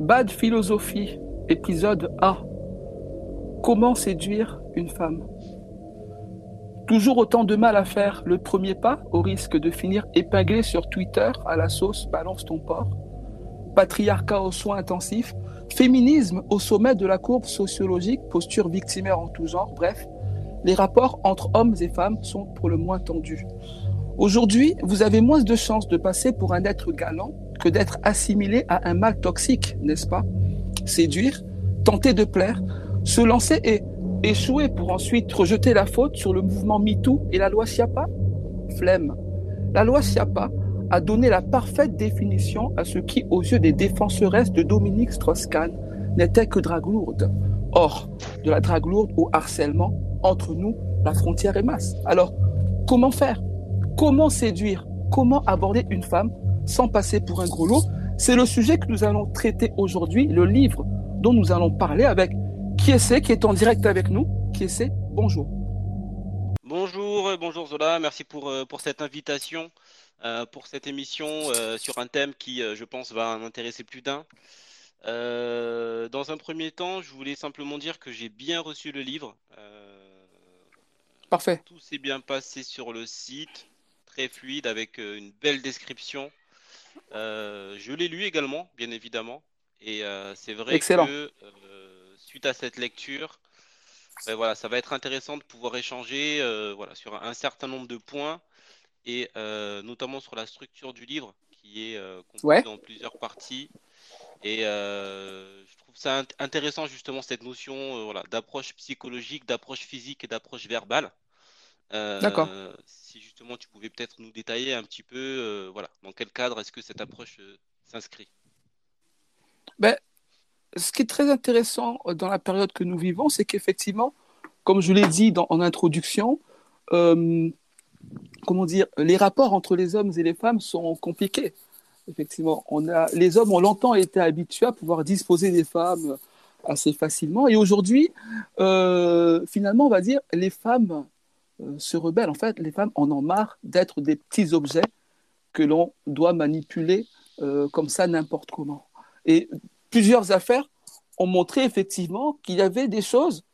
Bad Philosophie, épisode A. Comment séduire une femme? Toujours autant de mal à faire le premier pas, au risque de finir épinglé sur Twitter à la sauce balance ton porc. Patriarcat aux soins intensifs, féminisme au sommet de la courbe sociologique, posture victimaire en tout genre, bref, les rapports entre hommes et femmes sont pour le moins tendus. Aujourd'hui, vous avez moins de chances de passer pour un être galant que d'être assimilé à un mal toxique, n'est-ce pas? Séduire, tenter de plaire, se lancer et échouer pour ensuite rejeter la faute sur le mouvement MeToo et la loi Siapa Flemme. La loi Siapa a donné la parfaite définition à ce qui, aux yeux des défenseresses de Dominique Strauss-Kahn, n'était que drague lourde. Or, de la drague lourde au harcèlement, entre nous, la frontière est masse. Alors, comment faire? Comment séduire? Comment aborder une femme sans passer pour un gros lot C'est le sujet que nous allons traiter aujourd'hui, le livre dont nous allons parler avec qui est qui est en direct avec nous. Qui est Bonjour. Bonjour, bonjour Zola, merci pour, euh, pour cette invitation, euh, pour cette émission euh, sur un thème qui, je pense, va en intéresser plus d'un. dans un premier temps, je voulais simplement dire que j'ai bien reçu le livre. Parfait. Tout s'est bien passé sur le site, très fluide, avec une belle description. Je l'ai lu également, bien évidemment. Et c'est vrai Excellent. que suite à cette lecture, ben voilà, ça va être intéressant de pouvoir échanger euh, voilà, sur un certain nombre de points et euh, notamment sur la structure du livre qui est euh, composé dans plusieurs parties. Et je trouve ça intéressant justement cette notion voilà, d'approche psychologique, d'approche physique et d'approche verbale. D'accord. Si justement tu pouvais peut-être nous détailler un petit peu, voilà, dans quel cadre est-ce que cette approche s'inscrit? Ben, ce qui est très intéressant euh, dans la période que nous vivons, c'est qu'effectivement, comme je l'ai dit dans, en introduction, euh, comment dire, les rapports entre les hommes et les femmes sont compliqués. Effectivement, on a, les hommes ont longtemps été habitués à pouvoir disposer des femmes assez facilement. Et aujourd'hui, euh, finalement, on va dire, les femmes se rebellent. En fait, les femmes en ont marre d'être des petits objets que l'on doit manipuler comme ça n'importe comment. Et plusieurs affaires ont montré effectivement qu'il y avait des choses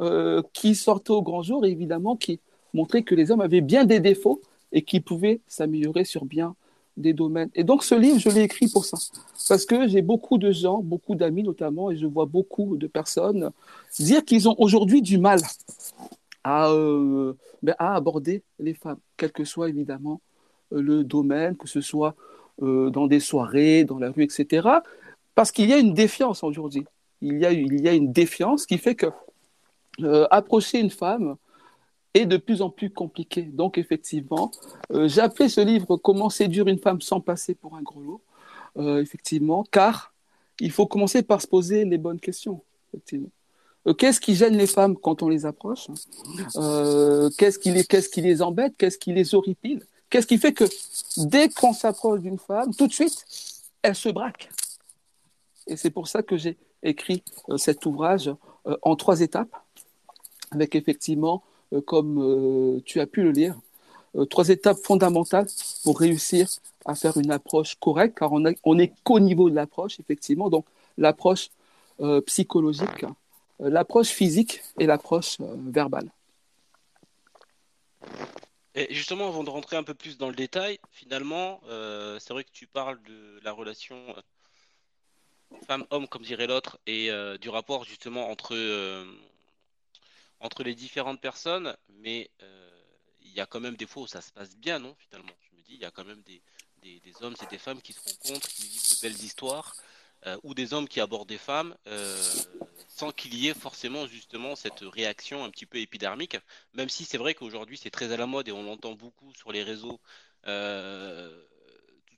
euh, qui sortaient au grand jour et évidemment qui montraient que les hommes avaient bien des défauts et qui pouvaient s'améliorer sur bien des domaines. Et donc ce livre, je l'ai écrit pour ça. Parce que j'ai beaucoup de gens, beaucoup d'amis notamment, et je vois beaucoup de personnes dire qu'ils ont aujourd'hui du mal à, euh, ben, à aborder les femmes, quel que soit évidemment euh, le domaine, que ce soit dans des soirées, dans la rue, etc. Parce qu'il y a une défiance aujourd'hui. Il y a, une défiance qui fait que euh, approcher une femme est de plus en plus compliqué. Donc, effectivement, euh, j'ai appelé ce livre Comment séduire une femme sans passer pour un gros lot. Euh, effectivement, car il faut commencer par se poser les bonnes questions. Qu'est-ce qui gêne les femmes quand on les approche Qu'est-ce qui, les, qu'est-ce qui les embête Qu'est-ce qui les horripile? Qu'est-ce qui fait que dès qu'on s'approche d'une femme, tout de suite, elle se braque et c'est pour ça que j'ai écrit euh, cet ouvrage euh, en trois étapes, avec effectivement, euh, comme tu as pu le lire, trois étapes fondamentales pour réussir à faire une approche correcte, car on n'est qu'au niveau de l'approche, effectivement. Donc, l'approche psychologique, l'approche physique et l'approche verbale. Et justement, avant de rentrer un peu plus dans le détail, finalement, c'est vrai que tu parles de la relation femme-homme, comme dirait l'autre, et euh, du rapport justement entre, euh, entre les différentes personnes, mais euh, il y a quand même des fois où ça se passe bien, non, finalement? Je me dis, il y a quand même des, des, hommes et des femmes qui se rencontrent, qui vivent de belles histoires, ou des hommes qui abordent des femmes sans qu'il y ait forcément justement cette réaction un petit peu épidermique, même si c'est vrai qu'aujourd'hui c'est très à la mode et on l'entend beaucoup sur les réseaux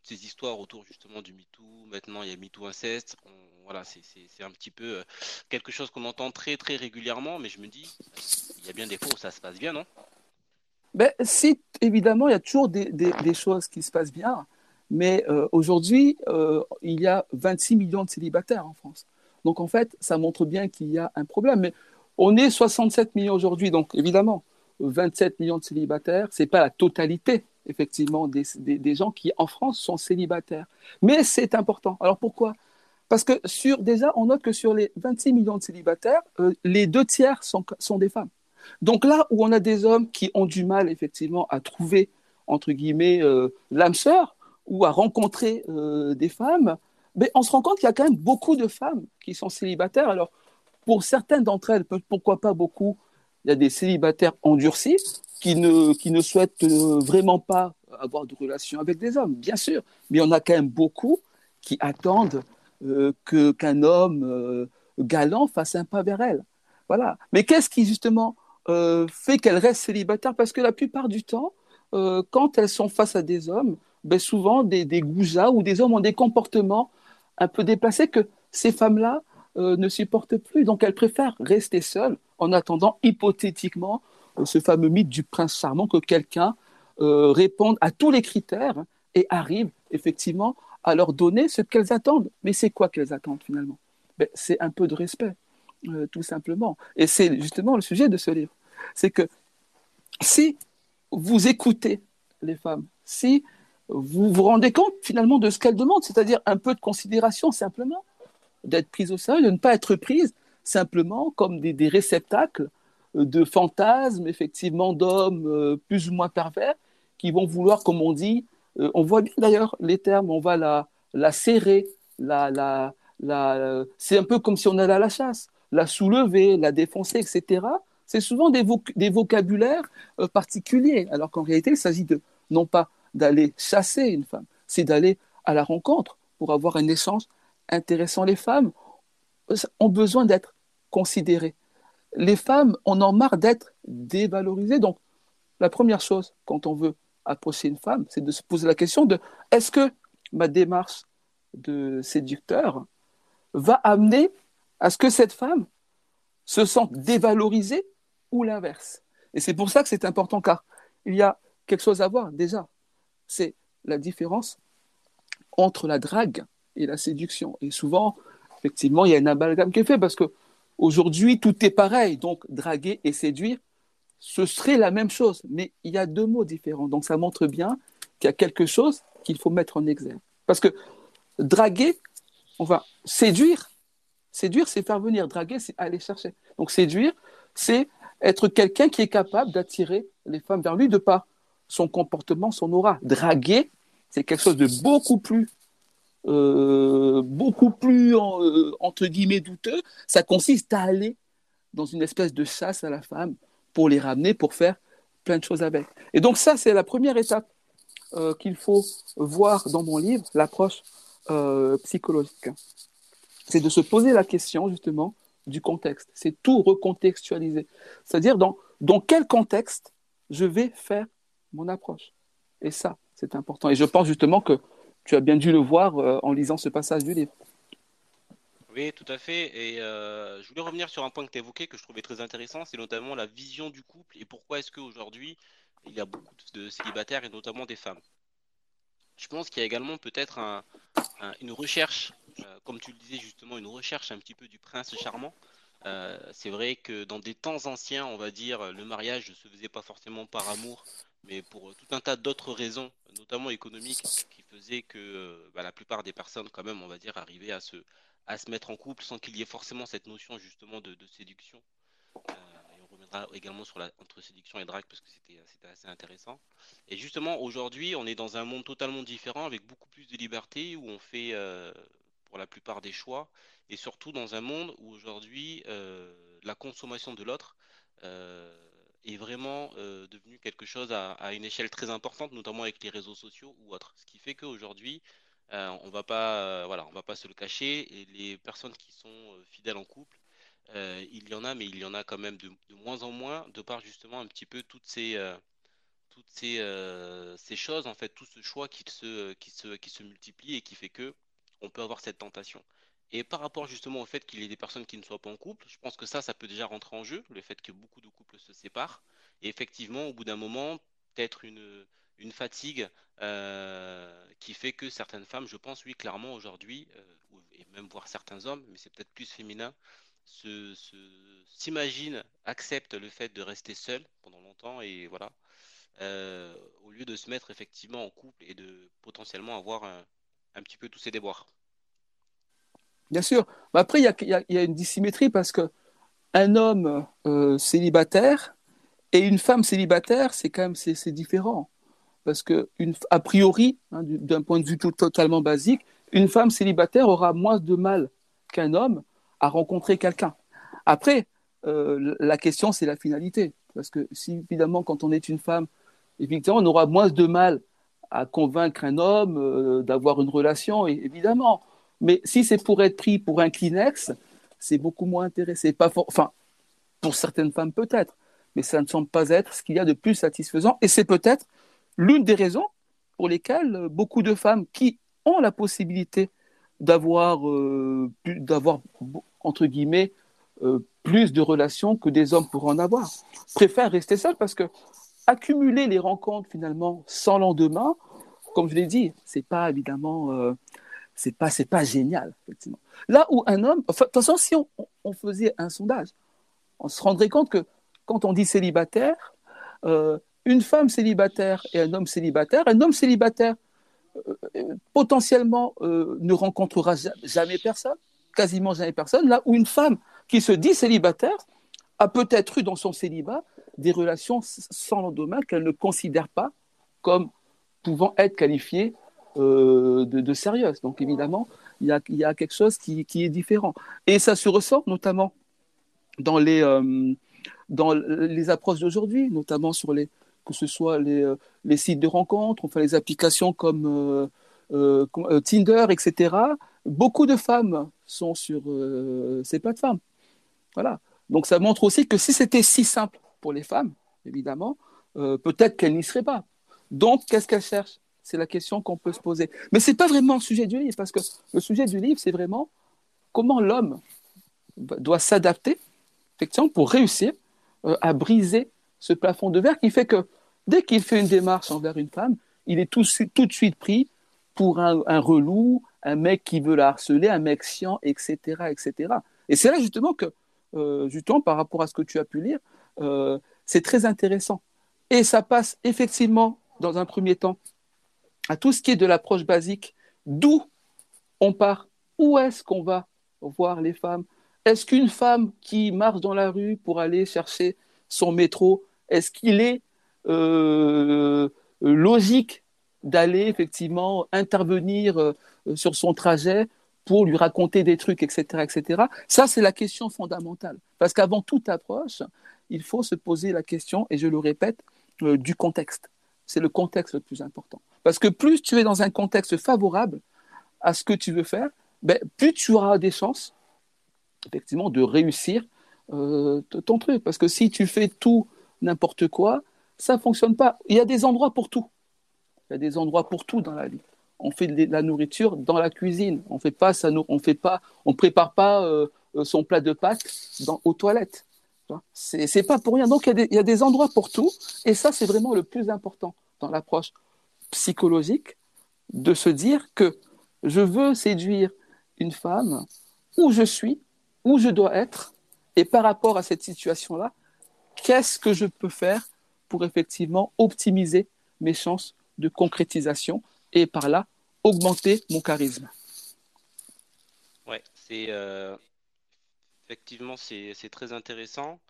ces histoires autour justement du MeToo. Maintenant, il y a MeToo inceste. voilà, c'est un petit peu euh, quelque chose qu'on entend très très régulièrement, mais je me dis, il y a bien des fois où ça se passe bien, non? Ben, Si, évidemment, il y a toujours des, choses qui se passent bien, mais euh, aujourd'hui, euh, il y a 26 millions de célibataires en France. Donc en fait, ça montre bien qu'il y a un problème. Mais on est 67 millions aujourd'hui, donc évidemment, 27 millions de célibataires, ce n'est pas la totalité effectivement des, des, gens qui en France sont célibataires. Mais c'est important. Alors pourquoi? Parce que sur, déjà, on note que sur les 26 millions de célibataires, euh, les deux tiers sont, sont des femmes. Donc là où on a des hommes qui ont du mal, effectivement, à trouver, entre guillemets, l'âme sœur ou à rencontrer euh, des femmes, mais on se rend compte qu'il y a quand même beaucoup de femmes qui sont célibataires. Alors, pour certaines d'entre elles, pourquoi pas beaucoup, il y a des célibataires endurcis qui ne, qui ne souhaitent vraiment pas avoir de relation avec des hommes, bien sûr. Mais on a quand même beaucoup qui attendent euh, que qu'un homme euh, galant fasse un pas vers elle. Voilà. Mais qu'est-ce qui justement euh, fait qu'elles restent célibataires? Parce que la plupart du temps, quand elles sont face à des hommes, ben souvent des, des goujats ou des hommes ont des comportements un peu déplacés que ces femmes-là ne supportent plus. Donc elles préfèrent rester seules en attendant hypothétiquement ce fameux mythe du prince charmant que quelqu'un réponde à tous les critères et arrive effectivement à leur donner ce qu'elles attendent. Mais c'est quoi qu'elles attendent finalement? Ben, C'est un peu de respect, euh, tout simplement. Et c'est justement le sujet de ce livre. C'est que si vous écoutez les femmes, si vous vous rendez compte finalement de ce qu'elles demandent, c'est-à-dire un peu de considération simplement, d'être prise au sérieux, de ne pas être prise simplement comme des, réceptacles de fantasmes, effectivement, d'hommes euh, plus ou moins pervers qui vont vouloir, comme on dit, euh, on voit bien d'ailleurs les termes, on va la, la serrer, la, la, la, c'est un peu comme si on allait à la chasse, la soulever, la défoncer, etc. C'est souvent des, des vocabulaires euh, particuliers, alors qu'en réalité, il s'agit de non pas d'aller chasser une femme, c'est d'aller à la rencontre pour avoir un échange intéressant. Les femmes ont besoin d'être considérées. Les femmes, on en marre d'être dévalorisées. Donc, la première chose, quand on veut approcher une femme, c'est de se poser la question de est-ce que ma démarche de séducteur va amener à ce que cette femme se sente dévalorisée ou l'inverse? Et c'est pour ça que c'est important, car il y a quelque chose à voir déjà. C'est la différence entre la drague et la séduction. Et souvent, effectivement, il y a une amalgame qui est fait parce que aujourd'hui, tout est pareil. Donc, draguer et séduire, ce serait la même chose, mais il y a deux mots différents. Donc ça montre bien qu'il y a quelque chose qu'il faut mettre en exergue. Parce que draguer, on va séduire. Séduire, c'est faire venir. Draguer, c'est aller chercher. Donc séduire, c'est être quelqu'un qui est capable d'attirer les femmes vers lui de par son comportement, son aura. Draguer, c'est quelque chose de beaucoup plus, euh, beaucoup plus euh, entre guillemets douteux. Ça consiste à aller dans une espèce de chasse à la femme pour les ramener, pour faire plein de choses avec. Et donc ça, c'est la première étape euh, qu'il faut voir dans mon livre, l'approche psychologique. C'est de se poser la question justement du contexte. C'est tout recontextualiser. C'est-à-dire dans, dans quel contexte je vais faire mon approche. Et ça, c'est important. Et je pense justement que tu as bien dû le voir euh, en lisant ce passage du livre. Oui, tout à fait. Et euh, je voulais revenir sur un point que tu évoqué que je trouvais très intéressant, c'est notamment la vision du couple et pourquoi est-ce qu'aujourd'hui il y a beaucoup de célibataires et notamment des femmes. Je pense qu'il y a également peut-être une recherche, euh, comme tu le disais justement, une recherche un petit peu du prince charmant. C'est vrai que dans des temps anciens, on va dire, le mariage ne se faisait pas forcément par amour, mais pour tout un tas d'autres raisons, notamment économiques, qui faisaient que bah, la plupart des personnes, quand même, on va dire, arrivaient à se, à se mettre en couple sans qu'il y ait forcément cette notion justement de, séduction. Euh, on reviendra également sur la, entre séduction et drague parce que c'était assez intéressant. Et justement, aujourd'hui, on est dans un monde totalement différent avec beaucoup plus de liberté où on fait euh, pour la plupart des choix et surtout dans un monde où aujourd'hui euh, la consommation de l'autre est vraiment devenue quelque chose à, à, une échelle très importante, notamment avec les réseaux sociaux ou autres. Ce qui fait qu'aujourd'hui, euh, on va pas, euh, voilà, on va pas se le cacher. Et les personnes qui sont euh, fidèles en couple, il y en a, mais il y en a quand même de, moins en moins, de par justement un petit peu toutes ces, toutes ces, ces, choses, en fait, tout ce choix qui se, qui se, qui se multiplie et qui fait que on peut avoir cette tentation. Et par rapport justement au fait qu'il y ait des personnes qui ne soient pas en couple, je pense que ça, ça peut déjà rentrer en jeu, le fait que beaucoup de couples se séparent. Et effectivement, au bout d'un moment, peut-être une, une fatigue euh, qui fait que certaines femmes, je pense, oui, clairement aujourd'hui, euh, et même voir certains hommes, mais c'est peut-être plus féminin, s'imaginent, se, acceptent le fait de rester seul pendant longtemps et voilà, euh, au lieu de se mettre effectivement en couple et de potentiellement avoir un, un petit peu tous ces déboires. Bien sûr. Mais après, il y a, une dissymétrie parce que un homme euh, célibataire et une femme célibataire, c'est quand même c'est différent. Parce que, a priori, hein, d'un point de vue totalement basique, une femme célibataire aura moins de mal qu'un homme à rencontrer quelqu'un. Après, euh, la question, c'est la finalité. Parce que si, évidemment, quand on est une femme, évidemment, on aura moins de mal à convaincre un homme euh, d'avoir une relation, évidemment. Mais si c'est pour être pris pour un Kleenex, c'est beaucoup moins intéressé. Pas Enfin, pour certaines femmes peut-être, mais ça ne semble pas être ce qu'il y a de plus satisfaisant. Et c'est peut-être l'une des raisons pour lesquelles beaucoup de femmes qui ont la possibilité d'avoir, euh, d'avoir entre guillemets, euh, plus de relations que des hommes pourraient en avoir, préfèrent rester seules parce que accumuler les rencontres finalement sans lendemain, comme je l'ai dit, c'est pas évidemment euh, c'est pas pas génial effectivement. Là où un homme, de toute façon, si on, faisait un sondage, on se rendrait compte que quand on dit célibataire, euh, une femme célibataire et un homme célibataire, un homme célibataire euh, euh potentiellement ne rencontrera jamais personne, quasiment jamais personne, là où une femme qui se dit célibataire a peut-être eu dans son célibat des relations sans lendemain qu'elle ne considère pas comme pouvant être qualifiées de, de, sérieuses. Donc évidemment, il y a, quelque chose qui, est différent. Et ça se ressort notamment dans les, euh, dans les approches d'aujourd'hui, notamment sur les, que ce soit les, euh, sites de rencontres, enfin les applications comme euh, euh, euh Tinder, etc. Beaucoup de femmes sont sur ces plateformes. Voilà. Donc ça montre aussi que si c'était si simple pour les femmes, évidemment, euh, peut-être qu'elles n'y seraient pas. Donc, qu'est-ce qu'elles cherchent? C'est la question qu'on peut se poser. Mais ce n'est pas vraiment le sujet du livre, parce que le sujet du livre, c'est vraiment comment l'homme doit s'adapter, effectivement, pour réussir euh, à briser ce plafond de verre qui fait que dès qu'il fait une démarche envers une femme, il est tout, de suite pris pour un, un, relou, un mec qui veut la harceler, un mec chiant, etc. etc. Et c'est là justement que, euh, justement, par rapport à ce que tu as pu lire, euh, c'est très intéressant. Et ça passe effectivement, dans un premier temps, à tout ce qui est de l'approche basique, d'où on part, où est-ce qu'on va voir les femmes? Est-ce qu'une femme qui marche dans la rue pour aller chercher son métro, est-ce qu'il est, euh, logique d'aller effectivement intervenir euh, sur son trajet pour lui raconter des trucs, etc., etc. Ça, c'est la question fondamentale. Parce qu'avant toute approche, il faut se poser la question, et je le répète, euh, du contexte. C'est le contexte le plus important. Parce que plus tu es dans un contexte favorable à ce que tu veux faire, ben, plus tu auras des chances, effectivement, de réussir euh, ton truc. Parce que si tu fais tout, n'importe quoi, ça ne fonctionne pas. Il y a des endroits pour tout. Il y a des endroits pour tout dans la vie. On fait de la nourriture dans la cuisine. On fait pas ça, on fait on prépare pas euh, son plat de pâtes dans, aux toilettes. C'est pas pour rien. Donc, il y, y, a des endroits pour tout. Et ça, c'est vraiment le plus important dans l'approche psychologique, de se dire que je veux séduire une femme où je suis, où je dois être, et par rapport à cette situation-là, qu'est-ce que je peux faire pour effectivement optimiser mes chances de concrétisation et par là augmenter mon charisme? Ouais, c'est euh, effectivement, c'est très intéressant.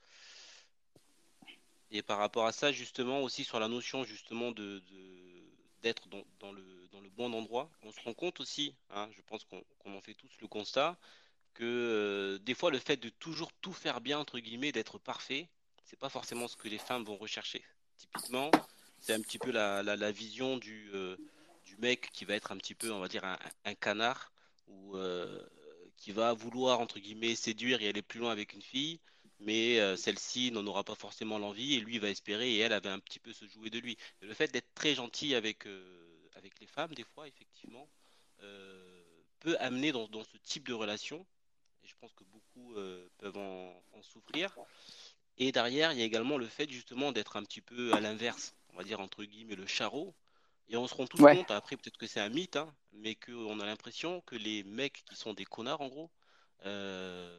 Et par rapport à ça, justement, aussi sur la notion justement d'être dans, le, bon endroit, on se rend compte aussi, hein, je pense qu'on qu en fait tous le constat, que euh, des fois le fait de toujours tout faire bien, entre guillemets, d'être parfait, c'est pas forcément ce que les femmes vont rechercher. Typiquement, c'est un petit peu la, vision du, euh, du mec qui va être un petit peu, on va dire, un, un canard, ou euh, qui va vouloir, entre guillemets, séduire et aller plus loin avec une fille, mais euh, celle-ci n'en aura pas forcément l'envie, et lui va espérer, et elle avait un petit peu se jouer de lui. Le fait d'être très gentil avec, euh, avec les femmes, des fois, effectivement, euh, peut amener dans, dans, ce type de relation, et je pense que beaucoup peuvent en, en, souffrir. Et derrière, il y a également le fait justement d'être un petit peu à l'inverse, on va dire entre guillemets le charreau, et on se rend tous ouais. compte, après peut-être que c'est un mythe, hein, mais qu'on a l'impression que les mecs qui sont des connards en gros euh,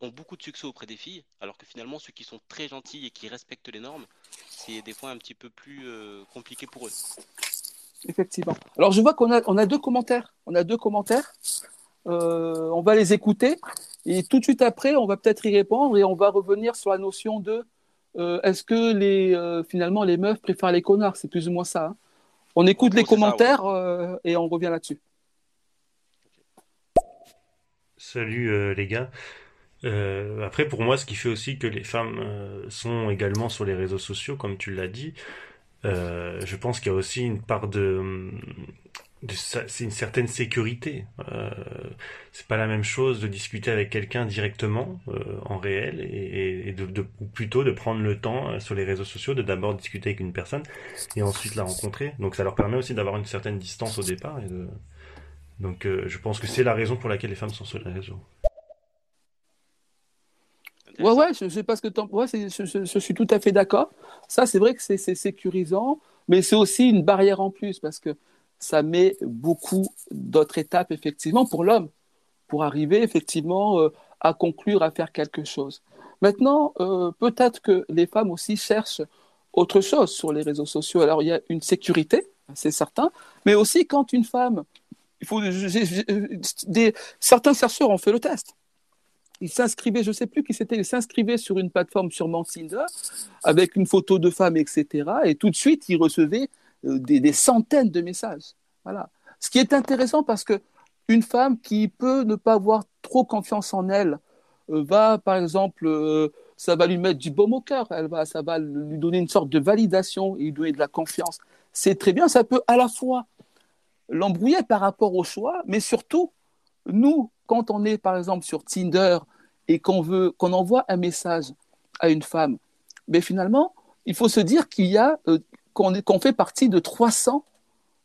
ont beaucoup de succès auprès des filles, alors que finalement ceux qui sont très gentils et qui respectent les normes, c'est des fois un petit peu plus euh, compliqué pour eux. Effectivement. Alors je vois qu'on a, on a deux commentaires. On a deux commentaires. on va les écouter et tout de suite après, on va peut-être y répondre et on va revenir sur la notion de est-ce que les, finalement les meufs préfèrent les connards? C'est plus ou moins ça. Hein. On écoute les commentaires et on revient là-dessus. Salut les gars. Euh, après, pour moi, ce qui fait aussi que les femmes euh, sont également sur les réseaux sociaux, comme tu l'as dit, euh, je pense qu'il y a aussi une part de, de c'est une certaine sécurité. Euh, c'est pas la même chose de discuter avec quelqu'un directement euh, en réel et, de, ou plutôt de prendre le temps sur les réseaux sociaux de d'abord discuter avec une personne et ensuite la rencontrer. Donc ça leur permet aussi d'avoir une certaine distance au départ. Donc je pense que c'est la raison pour laquelle les femmes sont sur les réseaux. Ouais, ouais, je, que tu je, suis tout à fait d'accord. Ça, c'est vrai que c'est sécurisant, mais c'est aussi une barrière en plus parce que ça met beaucoup d'autres étapes, effectivement, pour l'homme, pour arriver, effectivement, euh, à conclure, à faire quelque chose. Maintenant, euh, peut-être que les femmes aussi cherchent autre chose sur les réseaux sociaux. Alors, il y a une sécurité, c'est certain, mais aussi quand une femme, il faut, des, certains chercheurs ont fait le test il s'inscrivait, je ne sais plus qui c'était, il s'inscrivait sur une plateforme sûrement Tinder avec une photo de femme, etc. Et tout de suite, il recevait euh, des, centaines de messages. Voilà. Ce qui est intéressant parce que une femme qui peut ne pas avoir trop confiance en elle euh, va, par exemple, euh, ça va lui mettre du baume au cœur, elle va, ça va lui donner une sorte de validation et lui donner de la confiance. C'est très bien, ça peut à la fois l'embrouiller par rapport au choix, mais surtout, nous, quand on est par exemple sur Tinder et qu'on veut qu'on envoie un message à une femme, mais finalement, il faut se dire qu'il y a qu'on fait partie de 300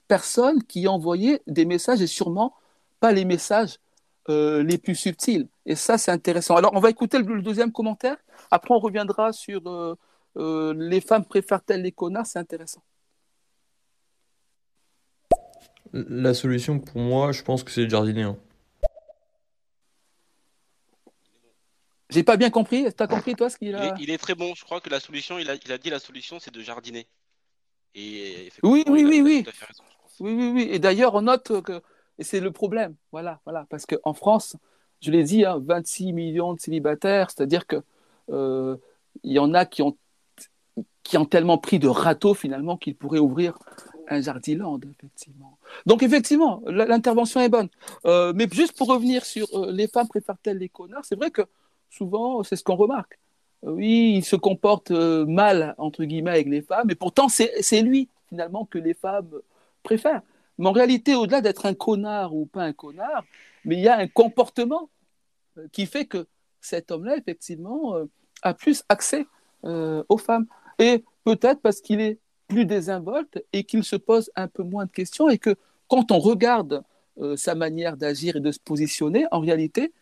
personnes qui ont envoyé des messages et sûrement pas les messages euh, les plus subtils. Et ça, c'est intéressant. Alors, on va écouter le, deuxième commentaire. Après, on reviendra sur euh, les femmes préfèrent-elles les connards. C'est intéressant. La solution pour moi, je pense que c'est le jardinier. Hein. J'ai pas bien compris. Tu as compris, toi, ce qu'il a. Il est, très bon. Je crois que la solution, il a, il a dit la solution, c'est de jardiner. Et oui, oui, oui, oui. oui, oui, oui. Et d'ailleurs, on note que. Et c'est le problème. Voilà, voilà. Parce qu'en France, je l'ai dit, hein, 26 millions de célibataires, c'est-à-dire que euh, il y en a qui ont, qui ont tellement pris de râteau finalement qu'ils pourraient ouvrir un jardiland, effectivement. Donc, effectivement, l'intervention est bonne. Euh, mais juste pour revenir sur euh, les femmes préfèrent-elles les connards, c'est vrai que souvent, c'est ce qu'on remarque. Oui, il se comporte euh, mal, entre guillemets, avec les femmes, et pourtant, c'est lui, finalement, que les femmes préfèrent. Mais en réalité, au-delà d'être un connard ou pas un connard, mais il y a un comportement euh, qui fait que cet homme-là, effectivement, euh, a plus accès aux femmes. Et peut-être parce qu'il est plus désinvolte et qu'il se pose un peu moins de questions et que quand on regarde sa manière d'agir et de se positionner, en réalité,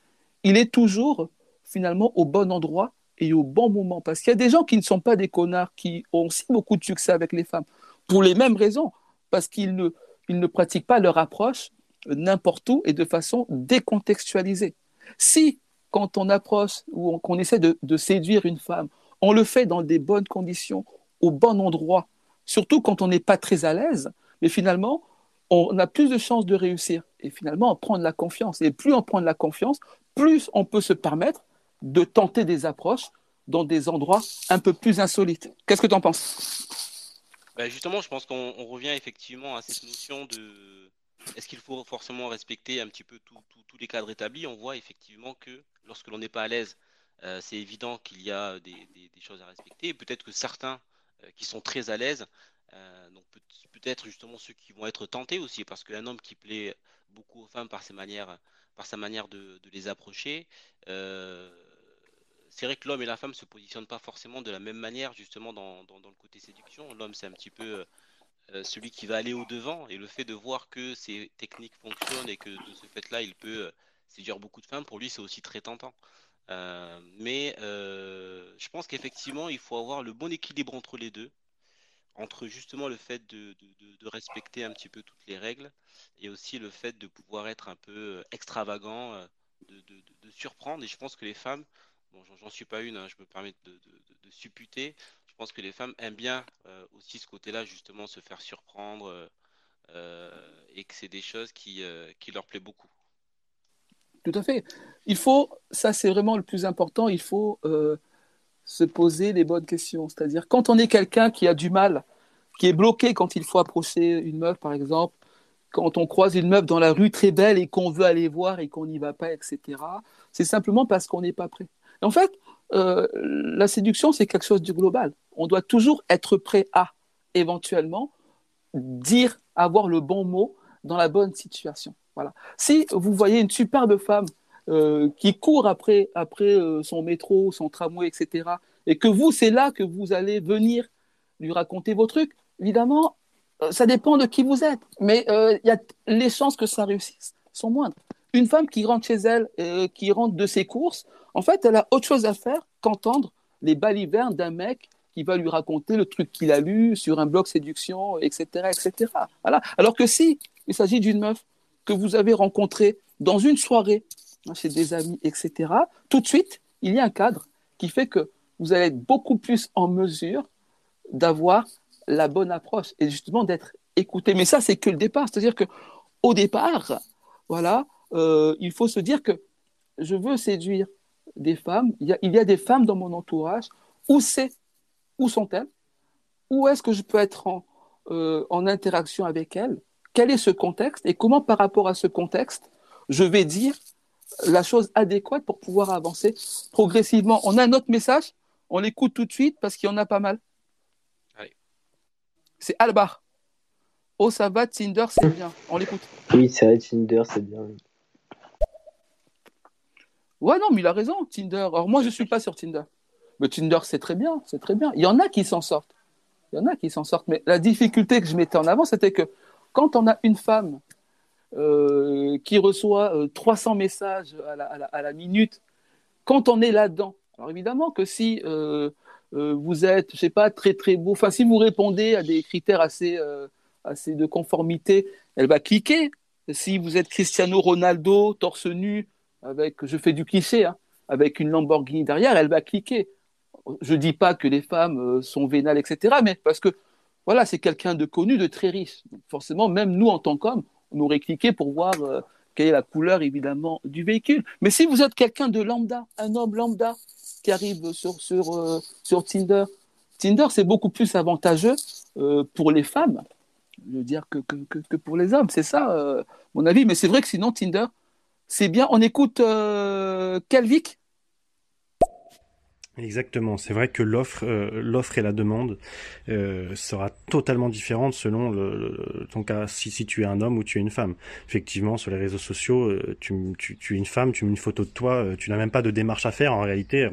il est toujours finalement au bon endroit et au bon moment. Parce qu'il y a des gens qui ne sont pas des connards, qui ont aussi beaucoup de succès avec les femmes, pour les mêmes raisons, parce qu'ils ne, ils ne pratiquent pas leur approche n'importe où et de façon décontextualisée. Si, quand on approche ou qu'on essaie de, de séduire une femme, on le fait dans des bonnes conditions, au bon endroit, surtout quand on n'est pas très à l'aise, mais finalement, on a plus de chances de réussir. Et finalement, on prend de la confiance. Et plus on prend de la confiance, plus on peut se permettre de tenter des approches dans des endroits un peu plus insolites. Qu'est-ce que tu en penses? Bah, Justement, je pense qu'on revient effectivement à cette notion de est-ce qu'il faut forcément respecter un petit peu tous les cadres établis? On voit effectivement que lorsque l'on n'est pas à l'aise, euh, c'est évident qu'il y a des, choses à respecter. Peut-être que certains euh, qui sont très à l'aise, euh, donc peut-être justement ceux qui vont être tentés aussi, parce qu'un homme qui plaît beaucoup aux femmes par ses manières, par sa manière de, les approcher, c'est vrai que l'homme et la femme se positionnent pas forcément de la même manière justement dans, le côté séduction. L'homme c'est un petit peu euh, celui qui va aller au devant et le fait de voir que ces techniques fonctionnent et que de ce fait-là il peut euh, séduire beaucoup de femmes, pour lui c'est aussi très tentant. Euh, mais je pense qu'effectivement il faut avoir le bon équilibre entre les deux, entre justement le fait de, respecter un petit peu toutes les règles et aussi le fait de pouvoir être un peu extravagant, de surprendre. Et je pense que les femmes bon, j'en suis pas une, hein, je me permets de, supputer. Je pense que les femmes aiment bien euh, aussi ce côté-là, justement, se faire surprendre euh, euh, et que c'est des choses qui, qui leur plaît beaucoup. Tout à fait. Il faut, ça c'est vraiment le plus important, il faut se poser les bonnes questions. C'est-à-dire, quand on est quelqu'un qui a du mal, qui est bloqué quand il faut approcher une meuf, par exemple, quand on croise une meuf dans la rue très belle et qu'on veut aller voir et qu'on n'y va pas, etc., c'est simplement parce qu'on n'est pas prêt. En fait, euh, la séduction, c'est quelque chose du global. On doit toujours être prêt à, éventuellement, dire, avoir le bon mot dans la bonne situation. Si vous voyez une superbe femme euh, qui court après, euh, son métro, son tramway, etc., et que vous, c'est là que vous allez venir lui raconter vos trucs, évidemment, ça dépend de qui vous êtes. Mais les chances que ça réussisse sont moindres. Une femme qui rentre chez elle, qui rentre de ses courses, en fait, elle a autre chose à faire qu'entendre les balivernes d'un mec qui va lui raconter le truc qu'il a lu sur un blog séduction, etc., etc. Voilà. Alors que si il s'agit d'une meuf que vous avez rencontrée dans une soirée hein, chez des amis, etc., tout de suite, il y a un cadre qui fait que vous allez être beaucoup plus en mesure d'avoir la bonne approche et justement d'être écouté. Mais ça, c'est que le départ. C'est-à-dire que au départ, voilà, euh, il faut se dire que je veux séduire des femmes. Il y a, il y a des femmes dans mon entourage. Où c'est? Où sont-elles? Où est-ce que je peux être en, euh, en interaction avec elles? Quel est ce contexte? Et comment, par rapport à ce contexte, je vais dire la chose adéquate pour pouvoir avancer progressivement? On a un autre message? On l'écoute tout de suite parce qu'il y en a pas mal. Allez. C'est Albar. Oh, ça va, Tinder, c'est bien. On l'écoute. Oui, c'est vrai, Tinder, c'est bien. Ouais, non, mais il a raison, Tinder. Alors, moi, je ne suis pas sur Tinder. Mais Tinder, c'est très bien, c'est très bien. Il y en a qui s'en sortent. Il y en a qui s'en sortent. Mais la difficulté que je mettais en avant, c'était que quand on a une femme euh, qui reçoit 300 euh, messages à la, minute, quand on est là-dedans, alors évidemment que si euh, vous êtes, je sais pas, très très beau, enfin si vous répondez à des critères assez de conformité, elle va cliquer. Si vous êtes Cristiano Ronaldo, torse nu, avec, je fais du cliché, hein, avec une Lamborghini derrière, elle va cliquer je dis pas que les femmes euh, sont vénales, etc., mais parce que voilà, c'est quelqu'un de connu, de très riche. forcément, même nous, en tant qu'hommes, on aurait cliqué pour voir euh, quelle est la couleur, évidemment, du véhicule. Mais si vous êtes quelqu'un de lambda, un homme lambda qui arrive sur, sur, euh, sur Tinder, Tinder, c'est beaucoup plus avantageux pour les femmes, je veux dire, que, que, que pour les hommes. C'est ça, mon avis. Mais c'est vrai que sinon, Tinder, c'est bien. On écoute Calvic Exactement, c'est vrai que l'offre, euh, l'offre et la demande euh, sera totalement différente selon le, ton cas, si, si tu es un homme ou tu es une femme. Effectivement, sur les réseaux sociaux, euh, tu, es une femme, tu mets une photo de toi, tu n'as même pas de démarche à faire en réalité.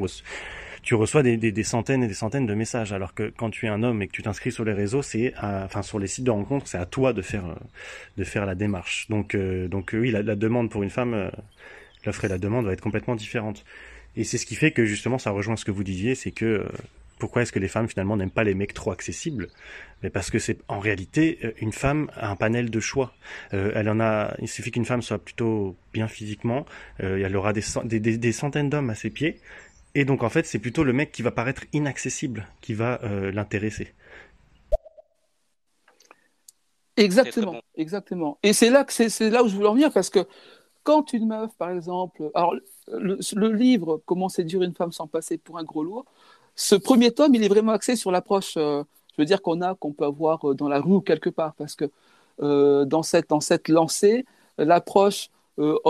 Tu reçois des, des, des, centaines et des centaines de messages, alors que quand tu es un homme et que tu t'inscris sur les réseaux, c'est, enfin sur les sites de rencontres, c'est à toi de faire de faire la démarche. Donc donc oui, la, la demande pour une femme, l'offre et la demande va être complètement différente. Et c'est ce qui fait que justement ça rejoint ce que vous disiez, c'est que euh, pourquoi est-ce que les femmes finalement n'aiment pas les mecs trop accessibles? Mais parce que c'est en réalité euh, une femme a un panel de choix. Euh, elle en a. Il suffit qu'une femme soit plutôt bien physiquement, euh, elle aura des, des, des, centaines d'hommes à ses pieds, et donc en fait c'est plutôt le mec qui va paraître inaccessible qui va euh, l'intéresser. Exactement, exactement. Et c'est là que c'est là où je voulais en venir parce que quand une meuf, par exemple, alors le, livre Comment séduire une femme sans passer pour un gros lourd, ce premier tome, il est vraiment axé sur l'approche, euh, je veux dire qu'on a, qu'on peut avoir euh, dans la rue ou quelque part, parce que euh, dans cette dans cette lancée, l'approche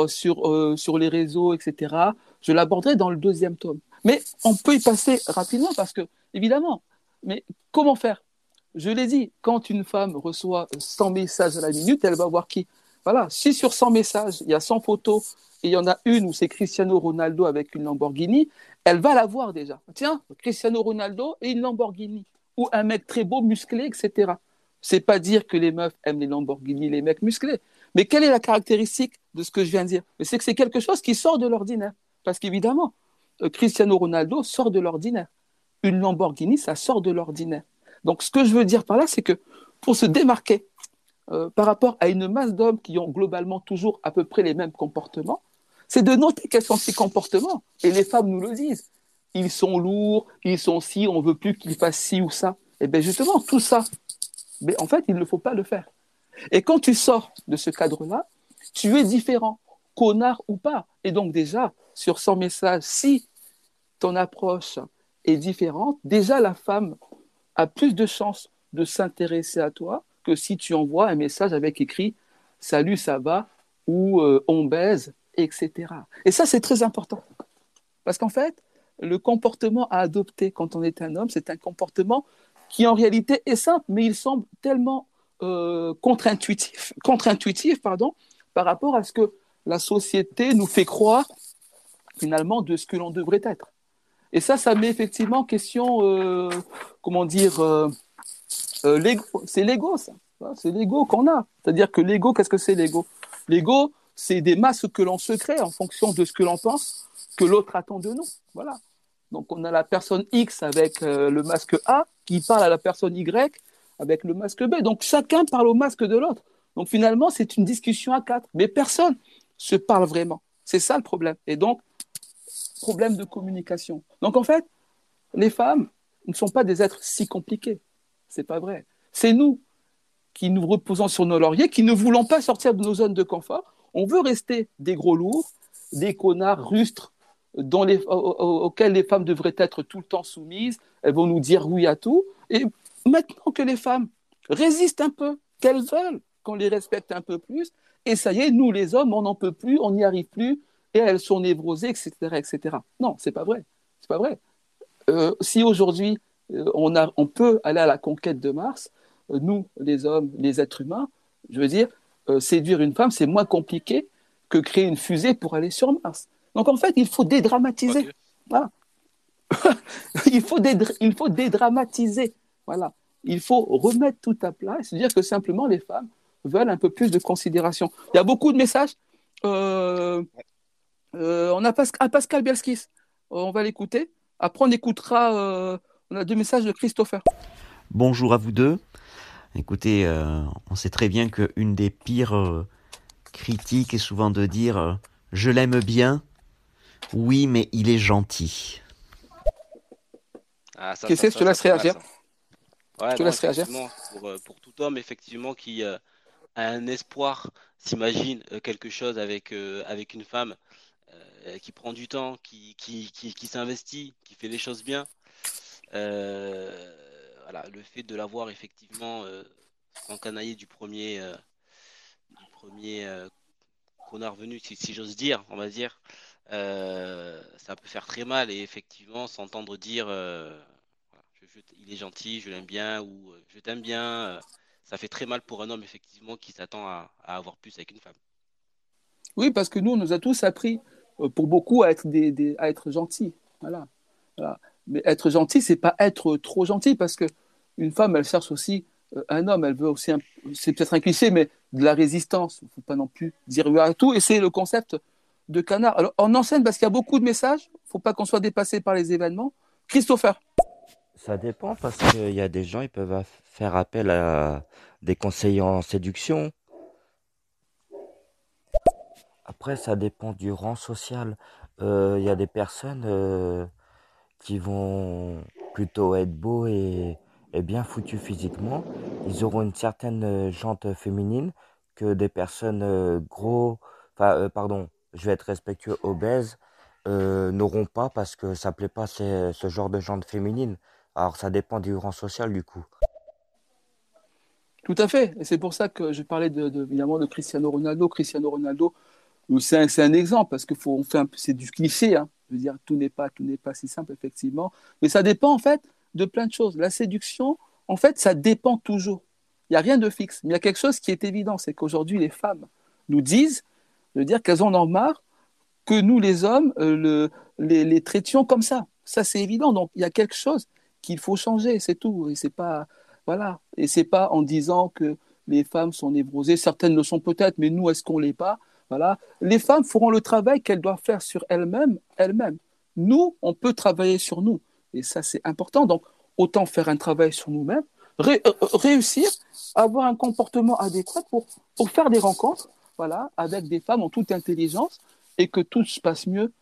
sur sur les réseaux, etc. Je l'aborderai dans le deuxième tome. Mais on peut y passer rapidement parce que évidemment, mais comment faire? Je l'ai dit, quand une femme reçoit 100 messages à la minute, elle va voir qui? Voilà, si sur 100 messages, il y a 100 photos et il y en a une où c'est Cristiano Ronaldo avec une Lamborghini, elle va la voir déjà. Tiens, Cristiano Ronaldo et une Lamborghini. Ou un mec très beau, musclé, etc. C'est pas dire que les meufs aiment les Lamborghini, les mecs musclés. Mais quelle est la caractéristique de ce que je viens de dire? C'est que c'est quelque chose qui sort de l'ordinaire. Parce qu'évidemment, Cristiano Ronaldo sort de l'ordinaire. Une Lamborghini, ça sort de l'ordinaire. Donc ce que je veux dire par là, c'est que pour se démarquer euh, par rapport à une masse d'hommes qui ont globalement toujours à peu près les mêmes comportements, c'est de noter quels sont ces comportements. Et les femmes nous le disent. Ils sont lourds, ils sont si, on veut plus qu'ils fassent ci ou ça. Et eh bien justement, tout ça, mais en fait, il ne faut pas le faire. Et quand tu sors de ce cadre-là, tu es différent. Connard ou pas. Et donc déjà, sur son message, si ton approche est différente, déjà la femme a plus de chances de s'intéresser à toi que si tu envoies un message avec écrit Salut, ça va ou euh, On baise, etc. Et ça, c'est très important. Parce qu'en fait, le comportement à adopter quand on est un homme, c'est un comportement qui en réalité est simple, mais il semble tellement euh, contre-intuitif, par rapport à ce que la société nous fait croire finalement de ce que l'on devrait être. Et ça, ça met effectivement en question, euh, comment dire, euh, c'est l'ego, ça. C'est l'ego qu'on a. C'est-à-dire que l'ego, qu'est-ce que c'est l'ego? L'ego, c'est des masques que l'on se crée en fonction de ce que l'on pense que l'autre attend de nous. Voilà. Donc on a la personne X avec le masque A qui parle à la personne Y avec le masque B. Donc chacun parle au masque de l'autre. Donc finalement, c'est une discussion à quatre, mais personne se parle vraiment. C'est ça le problème. Et donc, problème de communication. Donc en fait, les femmes ne sont pas des êtres si compliqués. C'est pas vrai. C'est nous qui nous reposons sur nos lauriers, qui ne voulons pas sortir de nos zones de confort. On veut rester des gros lourds, des connards rustres auxquels les femmes devraient être tout le temps soumises. Elles vont nous dire oui à tout. Et maintenant que les femmes résistent un peu, qu'elles veulent qu'on les respecte un peu plus, et ça y est, nous les hommes, on n'en peut plus, on n'y arrive plus, et elles sont névrosées, etc., etc. Non, c'est pas vrai, c'est pas vrai. Euh, si aujourd'hui euh, on, on peut aller à la conquête de Mars, euh, nous, les hommes, les êtres humains, je veux dire, séduire une femme, c'est moins compliqué que créer une fusée pour aller sur Mars. Donc en fait, il faut dédramatiser. Voilà. il, faut il faut dédramatiser. Voilà. Il faut remettre tout à plat et se dire que simplement les femmes veulent un peu plus de considération. Il y a beaucoup de messages. Euh, euh, on a Pascal Bielskis. On va l'écouter. Après, on écoutera. Euh, on a deux messages de Christopher. Bonjour à vous deux. Écoutez, on sait très bien qu'une des pires critiques est souvent de dire je l'aime bien. Oui, mais il est gentil. Ah, Qu'est-ce que je te laisse réagir pour, pour, tout homme, effectivement, qui un espoir, s'imagine euh, quelque chose avec, euh, avec une femme euh, qui prend du temps, qui, qui, qui, s'investit, qui fait les choses bien. voilà, le fait de l'avoir effectivement encanaillé du premier, du premier connard venu, si, si j'ose dire, on va dire, ça peut faire très mal et effectivement s'entendre dire il est gentil, je l'aime bien ou je t'aime bien. Euh, ça fait très mal pour un homme, effectivement, qui s'attend à, avoir plus avec une femme. Oui, parce que nous, on nous a tous appris, euh, pour beaucoup, à être, des, à être gentils. Voilà. Mais être gentil, c'est pas être trop gentil, parce que une femme, elle cherche aussi un homme, elle veut aussi, c'est peut-être un cliché, mais de la résistance. Il ne faut pas non plus dire oui à tout. Et c'est le concept de canard. Alors, on enseigne parce qu'il y a beaucoup de messages. Il ne faut pas qu'on soit dépassé par les événements. Christopher. Ça dépend parce qu'il y a des gens, ils peuvent faire appel à des conseillers en séduction. Après, ça dépend du rang social. Euh, il y a des personnes euh, qui vont plutôt être beaux et, bien foutus physiquement. Ils auront une certaine jante féminine que des personnes gros, euh, pardon, je vais être respectueux, obèses, n'auront pas parce que ça plaît pas ce genre de jante féminine. Alors ça dépend du rang social du coup. Tout à fait. Et c'est pour ça que je parlais de, évidemment de Cristiano Ronaldo. Cristiano Ronaldo, c'est un, exemple parce que fait c'est du cliché. Hein. Je veux dire, tout n'est pas, pas si simple effectivement. Mais ça dépend en fait de plein de choses. La séduction, en fait, ça dépend toujours. Il n'y a rien de fixe. Mais il y a quelque chose qui est évident, c'est qu'aujourd'hui les femmes nous disent, de dire qu'elles en ont marre que nous les hommes euh, le, les, les traitions comme ça. Ça c'est évident. Donc il y a quelque chose qu'il faut changer, c'est tout. Et c'est pas, voilà. Et c'est pas en disant que les femmes sont névrosées. Certaines le sont peut-être, mais nous, est-ce qu'on l'est pas? Voilà. Les femmes feront le travail qu'elles doivent faire sur elles-mêmes, elles-mêmes. Nous, on peut travailler sur nous. Et ça, c'est important. Donc, autant faire un travail sur nous-mêmes, euh, euh, réussir avoir un comportement adéquat pour, pour faire des rencontres, voilà, avec des femmes en toute intelligence et que tout se passe mieux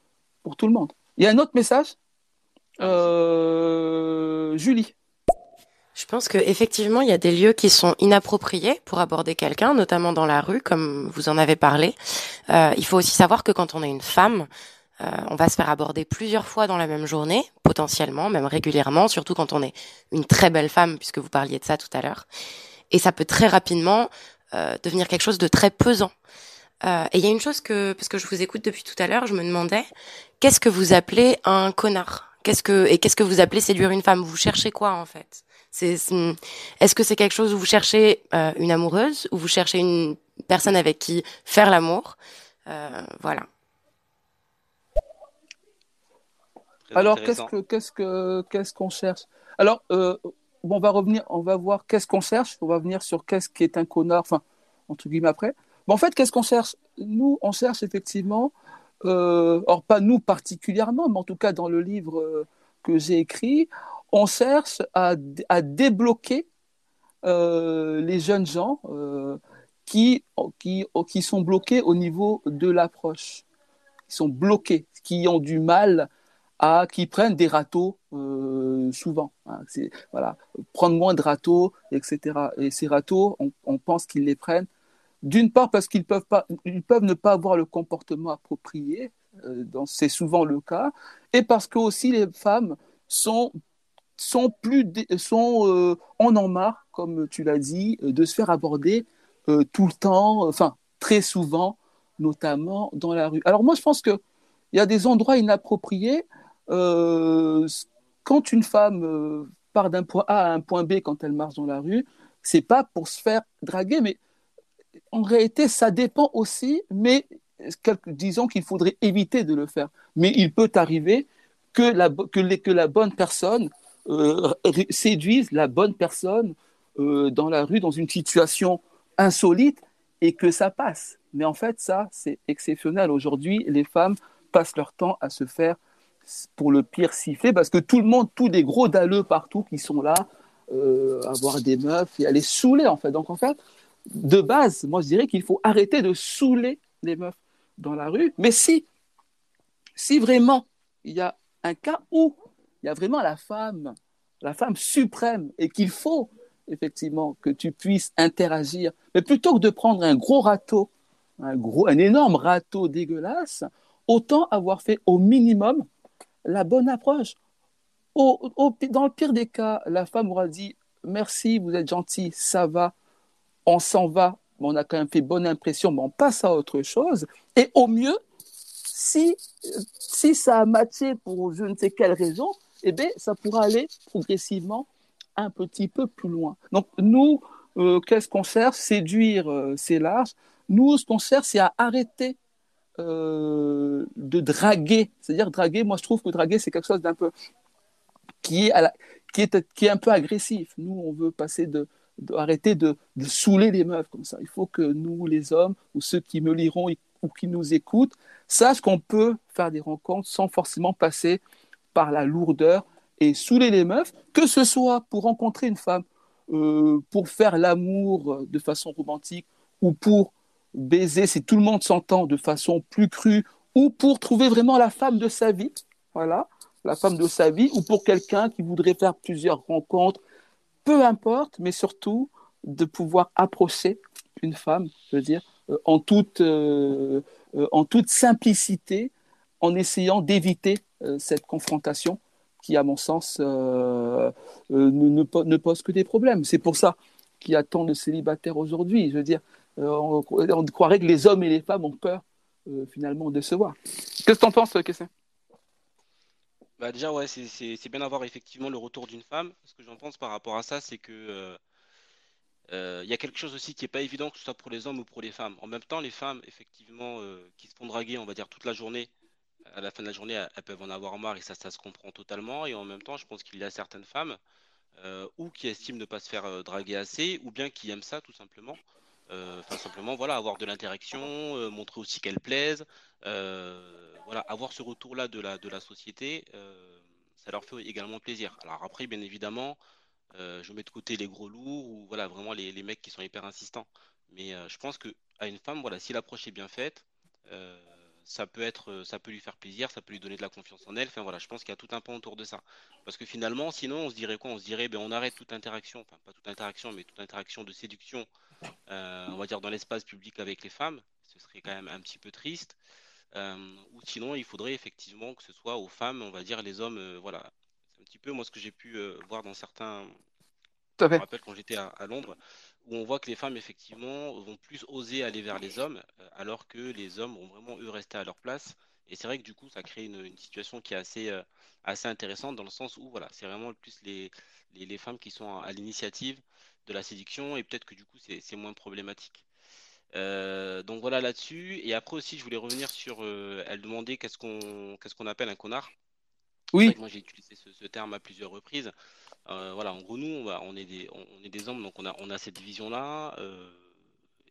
pour tout le monde. Il y a un autre message? Euh, Julie. Je pense qu'effectivement, il y a des lieux qui sont inappropriés pour aborder quelqu'un, notamment dans la rue, comme vous en avez parlé. Euh, il faut aussi savoir que quand on est une femme, euh, on va se faire aborder plusieurs fois dans la même journée, potentiellement, même régulièrement, surtout quand on est une très belle femme, puisque vous parliez de ça tout à l'heure. Et ça peut très rapidement euh, devenir quelque chose de très pesant. Euh, et il y a une chose que, parce que je vous écoute depuis tout à l'heure, je me demandais, qu'est-ce que vous appelez un connard? Qu'est-ce que et qu'est-ce que vous appelez séduire une femme? Vous cherchez quoi en fait? C'est est-ce que c'est quelque chose où vous cherchez euh, une amoureuse ou vous cherchez une personne avec qui faire l'amour? Euh, Voilà. Alors qu'est-ce que qu'est-ce que qu'est-ce qu'on cherche? Alors euh, bon, on va revenir, on va voir qu'est-ce qu'on cherche. On va venir sur qu'est-ce qui est un connard. Enfin entre guillemets après. En fait, qu'est-ce qu'on cherche? Nous, on cherche effectivement euh, or pas nous particulièrement, mais en tout cas dans le livre euh, que j'ai écrit, on cherche à, débloquer euh, les jeunes gens euh, qui, qui, qui sont bloqués au niveau de l'approche, qui sont bloqués, qui ont du mal à, qui prennent des râteaux euh, souvent. Hein, voilà, prendre moins de râteaux, etc. Et ces râteaux, on, on pense qu'ils les prennent d'une part parce qu'ils peuvent, pas, ils peuvent ne pas avoir le comportement approprié, euh, c'est souvent le cas, et parce que aussi les femmes sont, sont plus, sont, euh, en marre, comme tu l'as dit, euh, de se faire aborder tout le temps, enfin très souvent, notamment dans la rue. Alors moi je pense qu'il y a des endroits inappropriés. Quand une femme part d'un point A à un point B quand elle marche dans la rue, c'est pas pour se faire draguer, mais en réalité, ça dépend aussi, mais disons qu'il faudrait éviter de le faire. Mais il peut arriver que la, que les, la bonne personne euh, séduise la bonne personne euh, dans la rue, dans une situation insolite, et que ça passe. Mais en fait, ça, c'est exceptionnel. Aujourd'hui, les femmes passent leur temps à se faire, pour le pire, siffler, parce que tout le monde, tous des gros dalleux partout qui sont là, euh, avoir des meufs et aller saouler, en fait. Donc, en fait, de base, moi je dirais qu'il faut arrêter de saouler les meufs dans la rue. Mais si, si vraiment il y a un cas où il y a vraiment la femme, la femme suprême, et qu'il faut effectivement que tu puisses interagir, mais plutôt que de prendre un gros râteau, un gros, un énorme râteau dégueulasse, autant avoir fait au minimum la bonne approche. Au, dans le pire des cas, la femme aura dit merci, vous êtes gentil, ça va, on s'en va, mais on a quand même fait bonne impression, mais on passe à autre chose. Et au mieux, si, si ça a matché pour je ne sais quelle raison, eh bien, ça pourra aller progressivement un petit peu plus loin. Donc, nous, euh, qu'est-ce qu'on cherche Séduire, euh, c'est large. Nous, ce qu'on cherche, c'est à arrêter euh, de draguer. C'est-à-dire, draguer, moi, je trouve que draguer, c'est quelque chose d'un peu. Qui est, à la, qui, est, qui est un peu agressif. Nous, on veut passer de, arrêter de, de, saouler les meufs comme ça. Il faut que nous, les hommes, ou ceux qui me liront ou qui nous écoutent, sachent qu'on peut faire des rencontres sans forcément passer par la lourdeur et saouler les meufs, que ce soit pour rencontrer une femme, euh, pour faire l'amour de façon romantique, ou pour baiser, si tout le monde s'entend, de façon plus crue, ou pour trouver vraiment la femme de sa vie, voilà, la femme de sa vie, ou pour quelqu'un qui voudrait faire plusieurs rencontres peu importe, mais surtout de pouvoir approcher une femme, je veux dire, euh, en, toute, euh, euh, en toute simplicité, en essayant d'éviter cette confrontation qui, à mon sens, ne, pose que des problèmes. C'est pour ça qu'il y a tant de célibataires aujourd'hui. Je veux dire, on, on, croirait que les hommes et les femmes ont peur, finalement, de se voir. Qu'est-ce que tu en penses, Kessin bah déjà, ouais, c'est bien d'avoir effectivement le retour d'une femme. Ce que j'en pense par rapport à ça, c'est que euh, euh, y a quelque chose aussi qui n'est pas évident, que ce soit pour les hommes ou pour les femmes. En même temps, les femmes, effectivement, euh, qui se font draguer, on va dire, toute la journée, à la fin de la journée, elles, elles peuvent en avoir marre et ça, ça se comprend totalement. Et en même temps, je pense qu'il y a certaines femmes ou qui estiment ne pas se faire draguer assez, ou bien qui aiment ça, tout simplement. Enfin, simplement, voilà, avoir de l'interaction, montrer aussi qu'elles plaisent voilà, avoir ce retour-là de la, de la société, euh, ça leur fait également plaisir. Alors après, bien évidemment, euh, je mets de côté les gros lourds ou voilà, vraiment les, les mecs qui sont hyper insistants. Mais euh, je pense que à une femme, voilà, si l'approche est bien faite, ça peut être, ça peut lui faire plaisir, ça peut lui donner de la confiance en elle. Enfin voilà, je pense qu'il y a tout un pan autour de ça. Parce que finalement, sinon, on se dirait quoi? On se dirait, ben, on arrête toute interaction, enfin pas toute interaction, mais toute interaction de séduction, on va dire dans l'espace public avec les femmes ce serait quand même un petit peu triste. ou sinon, il faudrait effectivement que ce soit aux femmes, on va dire les hommes, voilà. C'est un petit peu moi ce que j'ai pu voir dans certains. Je me rappelle quand j'étais à, Londres, où on voit que les femmes effectivement vont plus oser aller vers les hommes, alors que les hommes vont vraiment eux rester à leur place. Et c'est vrai que du coup, ça crée une, situation qui est assez, euh, assez intéressante dans le sens où voilà, c'est vraiment plus les, les, femmes qui sont à, l'initiative de la séduction et peut-être que du coup, c'est moins problématique. Euh, donc voilà là-dessus. Et après aussi, je voulais revenir sur. Euh, elle demandait qu'est-ce qu'on qu'est-ce qu'on appelle un connard. Oui. Moi, j'ai utilisé ce, terme à plusieurs reprises. Voilà, en gros, nous, on, est des, on, est des hommes, donc on a, on a cette division-là.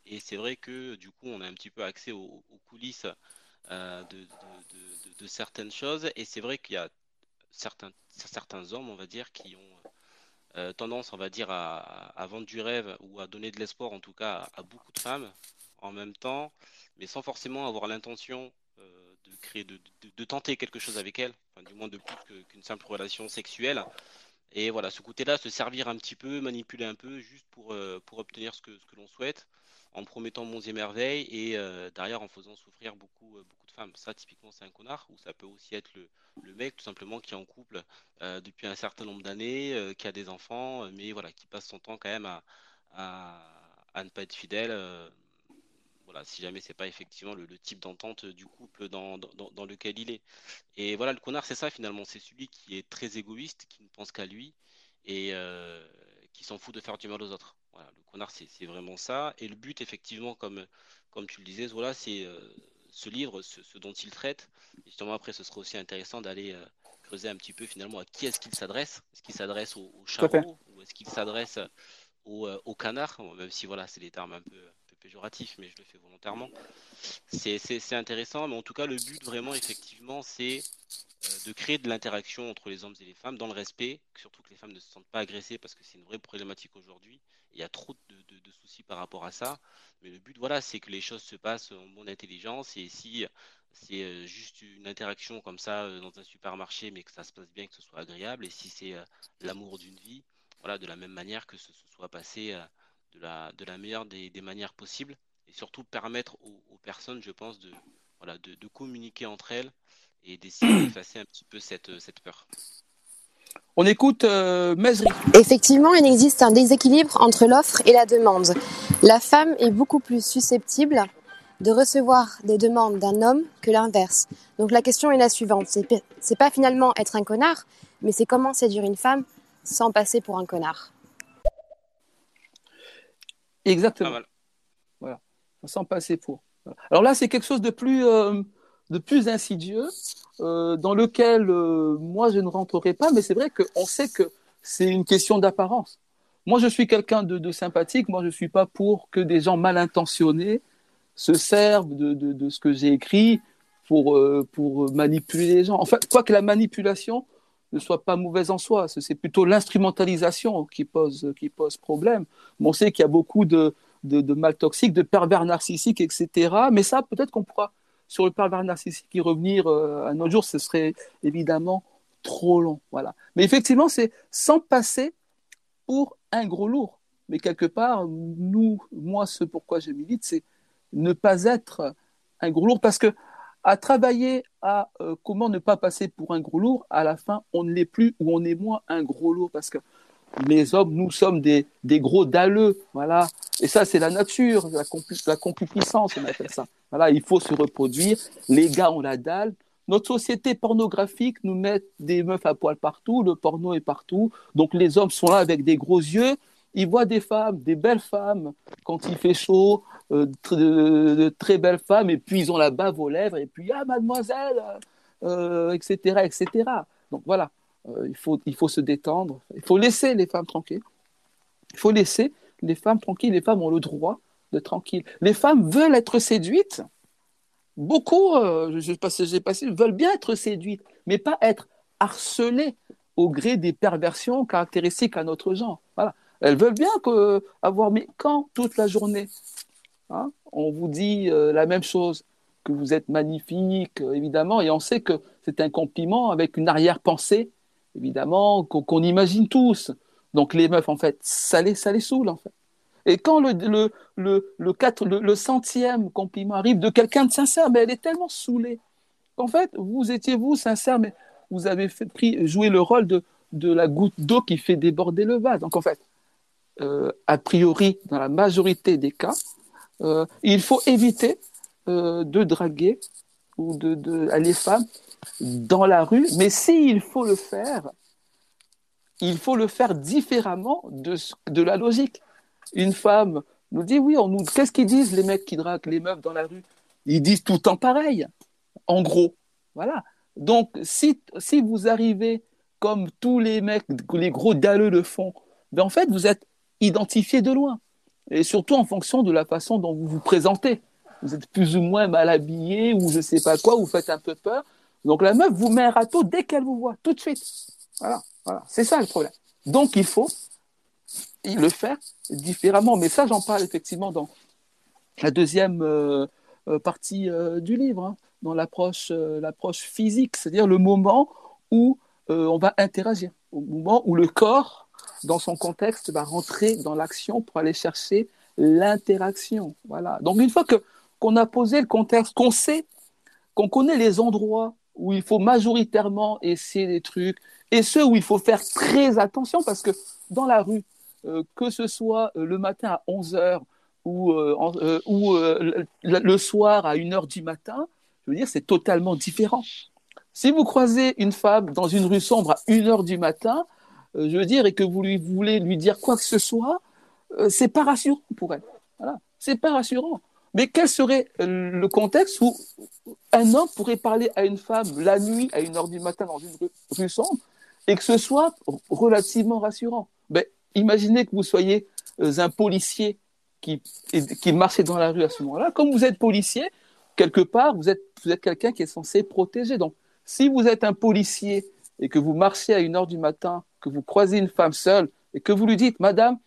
et c'est vrai que du coup, on a un petit peu accès aux coulisses euh, de, certaines choses. Et c'est vrai qu'il y a certains, certains hommes, on va dire, qui ont euh, tendance, on va dire, à, vendre du rêve ou à donner de l'espoir, en tout cas, à, beaucoup de femmes en même temps, mais sans forcément avoir l'intention euh, de créer, de, tenter quelque chose avec elles, du moins de plus qu'une simple relation sexuelle. Et voilà, ce côté-là, se servir un petit peu, manipuler un peu, juste pour, pour obtenir ce que, ce que l'on souhaite en promettant monts et merveilles et euh, derrière en faisant souffrir beaucoup, euh, beaucoup de femmes. Ça, typiquement, c'est un connard, ou ça peut aussi être le, le mec, tout simplement, qui est en couple euh, depuis un certain nombre d'années, qui a des enfants, mais voilà, qui passe son temps quand même à, à, ne pas être fidèle. Voilà, si jamais c'est pas effectivement le, type d'entente du couple dans, dans, dans, lequel il est. Et voilà, le connard, c'est ça finalement, c'est celui qui est très égoïste, qui ne pense qu'à lui et qui s'en fout de faire du mal aux autres. Voilà, le connard, c'est vraiment ça. Et le but, effectivement, comme, comme tu le disais, voilà, c'est euh, ce livre, ce, dont il traite. justement, après, ce serait aussi intéressant d'aller euh, creuser un petit peu finalement à qui est-ce qu'il s'adresse? Est-ce qu'il s'adresse au, au ou est-ce qu'il s'adresse au, euh, au, canard? Même si voilà, c'est des termes un peu, mais je le fais volontairement. C'est intéressant, mais en tout cas, le but vraiment, effectivement, c'est de créer de l'interaction entre les hommes et les femmes dans le respect, surtout que les femmes ne se sentent pas agressées parce que c'est une vraie problématique aujourd'hui. Il y a trop de, soucis par rapport à ça. Mais le but, voilà, c'est que les choses se passent en bonne intelligence. Et si c'est euh, juste une interaction comme ça euh, dans un supermarché, mais que ça se passe bien, que ce soit agréable, et si c'est euh, l'amour d'une vie, voilà, de la même manière que ce, soit passé de, la, de la meilleure des, manières possibles. Et surtout permettre aux, personnes, je pense, de, voilà, de, communiquer entre elles et d'essayer d'effacer un petit peu cette, cette peur. On écoute euh, Effectivement, il existe un déséquilibre entre l'offre et la demande. La femme est beaucoup plus susceptible de recevoir des demandes d'un homme que l'inverse. Donc la question est la suivante. C'est pas finalement être un connard, mais c'est comment séduire une femme sans passer pour un connard. Exactement. Voilà. Sans passer pour. Alors là, c'est quelque chose de plus, euh, de plus insidieux, euh, dans lequel euh, moi je ne rentrerai pas, mais c'est vrai qu'on sait que c'est une question d'apparence. Moi, je suis quelqu'un de, sympathique, moi je ne suis pas pour que des gens mal intentionnés se servent de, de, ce que j'ai écrit pour, pour manipuler les gens. Enfin, quoi que la manipulation ne soit pas mauvaise en soi, c'est plutôt l'instrumentalisation qui pose, qui pose problème. on sait qu'il y a beaucoup de, de, de mal toxiques, de pervers narcissiques, etc. Mais ça, peut-être qu'on pourra sur le pervers narcissique y revenir euh, à nos jours, ce serait évidemment trop long. Voilà. Mais effectivement, c'est sans passer pour un gros lourd. Mais quelque part, nous, moi, ce pourquoi je milite, c'est ne pas être un gros lourd parce que à travailler à euh, comment ne pas passer pour un gros lourd, à la fin, on ne l'est plus ou on est moins un gros lourd parce que les hommes, nous sommes des, des gros dalleux, voilà. Et ça, c'est la nature, la, la concupiscence, on appelle ça. Voilà, il faut se reproduire. Les gars ont la dalle. Notre société pornographique nous met des meufs à poil partout, le porno est partout. Donc les hommes sont là avec des gros yeux, ils voient des femmes, des belles femmes, quand il fait chaud, euh, de, très belles femmes, et puis ils ont la bave aux lèvres, et puis ah mademoiselle, etc., euh, etc. Donc voilà, euh, il, faut, il faut se détendre, il faut laisser les femmes tranquilles. Il faut laisser les femmes tranquilles. Les femmes ont le droit de tranquille. Les femmes veulent être séduites. Beaucoup, j'ai passé, passé, veulent bien être séduites, mais pas être harcelées au gré des perversions caractéristiques à notre genre. Voilà. Elles veulent bien que, avoir, mais quand toute la journée, hein, on vous dit euh, la même chose, que vous êtes magnifique, évidemment, et on sait que c'est un compliment avec une arrière-pensée évidemment, qu'on imagine tous. Donc les meufs, en fait, ça les, ça les saoule, en fait. Et quand le, le, le, le, centième compliment arrive de quelqu'un de sincère, mais elle est tellement saoulée qu'en fait, vous étiez vous sincère, mais vous avez fait, joué le rôle de, de la goutte d'eau qui fait déborder le vase. Donc en fait, euh, a priori, dans la majorité des cas, euh, il faut éviter euh, de draguer ou de, de les femmes dans la rue, mais s'il faut le faire, il faut le faire différemment de, de la logique. Une femme nous dit oui, on nous, qu'est-ce qu'ils disent les mecs qui draguent les meufs dans la rue? Ils disent tout le temps pareil, en gros. Voilà. Donc, si, si vous arrivez comme tous les mecs, les gros dalleux le font, ben en fait, vous êtes identifié de loin. Et surtout en fonction de la façon dont vous vous présentez. Vous êtes plus ou moins mal habillé ou je sais pas quoi, vous faites un peu peur. Donc la meuf vous met un râteau dès qu'elle vous voit, tout de suite. Voilà, voilà. c'est ça le problème. Donc il faut le faire différemment. Mais ça, j'en parle effectivement dans la deuxième euh, euh, partie euh, du livre, hein, dans l'approche l'approche physique, c'est-à-dire le moment où on va interagir, au moment où le corps, dans son contexte, va rentrer dans l'action pour aller chercher l'interaction. Voilà. Donc une fois que qu'on a posé le contexte, qu'on sait, qu'on connaît les endroits où il faut majoritairement essayer des trucs et ceux où il faut faire très attention parce que dans la rue, euh, que ce soit euh, le matin à 11 heures ou, euh, ou le, le soir à 1 heure du matin, je veux dire, c'est totalement différent. Si vous croisez une femme dans une rue sombre à 1 heure du matin, je veux dire, et que vous lui voulez lui dire quoi que ce soit, euh, c'est pas rassurant pour elle. Voilà, c'est pas rassurant. Mais quel serait euh, le contexte où un homme pourrait parler à une femme la nuit à 1 heure du matin dans une rue, sombre et que ce soit relativement rassurant? Ben, Imaginez que vous soyez euh, un policier qui, qui marchait dans la rue à ce moment-là. Comme vous êtes policier, quelque part, vous êtes, vous êtes quelqu'un qui est censé protéger. Donc, si vous êtes un policier et que vous marchez à 1 heure du matin, que vous croisez une femme seule et que vous lui dites, Madame,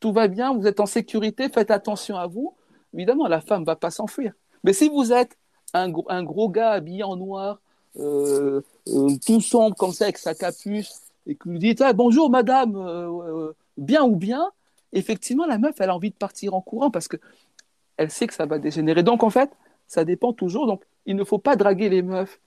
tout va bien, vous êtes en sécurité, faites attention à vous, évidemment, la femme ne va pas s'enfuir. Mais si vous êtes un, gros- gars habillé en noir, euh, euh, tout sombre comme ça avec sa capuche, et que vous lui dites ah, bonjour madame, euh, bien ou bien, effectivement la meuf elle a envie de partir en courant parce que elle sait que ça va dégénérer. Donc en fait, ça dépend toujours. Donc il ne faut pas draguer les meufs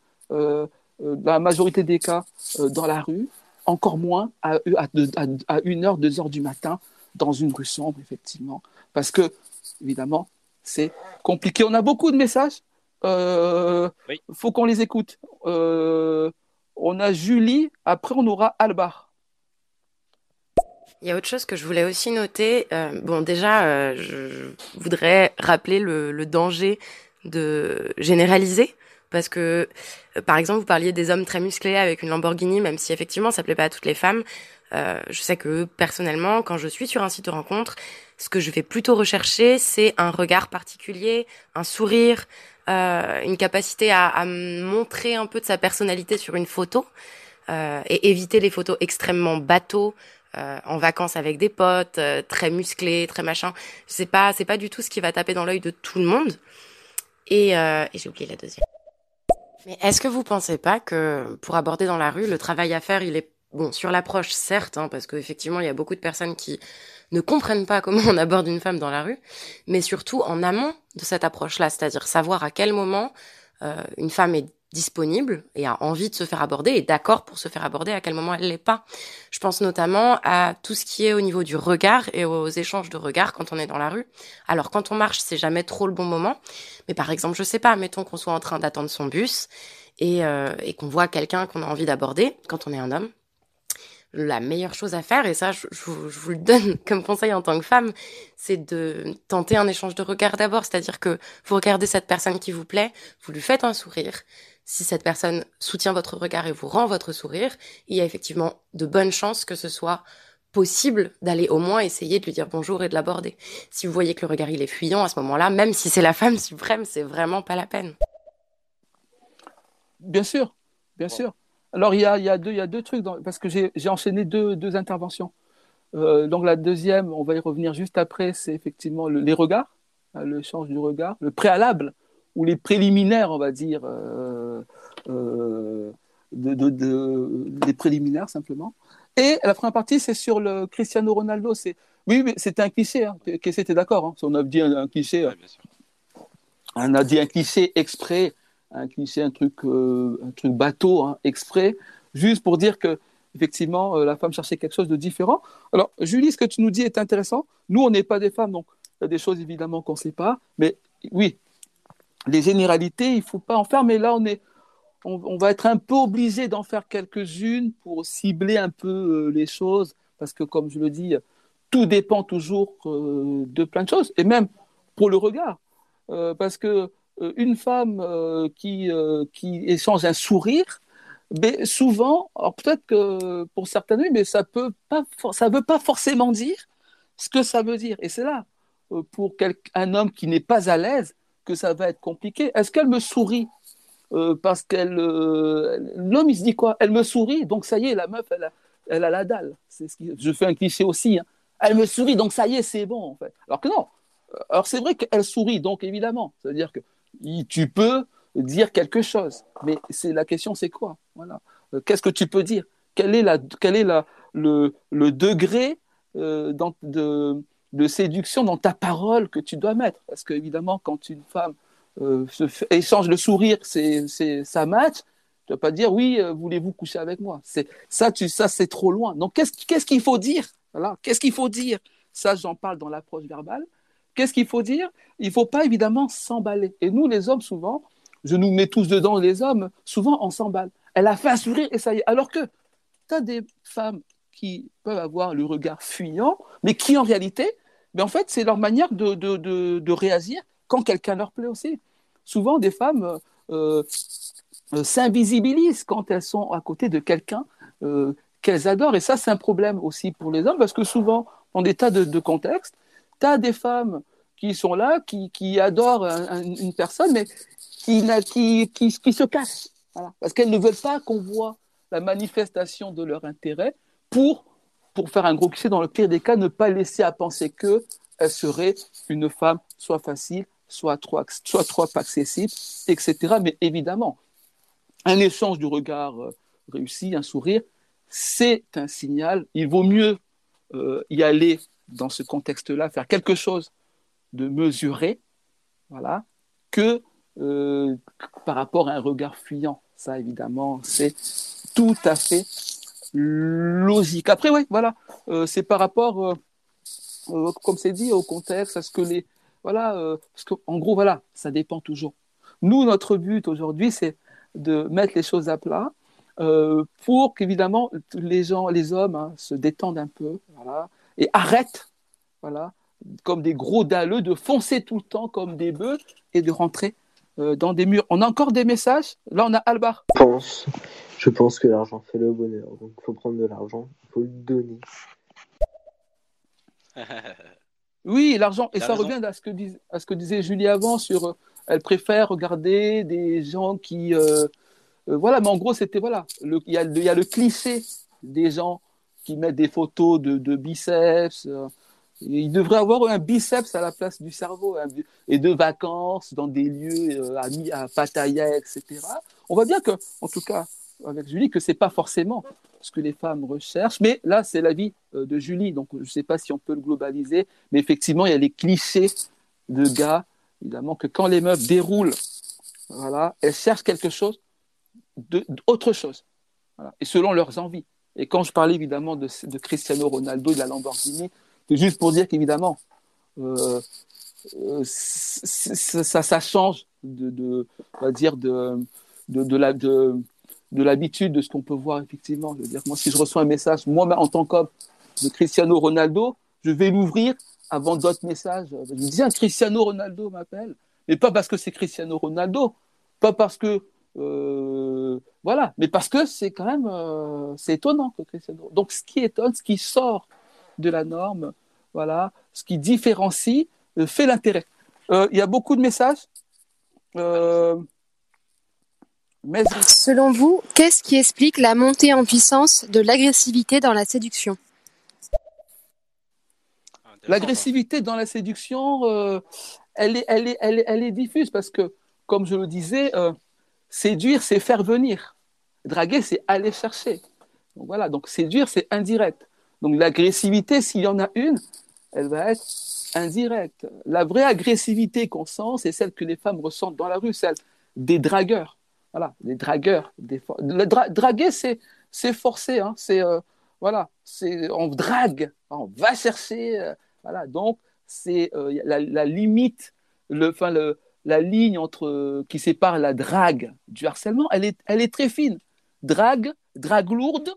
dans la majorité des cas euh, dans la rue, encore moins à, à, à, à 1h, 2h du matin dans une rue sombre, effectivement. Parce que, évidemment, c'est compliqué. On a beaucoup de messages. Euh, Oui. faut qu'on les écoute. Euh, on a Julie, après on aura Albar. Il y a autre chose que je voulais aussi noter. Euh, bon, déjà, euh, je, je voudrais rappeler le, le danger de généraliser. Parce que, euh, par exemple, vous parliez des hommes très musclés avec une Lamborghini, même si effectivement ça plaît pas à toutes les femmes. Euh, je sais que personnellement, quand je suis sur un site de rencontre, ce que je vais plutôt rechercher, c'est un regard particulier, un sourire, euh, une capacité à, à montrer un peu de sa personnalité sur une photo euh, et éviter les photos extrêmement bateaux, euh, en vacances avec des potes, euh, très musclés, très machin. C'est pas, c'est pas du tout ce qui va taper dans l'œil de tout le monde. Et, euh, et j'ai oublié la deuxième. Mais est-ce que vous pensez pas que pour aborder dans la rue, le travail à faire, il est bon sur l'approche certes, hein, parce qu'effectivement il y a beaucoup de personnes qui ne comprennent pas comment on aborde une femme dans la rue, mais surtout en amont de cette approche-là, c'est-à-dire savoir à quel moment euh, une femme est disponible et a envie de se faire aborder et d'accord pour se faire aborder à quel moment elle l'est pas. Je pense notamment à tout ce qui est au niveau du regard et aux échanges de regards quand on est dans la rue. Alors quand on marche, c'est jamais trop le bon moment, mais par exemple, je sais pas, mettons qu'on soit en train d'attendre son bus et, euh, et qu'on voit quelqu'un qu'on a envie d'aborder quand on est un homme. La meilleure chose à faire, et ça je, je vous- le donne comme conseil en tant que femme, c'est de tenter un échange de regards d'abord, c'est-à-dire que vous regardez cette personne qui vous plaît, vous lui faites un sourire. Si cette personne soutient votre regard et vous rend votre sourire, il y a effectivement de bonnes chances que ce soit possible d'aller au moins essayer de lui dire bonjour et de l'aborder. Si vous voyez que le regard il est fuyant à ce moment-là, même si c'est la femme suprême, c'est vraiment pas la peine. Bien sûr, bien sûr. Alors, il y a, il y a, deux, il y a deux trucs, dans- parce que j'ai j'ai enchaîné deux, deux interventions. Euh, donc, la deuxième, on va y revenir juste après, c'est effectivement le- les regards, hein, le change du regard, le préalable, ou les préliminaires, on va dire, euh, euh, de, de, de- des préliminaires simplement. Et la première partie, c'est sur le Cristiano Ronaldo. C'est Oui, mais c'était un cliché. Hein. C'était d'accord hein. On a dit un, un cliché. Ouais, bien sûr. On a dit un cliché exprès, un cliché, un truc, euh, un truc bateau, hein, exprès, juste pour dire que effectivement la femme cherchait quelque chose de différent. Alors, Julie, ce que tu nous dis est intéressant. Nous, on n'est pas des femmes, donc il y a des choses évidemment qu'on ne sait pas. Mais oui, les généralités, il ne faut pas en faire. Mais là, on est, on, va être un peu obligé d'en faire quelques-unes pour cibler un peu euh, les choses, parce que comme je le dis, tout dépend toujours euh, de plein de choses, et même pour le regard. Euh, parce que une femme qui, qui échange un sourire, mais souvent, peut-être que pour certaines, mais ça peut pas, ça veut pas forcément dire ce que ça veut dire. Et c'est là, pour un homme qui n'est pas à l'aise, que ça va être compliqué. Est-ce qu'elle me sourit euh, parce qu'elle, euh, l'homme, il se dit quoi? Elle me sourit, donc ça y est, la meuf, elle a, elle a la dalle. C'est ce qui, je fais un cliché aussi. hein. Elle me sourit, donc ça y est, c'est bon en fait. Alors que non. Alors c'est vrai qu'elle sourit, donc évidemment, ça veut dire que tu peux dire quelque chose, mais c'est la question, c'est quoi? Voilà. Euh, Qu'est-ce que tu peux dire? Quel est la, quel est la, le, le degré dans- de, de séduction dans ta parole que tu dois mettre Parce que évidemment, quand une femme euh, échange le sourire, c'est, ça match. Tu vas pas dire oui, euh, voulez-vous coucher avec moi? Ça, tu, ça c'est trop loin. Donc qu'est-ce, qu'il faut dire? Voilà, qu'est-ce qu'il faut dire? Ça, j'en parle dans l'approche verbale. Qu'est-ce qu'il faut dire? Il faut pas évidemment s'emballer. Et nous, les hommes, souvent, je nous mets tous dedans, les hommes, souvent on s'emballe. Elle a fait un sourire et ça y est. Alors que tu as des femmes qui peuvent avoir le regard fuyant, mais qui en réalité, mais en fait, c'est leur manière de, de, de, réagir quand quelqu'un leur plaît aussi. Souvent, des femmes euh, euh, s'invisibilisent quand elles sont à côté de quelqu'un euh, qu'elles adorent. Et ça, c'est un problème aussi pour les hommes, parce que souvent, dans des tas de, contextes, tu as des femmes qui sont là, qui, qui adorent un- un- une personne, mais qui, qui, qui, se cachent. Parce qu'elles ne veulent pas qu'on voit la manifestation de leur intérêt pour, pour faire un gros cliché, dans le pire des cas, ne pas laisser à penser qu'elle serait une femme soit facile, soit trop, soit accessible, etc. Mais évidemment, un échange du regard euh, réussi, un sourire, c'est un signal. Il vaut mieux euh, y aller dans ce contexte-là, faire quelque chose de mesuré, voilà, que euh, par rapport à un regard fuyant. Ça, évidemment, c'est tout à fait logique. Après, oui, voilà, euh, c'est par rapport, euh, euh, comme c'est dit, au contexte, à ce que les, voilà, parce que en gros, voilà, ça dépend toujours. Nous, notre but aujourd'hui, c'est de mettre les choses à plat pour qu'évidemment les gens, les hommes, hein, se détendent un peu, voilà, et arrêtent, voilà, comme des gros dalleux, de foncer tout le temps comme des bœufs et de rentrer euh, dans des murs. On a encore des messages. Là, on a Albar. Je pense, je pense que l'argent fait le bonheur. Donc, il faut prendre de l'argent, il faut le donner. Oui, l'argent. Et ça raison. revient à ce, que dis- à ce que disait Julie avant sur. euh, elle préfère regarder des gens qui. euh, euh, voilà, mais en gros, c'était. Voilà. le- Il y, a le- il y a le cliché des gens qui mettent des photos de, de biceps. Il devrait avoir un biceps à la place du cerveau et de vacances dans des lieux euh, à, à Pattaya, etc. On voit bien que, en tout cas, avec Julie, que c'est pas forcément ce que les femmes recherchent. Mais là, c'est l'avis euh, de Julie, donc je ne sais pas si on peut le globaliser, mais effectivement, il y a les clichés de gars, évidemment, que quand les meufs déroulent, voilà, elles cherchent quelque chose, de, autre chose, et selon leurs envies. Et quand je parlais évidemment de, de Cristiano Ronaldo de la Lamborghini, juste pour dire qu'évidemment, euh, euh, ça, ça change de, on va dire de, de, de l'habitude de ce qu'on peut voir effectivement. Je veux dire, moi, si je reçois un message, moi, en tant qu'homme, de Cristiano Ronaldo, je vais l'ouvrir avant d'autres messages. Je me dis, un Cristiano Ronaldo m'appelle, mais pas parce que c'est Cristiano Ronaldo, pas parce que euh, voilà, mais parce que c'est quand même c'est étonnant que Cristiano. Donc, ce qui étonne, ce qui sort de la norme, voilà, ce qui différencie, euh, fait l'intérêt. Euh, Il y a beaucoup de messages. Euh, mais Selon vous, qu'est-ce qui explique la montée en puissance de l'agressivité dans la séduction? L'agressivité dans la séduction, euh, elle, est, elle, est, elle, est, elle est diffuse parce que, comme je le disais, euh, séduire, c'est faire venir. Draguer, c'est aller chercher. Donc voilà, donc séduire, c'est indirect. Donc l'agressivité, s'il y en a une, elle va être indirecte. La vraie agressivité qu'on sent, c'est celle que les femmes ressentent dans la rue, celle des dragueurs. Voilà, des dragueurs. Des draguer, c'est, forcé. Hein, c'est, euh, voilà, c'est, on drague, on va chercher. Euh, voilà, donc, c'est euh, la, limite, le, enfin, le, la ligne entre, qui sépare la drague du harcèlement, elle est, elle est très fine. Drague, drague lourde.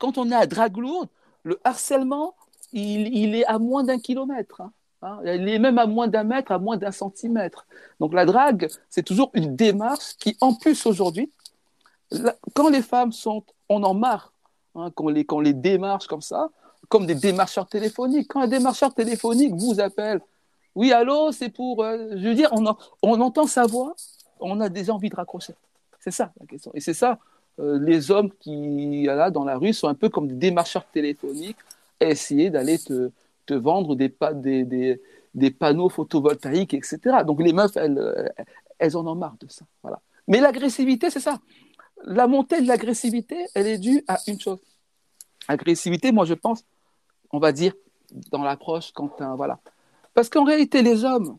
Quand on est à drague lourde, le harcèlement, il, est à moins d'un kilomètre. Hein. Hein. il est même à moins d'un mètre, à moins d'un centimètre. Donc la drague, c'est toujours une démarche qui, en plus aujourd'hui, quand les femmes sont, on en marre, hein, quand, les, quand les démarches comme ça, comme des démarcheurs téléphoniques, quand un démarcheur téléphonique vous appelle, oui, allô, c'est pour, euh, je veux dire, on, on entend sa voix, on a déjà envie de raccrocher. C'est ça la question. Et c'est ça, euh, les hommes qui, là, dans la rue, sont un peu comme des démarcheurs téléphoniques essayer d'aller te, te, vendre des, des, des, panneaux photovoltaïques, etc. Donc les meufs, elles, elles en ont marre de ça. Voilà. Mais l'agressivité, c'est ça. La montée de l'agressivité, elle est due à une chose. Agressivité, moi je pense, on va dire, dans l'approche, quand voilà. Parce qu'en réalité, les hommes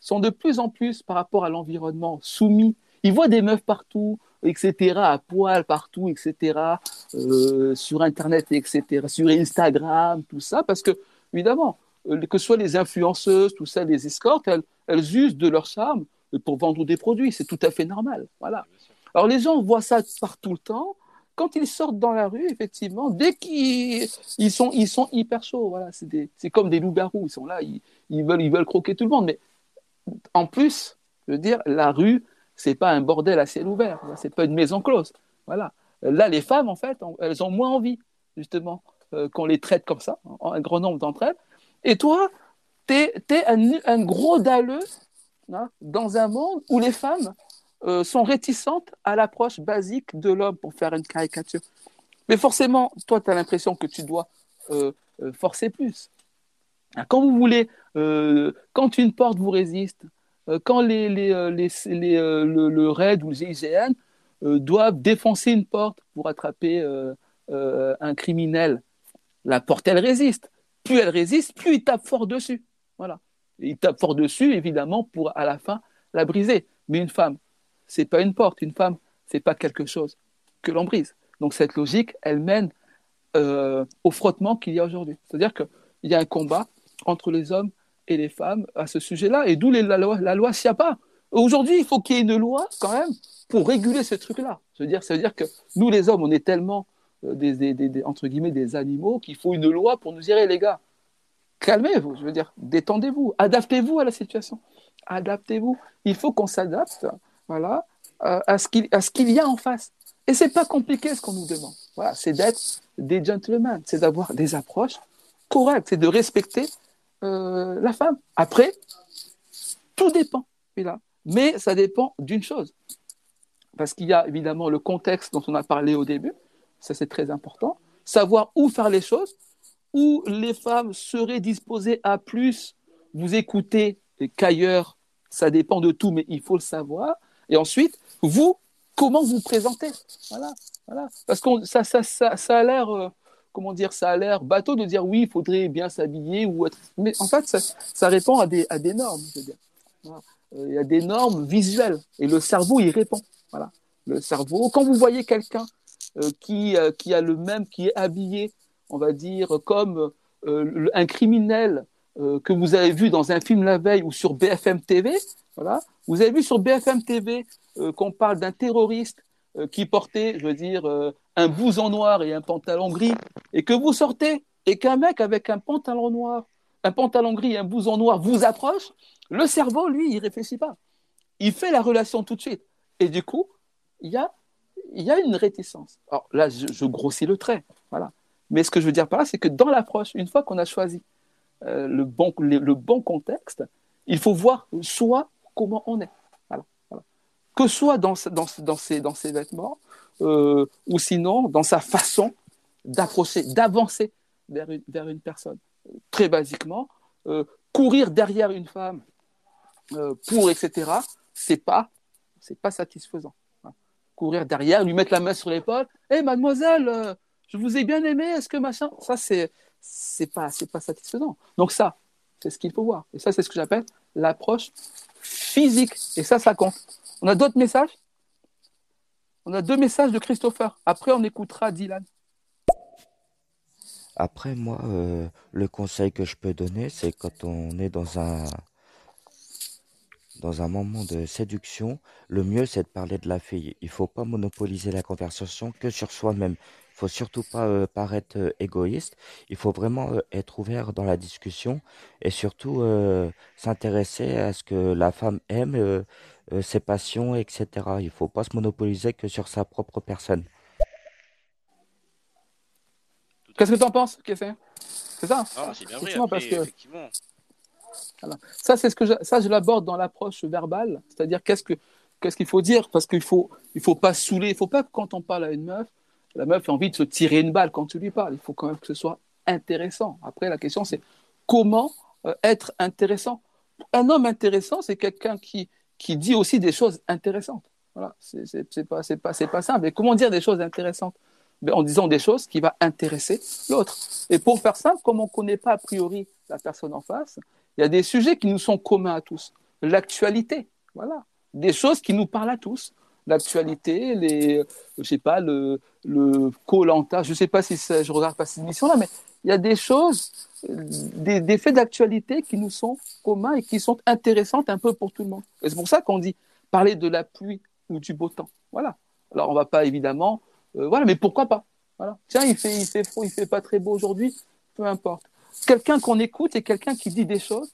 sont de plus en plus, par rapport à l'environnement, soumis. Ils voient des meufs partout, etc., à poil partout, etc., euh, sur Internet, etc., sur Instagram, tout ça, parce que, évidemment, euh, que ce soit les influenceuses, tout ça, les escortes, elles, elles usent de leur charme pour vendre des produits, c'est tout à fait normal, voilà. Alors les gens voient ça partout le temps, quand ils sortent dans la rue, effectivement, dès qu'ils ils sont, ils sont hyper chauds, voilà, c'est comme des loups-garous, ils sont là, ils, ils, veulent, ils veulent croquer tout le monde, mais en plus, je veux dire, la rue, c'est pas un bordel à ciel ouvert, c'est pas une maison close. Voilà. Là, les femmes, en fait, elles ont moins envie, justement, euh, qu'on les traite comme ça, un grand nombre d'entre elles. Et toi, tu es, un, gros dalleux hein, dans un monde où les femmes euh, sont réticentes à l'approche basique de l'homme pour faire une caricature. Mais forcément, toi, tu as l'impression que tu dois euh, forcer plus. Quand vous voulez, quand une porte vous résiste, quand les, les, euh, les, euh, le, le, RAID ou le GIGN doivent défoncer une porte pour attraper un criminel, la porte, elle résiste. Plus elle résiste, plus il tape fort dessus. Voilà. il tape fort dessus, évidemment, pour à la fin la briser. Mais une femme, c'est pas une porte. Une femme, c'est pas quelque chose que l'on brise. Donc cette logique, elle mène au frottement qu'il y a aujourd'hui. C'est-à-dire qu'il y a un combat entre les hommes les femmes à ce sujet-là, et d'où la loi, la loi SIAPA. Aujourd'hui, il faut qu'il y ait une loi quand même pour réguler ce truc-là. Ça veut dire que nous, les hommes, on est tellement euh, des, entre guillemets des animaux qu'il faut une loi pour nous dire les gars, calmez-vous, je veux dire, détendez-vous, adaptez-vous à la situation, adaptez-vous. Il faut qu'on s'adapte, voilà, euh, à ce qu'il à ce qu'il y a en face. Et c'est pas compliqué ce qu'on nous demande. Voilà, c'est d'être des gentlemen, c'est d'avoir des approches correctes, c'est de respecter euh, la femme. Après, tout dépend. Là. Mais ça dépend d'une chose. Parce qu'il y a évidemment le contexte dont on a parlé au début, ça c'est très important. Savoir où faire les choses, où les femmes seraient disposées à plus vous écouter qu'ailleurs, ça dépend de tout, mais il faut le savoir. Et ensuite, vous, comment vous présentez Voilà, voilà. Parce que ça, ça, ça, ça a l'air. Comment dire, ça a l'air bateau de dire oui, il faudrait bien s'habiller ou être. Mais en fait, ça, répond à des, à des normes. Je veux dire. Euh, il y a des normes visuelles et le cerveau y répond. Voilà. Le cerveau, quand vous voyez quelqu'un euh, qui, euh, qui a le même, qui est habillé, on va dire, comme un criminel que vous avez vu dans un film la veille ou sur BFM TV, voilà, vous avez vu sur BFM TV qu'on parle d'un terroriste qui portait, je veux dire, un blouson noir et un pantalon gris, et que vous sortez, et qu'un mec avec un pantalon noir, un pantalon gris et un blouson noir vous approche, le cerveau, lui, il réfléchit pas. Il fait la relation tout de suite. Et du coup, il y a, y a une réticence. Alors là, je, grossis le trait. Voilà. Mais ce que je veux dire par là, c'est que dans l'approche, une fois qu'on a choisi euh, le, bon, le, bon contexte, il faut voir soit comment on est. Que soit dans, ces vêtements, euh, ou sinon dans sa façon d'approcher, d'avancer vers une, personne. Très basiquement, euh, courir derrière une femme euh, pour, etc., c'est pas, pas satisfaisant. Hein. Courir derrière, lui mettre la main sur l'épaule, hé mademoiselle, je vous ai bien aimé, est-ce que machin, ça c'est, c'est pas, pas satisfaisant. Donc ça, c'est ce qu'il faut voir. Et ça, c'est ce que j'appelle l'approche physique. Et ça, ça compte. On a d'autres messages? On a deux messages de Christopher. Après, on écoutera Dylan. Après, moi, euh, le conseil que je peux donner, c'est quand on est dans un, dans un moment de séduction, le mieux, c'est de parler de la fille. Il faut pas monopoliser la conversation que sur soi-même. Il faut surtout pas euh, paraître euh, égoïste. Il faut vraiment être ouvert dans la discussion et surtout s'intéresser à ce que la femme aime, ses passions, etc. Il faut pas se monopoliser que sur sa propre personne. Qu'est-ce que tu en penses, C'est ça? Ah, C'est bien vrai, parce que... effectivement. Ça, c'est ce que je, ça, je l'aborde dans l'approche verbale, c'est-à-dire qu'est-ce que qu'est-ce qu'il faut dire, parce qu'il faut il faut pas saouler, il faut pas que quand on parle à une meuf, la meuf a envie de se tirer une balle quand tu lui parles. Il faut quand même que ce soit intéressant. Après, la question c'est comment euh, être intéressant? Un homme intéressant, c'est quelqu'un qui qui dit aussi des choses intéressantes. Voilà, c'est pas pas pas simple. Et comment dire des choses intéressantes? En disant des choses qui vont intéresser l'autre. Et pour faire ça, comme on ne connaît pas a priori la personne en face, il y a des sujets qui nous sont communs à tous. L'actualité, voilà. Des choses qui nous parlent à tous. L'actualité, les, je sais pas, le, le Colanta, je sais pas si je regarde pas cette émission-là, mais il y a des choses, des, faits d'actualité qui nous sont communs et qui sont intéressantes un peu pour tout le monde. Et c'est pour ça qu'on dit parler de la pluie ou du beau temps. Voilà. Alors on ne va pas évidemment euh, voilà, mais pourquoi pas? Tiens, il fait, il fait froid, il fait pas très beau aujourd'hui, peu importe. Quelqu'un qu'on écoute et quelqu'un qui dit des choses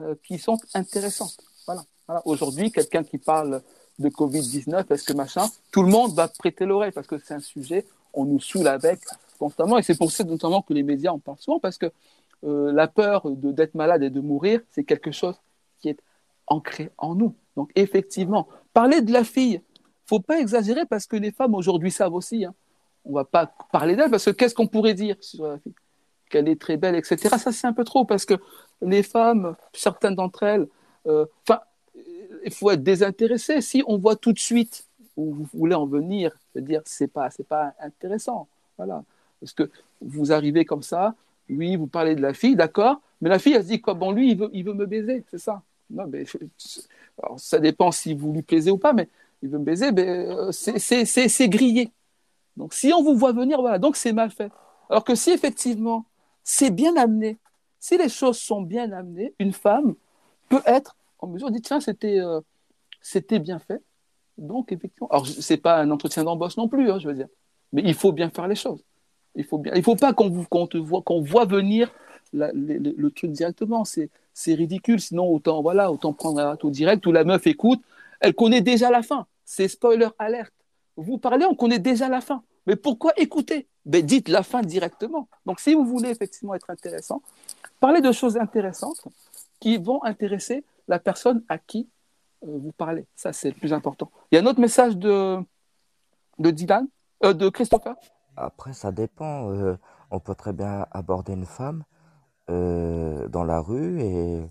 euh, qui sont intéressantes. Voilà. voilà. Aujourd'hui, quelqu'un qui parle de Covid-19, est-ce que machin, tout le monde va prêter l'oreille parce que c'est un sujet, on nous saoule avec constamment et c'est pour ça notamment que les médias en parlent souvent parce que euh, la peur d'être malade et de mourir, c'est quelque chose qui est ancré en nous. Donc effectivement, parler de la fille faut pas exagérer parce que les femmes aujourd'hui savent aussi. Hein. On va pas parler d'elle parce que qu'est-ce qu'on pourrait dire sur la fille? Qu'elle est très belle, etc. Ça, c'est un peu trop parce que les femmes, certaines d'entre elles, euh, enfin, il faut être désintéressé. Si on voit tout de suite où vous voulez en venir, je veux dire, c'est pas, c'est pas intéressant. Voilà. Parce que vous arrivez comme ça, oui, vous parlez de la fille, d'accord, mais la fille, elle se dit quoi Bon, lui, il veut, il veut me baiser, c'est ça. Non, mais ça dépend si vous lui plaisez ou pas, mais il veut me baiser, euh, c'est grillé. Donc si on vous voit venir, voilà, donc c'est mal fait. Alors que si effectivement c'est bien amené, si les choses sont bien amenées, une femme peut être en mesure de dire tiens, c'était euh, bien fait. Donc effectivement, alors c'est pas un entretien d'embauche non plus, hein, je veux dire, mais il faut bien faire les choses. Il faut bien, il faut pas qu'on vous te voit qu'on voit venir le, truc directement, c'est c'est ridicule. Sinon autant voilà, autant prendre un râteau direct où la meuf écoute, elle connaît déjà la fin c'est spoiler alerte. Vous parlez, on connaît déjà la fin. Mais pourquoi écouter? Ben, Dites la fin directement. Donc, si vous voulez effectivement être intéressant, parlez de choses intéressantes qui vont intéresser la personne à qui euh, vous parlez. Ça, c'est le plus important. Il y a un autre message de, de Dylan, euh, de Christopher? Après, ça dépend. Euh, on peut très bien aborder une femme dans la rue et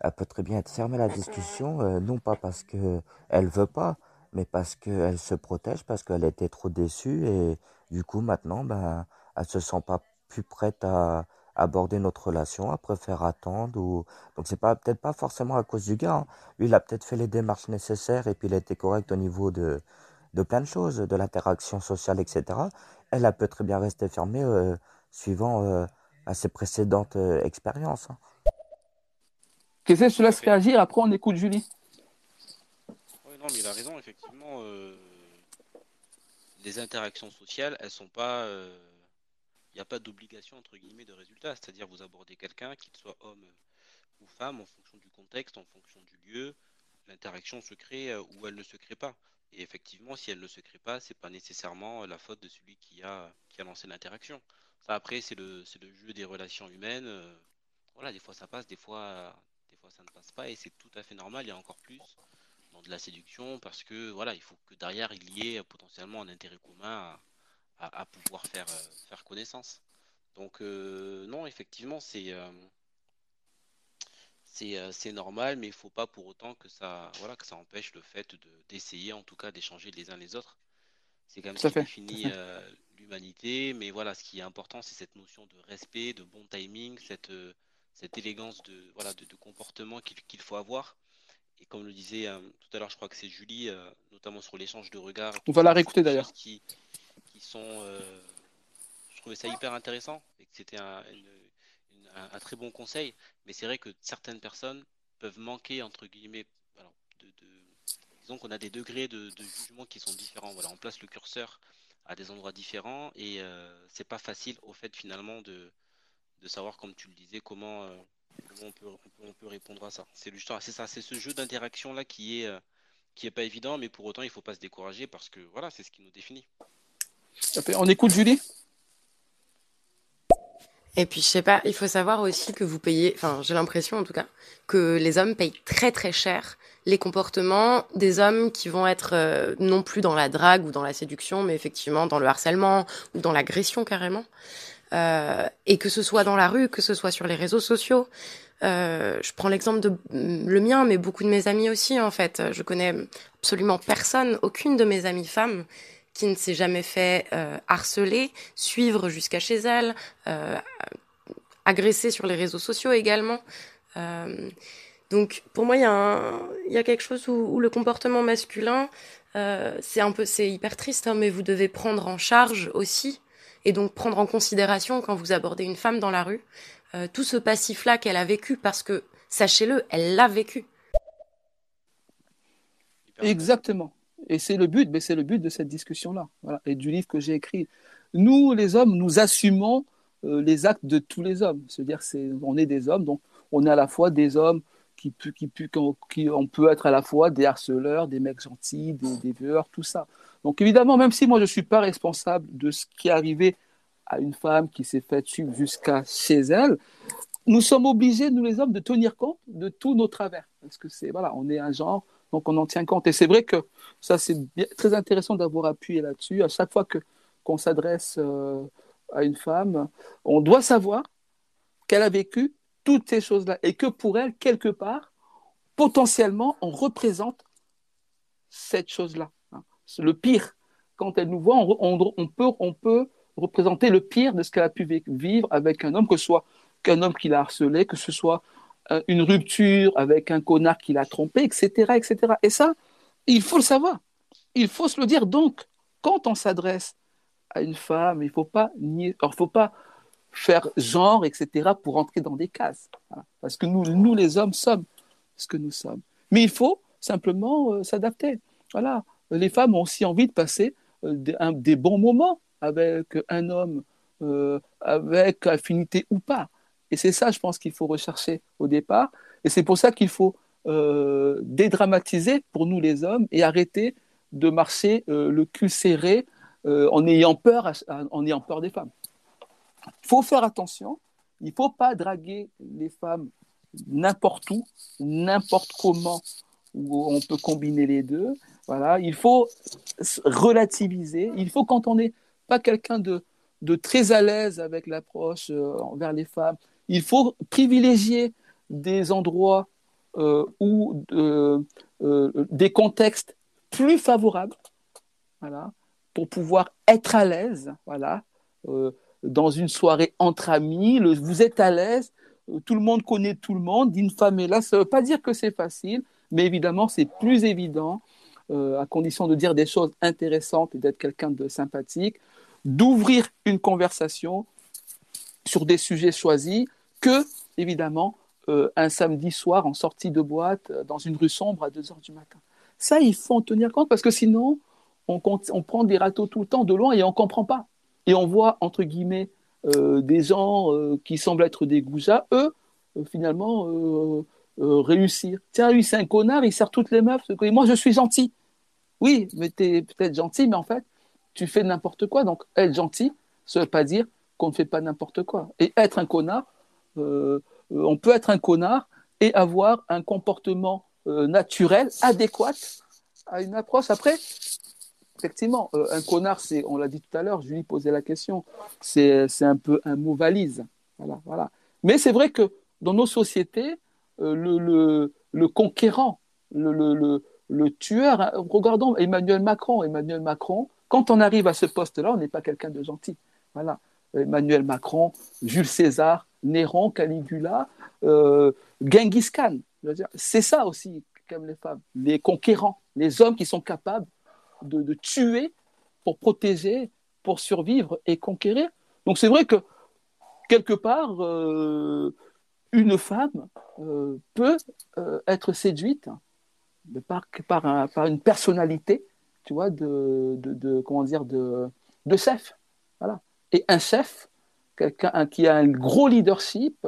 elle peut très bien être fermée à la discussion, non pas parce qu'elle ne veut pas, mais parce qu'elle se protège, parce qu'elle était trop déçue et du coup maintenant, ben, elle se sent pas plus prête à aborder notre relation, elle préfère attendre ou donc c'est pas peut-être pas forcément à cause du gars. Hein. Lui, il a peut-être fait les démarches nécessaires et puis il a été correct au niveau de de plein de choses, de l'interaction sociale, etc. Elle, a peut très bien rester fermée euh, suivant euh, à ses précédentes euh, expériences. Hein. Qu'est-ce que je te laisse réagir Après, on écoute Julie? Non, mais il a raison, effectivement. Euh, les interactions sociales, elles sont pas. Il n'y a pas d'obligation, entre guillemets, de résultat. C'est-à-dire, vous abordez quelqu'un, qu'il soit homme ou femme, en fonction du contexte, en fonction du lieu, l'interaction se crée ou elle ne se crée pas. Et effectivement, si elle ne se crée pas, c'est pas nécessairement la faute de celui qui a, qui a lancé l'interaction. Ça, après, c'est le, le jeu des relations humaines. Voilà, des fois ça passe, des fois, des fois ça ne passe pas, et c'est tout à fait normal. A encore plus de la séduction parce que voilà, il faut que derrière il y ait potentiellement un intérêt commun à, pouvoir faire, euh, faire connaissance. Donc euh, non, effectivement, c'est euh, c'est normal, mais il faut pas pour autant que ça voilà que ça empêche le fait de d'essayer en tout cas d'échanger les uns les autres. C'est comme ça qui définit l'humanité. Mais voilà, ce qui est important, c'est cette notion de respect, de bon timing, cette, cette élégance de, voilà, de, comportement qu'il faut avoir. Et comme le disait tout à l'heure, je crois que c'est Julie, notamment sur l'échange de regards. On va la réécouter d'ailleurs. Qui, qui sont, je trouvais ça hyper intéressant et que c'était un, un, très bon conseil. Mais c'est vrai que certaines personnes peuvent manquer, entre guillemets, de, disons qu'on a des degrés de, jugement qui sont différents. Voilà, on place le curseur à des endroits différents et euh, c'est pas facile au fait finalement de, de savoir, comme tu le disais, comment, euh, on, peut, on, peut, répondre à ça. C'est c'est ça, c'est ce jeu d'interaction là qui est, euh, qui est pas évident, mais pour autant il faut pas se décourager parce que voilà, c'est ce qui nous définit. On écoute Julie? Et puis, je sais pas, il faut savoir aussi que vous payez, enfin, j'ai l'impression en tout cas, que les hommes payent très très cher les comportements des hommes qui vont être euh, non plus dans la drague ou dans la séduction, mais effectivement dans le harcèlement ou dans l'agression carrément. Euh, et que ce soit dans la rue, que ce soit sur les réseaux sociaux. Euh, je prends l'exemple de le mien, mais beaucoup de mes amis aussi en fait. Je connais absolument personne, aucune de mes amies femmes qui ne s'est jamais fait euh, harceler, suivre jusqu'à chez elle, euh, agresser sur les réseaux sociaux également. Euh, donc pour moi, il y, a quelque chose où, le comportement masculin, c'est un peu, c'est hyper triste, hein, mais vous devez prendre en charge aussi, et donc prendre en considération quand vous abordez une femme dans la rue, tout ce passif-là qu'elle a vécu, parce que sachez-le, elle l'a vécu. Exactement. Et c'est le but, mais c'est le but de cette discussion-là, et du livre que j'ai écrit. Nous, les hommes, nous assumons euh, les actes de tous les hommes. C'est-à-dire, c'est, on est des hommes, donc on est à la fois des hommes qui, qui, qui, on peut être à la fois des harceleurs, des mecs gentils, des, des tout ça. Donc évidemment, même si moi je ne suis pas responsable de ce qui est arrivé à une femme qui s'est faite suivre jusqu'à chez elle, nous sommes obligés, nous les hommes, de tenir compte de tous nos travers. Parce que c'est, voilà, on est un genre donc on en tient compte. Et c'est vrai que ça, c'est très intéressant d'avoir appuyé là-dessus. À chaque fois que, qu'on s'adresse euh, à une femme, on doit savoir qu'elle a vécu toutes ces choses-là et que pour elle, quelque part, potentiellement, on représente cette chose-là. Hein. Le pire. Quand elle nous voit, on, peut, on peut représenter le pire de ce qu'elle a pu vivre avec un homme, que ce soit qu'un homme qui l'a harcelé, que ce soit euh, une rupture avec un connard qui l'a trompé, etc., etc. Et ça, il faut le savoir. Il faut se le dire. Donc, quand on s'adresse à une femme, il ne faut pas faire genre, etc., pour entrer dans des cases. Parce que nous, les hommes, sommes ce que nous sommes. Mais il faut simplement euh, s'adapter. Voilà. Les femmes ont aussi envie de passer euh, des, bons moments avec un homme, avec affinité ou pas. Et c'est ça, je pense, qu'il faut rechercher au départ. Et c'est pour ça qu'il faut euh, dédramatiser pour nous les hommes et arrêter de marcher euh, le cul serré euh, en, ayant peur, en ayant peur des femmes. Il faut faire attention. Il ne faut pas draguer les femmes n'importe où, n'importe comment, où on peut combiner les deux. Voilà, il faut relativiser. Il faut, quand on n'est pas quelqu'un de, très à l'aise avec l'approche envers les femmes, il faut privilégier des endroits ou euh, euh, des contextes plus favorables voilà, pour pouvoir être à l'aise voilà, dans une soirée entre amis. vous êtes à l'aise, tout le monde connaît tout le monde, une femme est là. Ça ne veut pas dire que c'est facile, mais évidemment, c'est plus évident, à condition de dire des choses intéressantes et d'être quelqu'un de sympathique, d'ouvrir une conversation sur des sujets choisis que, évidemment, euh, un samedi soir en sortie de boîte euh, dans une rue sombre à 2 heures du matin. Ça, il faut en tenir compte parce que sinon, on, prend des râteaux tout le temps de loin et on ne comprend pas. Et on voit, entre guillemets, euh, des gens qui semblent être des goujats, eux, finalement, réussir. Tiens, lui, c'est un connard, il sert toutes les meufs. Moi, je suis gentil. Oui, mais tu es peut-être gentil, mais en fait, tu fais n'importe quoi. Donc, être gentil, ça ne veut pas dire qu'on ne fait pas n'importe quoi. Et être un connard, on peut être un connard et avoir un comportement euh, naturel, adéquat à une approche. Après, effectivement, euh, un connard, c'est, on l'a dit tout à l'heure, Julie posait la question, c'est, un peu un mot valise. Voilà, voilà. Mais c'est vrai que dans nos sociétés, le, le, conquérant, le, le, tueur, hein, regardons Emmanuel Macron. Emmanuel Macron, quand on arrive à ce poste-là, on n'est pas quelqu'un de gentil. Voilà. Emmanuel Macron, Jules César, Néron, Caligula, euh, Genghis Khan. C'est ça aussi comme les femmes, les conquérants, les hommes qui sont capables de, tuer pour protéger, pour survivre et conquérir. Donc c'est vrai que quelque part, euh, une femme euh, peut être séduite par, une personnalité, tu vois, de, comment dire, de, de chef. Voilà. Et un chef, quelqu'un qui a un gros leadership,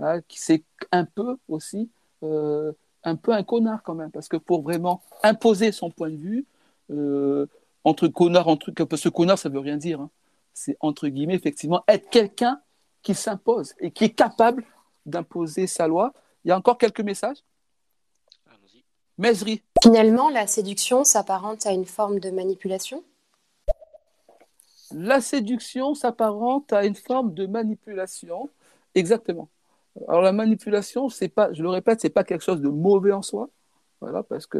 hein, qui c'est un peu aussi euh, un peu un connard quand même, parce que pour vraiment imposer son point de vue, euh, entre connard, entre, parce que connard ça veut rien dire, hein. c'est entre guillemets effectivement être quelqu'un qui s'impose et qui est capable d'imposer sa loi. Il y a encore quelques messages? Mesri. Finalement, la séduction s'apparente à une forme de manipulation? La séduction s'apparente à une forme de manipulation. Exactement. Alors la manipulation, c'est pas, je le répète, c'est pas quelque chose de mauvais en soi. Voilà, parce que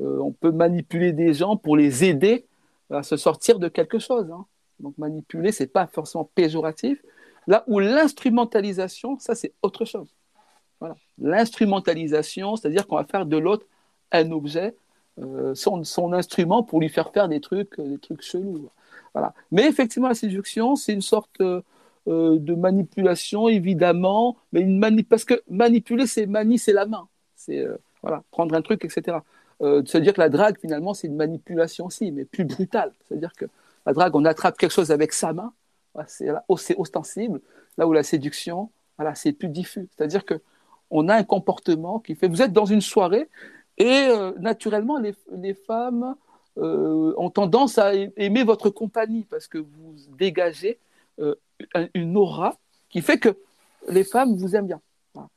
euh, on peut manipuler des gens pour les aider à se sortir de quelque chose. Hein. Donc manipuler, c'est pas forcément péjoratif. Là où l'instrumentalisation, ça c'est autre chose. Voilà. L'instrumentalisation, c'est-à-dire qu'on va faire de l'autre un objet, euh, son, son, instrument pour lui faire faire des trucs, des trucs chelous. Mais effectivement, la séduction, c'est une sorte euh, de manipulation, évidemment, mais une mani parce que manipuler, c'est manie, c'est la main. C'est euh, voilà, prendre un truc, etc. Euh, se dire que la drague, finalement, c'est une manipulation aussi, mais plus brutale. C'est-à-dire que la drague, on attrape quelque chose avec sa main, c'est ostensible, là où la séduction, voilà, c'est plus diffus. C'est-à-dire que on a un comportement qui fait. Vous êtes dans une soirée et euh, naturellement, les, les femmes euh, ont tendance à aimer votre compagnie parce que vous dégagez euh, une aura qui fait que les femmes vous aiment bien.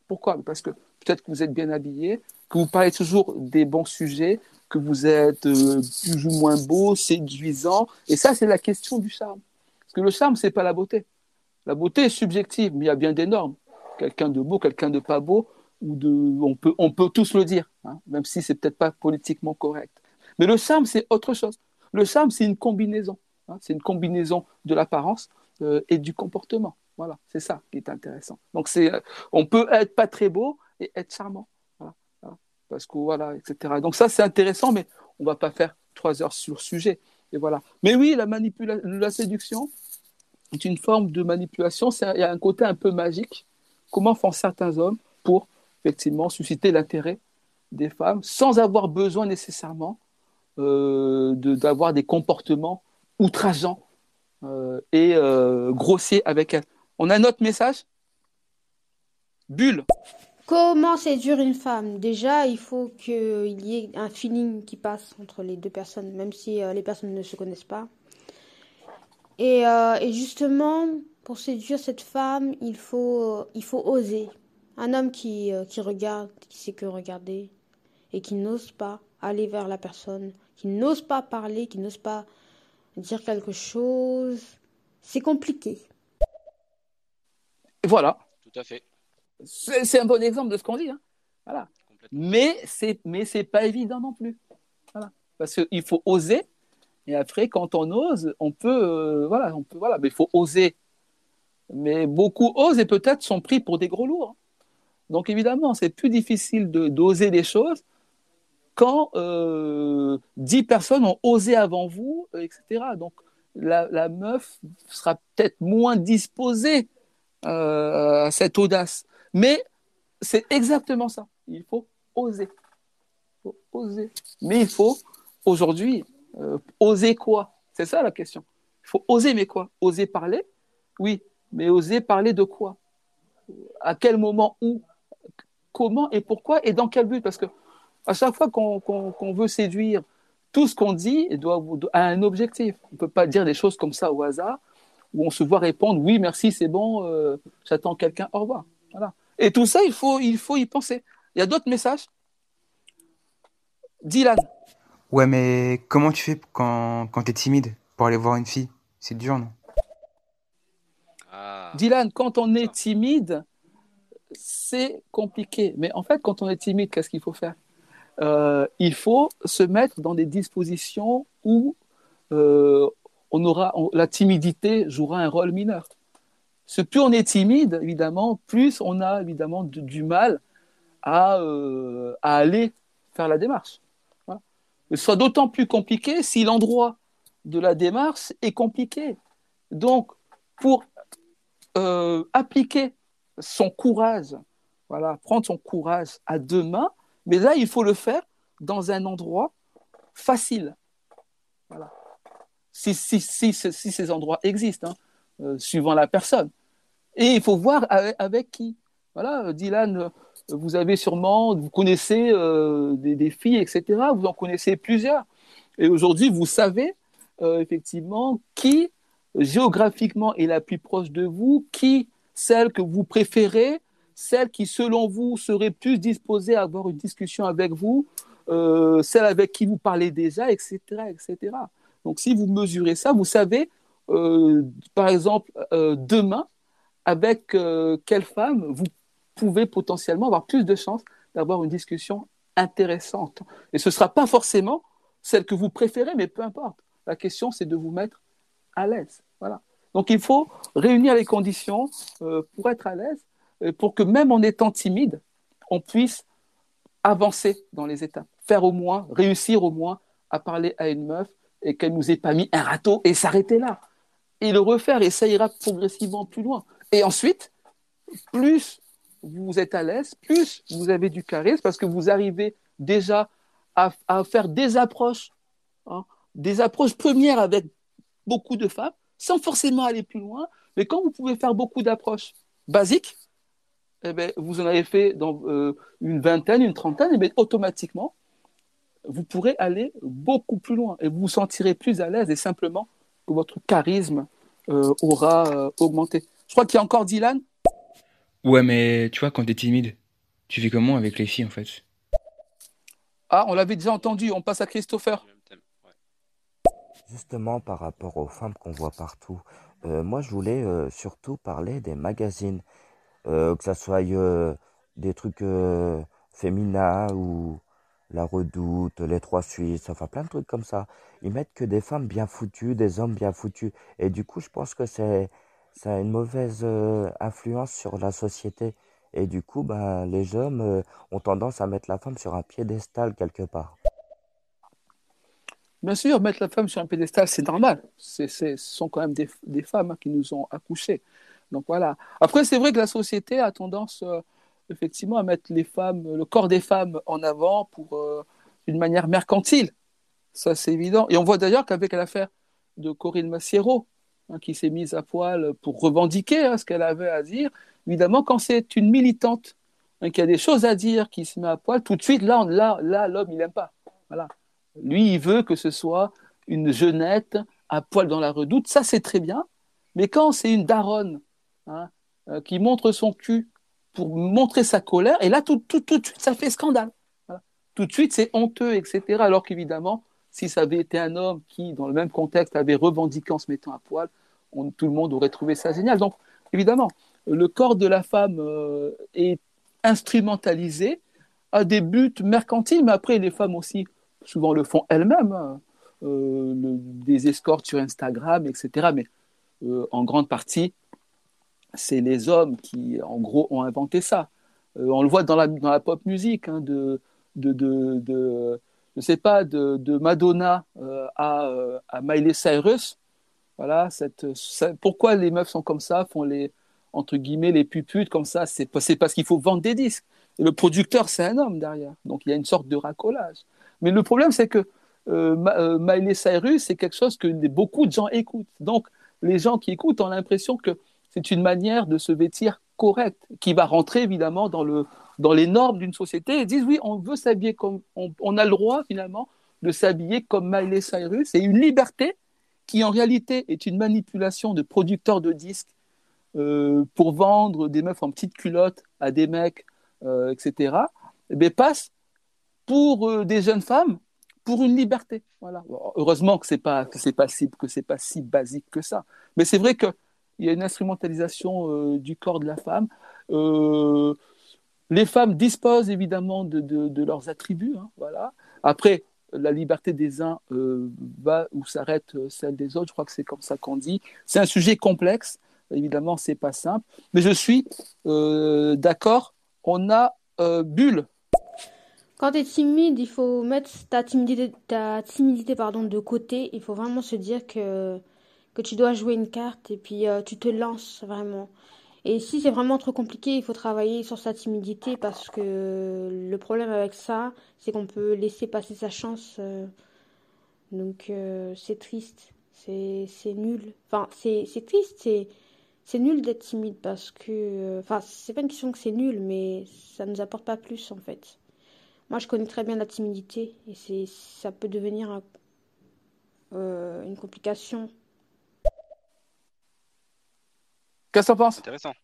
Pourquoi? Parce que peut-être que vous êtes bien habillé, que vous parlez toujours des bons sujets, que vous êtes euh, plus ou moins beau, séduisant. Et ça, c'est la question du charme. Parce que le charme, c'est pas la beauté. La beauté est subjective, mais il y a bien des normes. Quelqu'un de beau, quelqu'un de pas beau, on peut, on peut tous le dire, hein, même si c'est peut-être pas politiquement correct. Mais le charme, c'est autre chose. Le charme, c'est une combinaison. Hein, c'est une combinaison de l'apparence euh, et du comportement. Voilà, c'est ça qui est intéressant. Donc, euh, on peut être pas très beau et être charmant. Parce que voilà, etc. Donc, ça, c'est intéressant, mais on va pas faire trois heures sur le sujet. Et voilà. Mais oui, la, la séduction est une forme de manipulation. Il y a un côté un peu magique. Comment font certains hommes pour effectivement susciter l'intérêt des femmes sans avoir besoin nécessairement euh, d'avoir des comportements outrageants euh, et euh, grossiers avec elles. On a un autre message? Bulle. Comment séduire une femme? Déjà, il faut qu'il y ait un feeling qui passe entre les deux personnes, même si les personnes ne se connaissent pas. Et, et, justement, pour séduire cette femme, il faut, il faut oser. Un homme qui, qui regarde, qui sait que regarder, et qui n'ose pas aller vers la personne, qui n'ose pas parler, qui n'ose pas dire quelque chose, c'est compliqué. Voilà. Tout à fait. C'est un bon exemple de ce qu'on dit. Hein. Voilà. Mais c'est mais c'est pas évident non plus. Voilà. Parce qu'il faut oser. Et après, quand on ose, on peut euh, voilà, on peut voilà, mais il faut oser. Mais beaucoup osent et peut-être sont pris pour des gros lourds. Donc évidemment, c'est plus difficile de d'oser des choses quand euh, 10 personnes ont osé avant vous, euh, etc. Donc la, meuf sera peut-être moins disposée euh, à cette audace. Mais c'est exactement ça. Il faut oser. Il faut oser. Mais il faut aujourd'hui oser quoi? C'est ça la question. Il faut oser, mais quoi? Oser parler? Oui, mais oser parler de quoi? À quel moment Où? Comment et pourquoi Et dans quel but? Parce que à chaque fois qu'on qu qu veut séduire, tout ce qu'on dit doit a un objectif. On ne peut pas dire des choses comme ça au hasard, où on se voit répondre oui, merci, c'est bon, euh, j'attends quelqu'un, au revoir. Voilà. Et tout ça, il faut, il faut y penser. Il y a d'autres messages? Dylan. Ouais, mais comment tu fais quand, quand tu es timide pour aller voir une fille? C'est dur, non? Ah. Dylan, quand on est timide, c'est compliqué. Mais en fait, quand on est timide, qu'est-ce qu'il faut faire? Euh, Il faut se mettre dans des dispositions où euh, on aura, la timidité jouera un rôle mineur. Plus on est timide, évidemment, plus on a évidemment du, mal à, euh, à aller faire la démarche. Ce sera d'autant plus compliqué si l'endroit de la démarche est compliqué. Donc, pour appliquer son courage, voilà, prendre son courage à deux mains, mais là, il faut le faire dans un endroit facile. Voilà. Si, si, si, ces endroits existent, hein, euh, suivant la personne. Et il faut voir avec, qui. Voilà, euh, Dylan, euh, vous avez sûrement, vous connaissez des, filles, etc. Vous en connaissez plusieurs. Et aujourd'hui, vous savez effectivement qui géographiquement est la plus proche de vous, qui celle que vous préférez, celle qui selon vous serait plus disposée à avoir une discussion avec vous, euh, celle avec qui vous parlez déjà, etc., etc. Donc si vous mesurez ça, vous savez, euh, par exemple, euh, demain, avec quelle femme vous pouvez potentiellement avoir plus de chances d'avoir une discussion intéressante. Et ce ne sera pas forcément celle que vous préférez, mais peu importe. La question, c'est de vous mettre à l'aise. Voilà. Donc il faut réunir les conditions pour être à l'aise, pour que même en étant timide, on puisse avancer dans les étapes, faire au moins, réussir au moins à parler à une meuf et qu'elle nous ait pas mis un râteau et s'arrêter là. Et le refaire, et ça ira progressivement plus loin. Et ensuite, plus vous êtes à l'aise, plus vous avez du charisme parce que vous arrivez déjà à, à faire des approches, hein, des approches premières avec beaucoup de femmes, sans forcément aller plus loin. Mais quand vous pouvez faire beaucoup d'approches basiques, eh ben, vous en avez fait dans euh, une vingtaine, une trentaine, et bien, automatiquement, vous pourrez aller beaucoup plus loin et vous vous sentirez plus à l'aise et simplement que votre charisme euh, aura euh, augmenté. Je crois qu'il y a encore Dylan? Ouais, mais tu vois, quand t'es timide, tu fais comment avec les filles en fait? Ah, on l'avait déjà entendu, on passe à Christopher. Justement, par rapport aux femmes qu'on voit partout, euh, moi je voulais euh, surtout parler des magazines, que ça soit euh, des trucs euh, féminins ou La Redoute, Les Trois Suisses, enfin plein de trucs comme ça. Ils mettent que des femmes bien foutues, des hommes bien foutus. Et du coup, je pense que c'est, ça a une mauvaise euh, influence sur la société. Et du coup, ben, les hommes euh, ont tendance à mettre la femme sur un piédestal quelque part. Bien sûr, mettre la femme sur un pédestal, c'est normal. C'est, c'est- ce sont quand même des, des femmes hein, qui nous ont accouchés. Donc voilà. Après, c'est vrai que la société a tendance euh, effectivement à mettre les femmes, le corps des femmes en avant pour euh, une manière mercantile. Ça, c'est évident. Et on voit d'ailleurs qu'avec l'affaire de Corinne Massiero, hein, qui s'est mise à poil pour revendiquer hein, ce qu'elle avait à dire, évidemment, quand c'est une militante hein, qui a des choses à dire, qui se met à poil, tout de suite, là, là, là l'homme, il n'aime pas. Voilà. Lui, il veut que ce soit une jeunette à poil dans la redoute. Ça, c'est très bien. Mais quand c'est une daronne hein, euh, qui montre son cul pour montrer sa colère, et là, tout, tout, tout de suite, ça fait scandale. Tout de suite, c'est honteux, etc. Alors qu'évidemment, si ça avait été un homme qui, dans le même contexte, avait revendiqué en se mettant à poil, tout le monde aurait trouvé ça génial. Donc, évidemment, le corps de la femme euh, est instrumentalisé à des buts mercantiles, mais après, les femmes aussi, souvent le font elles-mêmes, hein. Euh, des escortes sur Instagram, etc. Mais en grande partie, c'est les hommes qui, en gros, ont inventé ça. Euh, on le voit dans la, dans la pop musique, hein, de, de, de, de- sais pas, de, de Madonna euh, à, euh, à Miley Cyrus. Voilà, cette, pourquoi les meufs sont comme ça, font les, entre guillemets, les puputes comme ça C'est parce qu'il faut vendre des disques. Et le producteur, c'est un homme derrière. Donc il y a une sorte de racolage. Mais le problème, c'est que Miley Cyrus, c'est quelque chose que beaucoup de gens écoutent. Donc, les gens qui écoutent ont l'impression que c'est une manière de se vêtir correcte, qui va rentrer évidemment dans, le, dans les normes d'une société et disent oui, on veut s'habiller comme. On, a le droit finalement de s'habiller comme Miley Cyrus. C'est une liberté qui en réalité est une manipulation de producteurs de disques euh, pour vendre des meufs en petites culottes à des mecs, etc. Bien, passe pour euh, des jeunes femmes pour une liberté. Voilà. Heureusement que c'est pas que c'est pas si que c'est pas si basique que ça. Mais c'est vrai que il y a une instrumentalisation euh, du corps de la femme. Euh, les femmes disposent évidemment de, leurs attributs. hein, voilà. Après, la liberté des uns euh, va où s'arrête euh, celle des autres. Je crois que c'est comme ça qu'on dit. C'est un sujet complexe. Évidemment, c'est pas simple. Mais je suis d'accord. On a Bulle. Quand tu es timide, il faut mettre ta timidité, ta timidité pardon, de côté. Il faut vraiment se dire que, que tu dois jouer une carte et puis euh, tu te lances vraiment. Et si c'est vraiment trop compliqué, il faut travailler sur sa timidité parce que le problème avec ça, c'est qu'on peut laisser passer sa chance. euh, donc euh, c'est triste, c'est nul. Enfin, c'est triste, c'est nul d'être timide parce que enfin, c'est pas une question que c'est nul, mais ça nous apporte pas plus en fait. Moi, je connais très bien la timidité et ça peut devenir un- une complication. Qu'est-ce que t'en penses? Intéressant.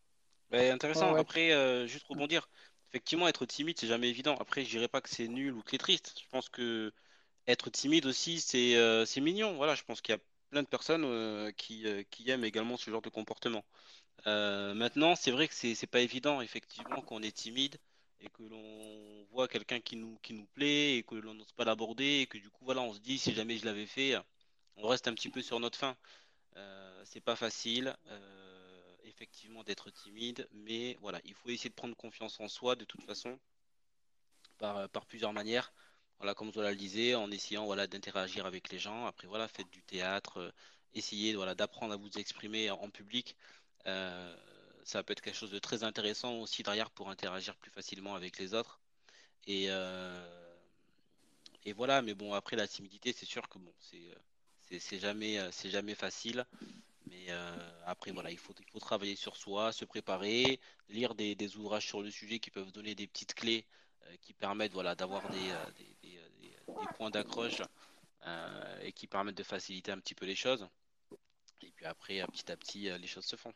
Ouais, intéressant. Ouais, ouais. Après, euh, juste rebondir. Effectivement, être timide, c'est jamais évident. Après, je dirais pas que c'est nul ou que c'est triste. Je pense que être timide aussi, c'est euh, c'est mignon. Voilà, je pense qu'il y a plein de personnes euh, qui, euh, qui aiment également ce genre de comportement. Euh, maintenant, c'est vrai que c'est c'est pas évident, effectivement, qu'on est timide et que l'on voit quelqu'un qui nous, qui nous plaît et que l'on n'ose pas l'aborder et que du coup, voilà, on se dit, si jamais je l'avais fait, on reste un petit peu sur notre faim. Euh, c'est pas facile, euh, effectivement, d'être timide, mais voilà, il faut essayer de prendre confiance en soi de toute façon, par, par plusieurs manières. Voilà, comme Zola le disait, en essayant voilà, d'interagir avec les gens. Après, voilà, faites du théâtre, euh, essayez voilà, d'apprendre à vous exprimer en public. Euh, ça peut être quelque chose de très intéressant aussi derrière pour interagir plus facilement avec les autres. Et, euh, et voilà, mais bon, après la timidité, c'est sûr que bon, c'est euh, jamais, euh, c'est jamais facile. Mais euh, après, voilà, il faut, il faut travailler sur soi, se préparer, lire des, des ouvrages sur le sujet qui peuvent donner des petites clés euh, qui permettent voilà, d'avoir des, euh, des, des- des- des points d'accroche euh, et qui permettent de faciliter un petit peu les choses. Et puis après, petit à petit, les choses se font.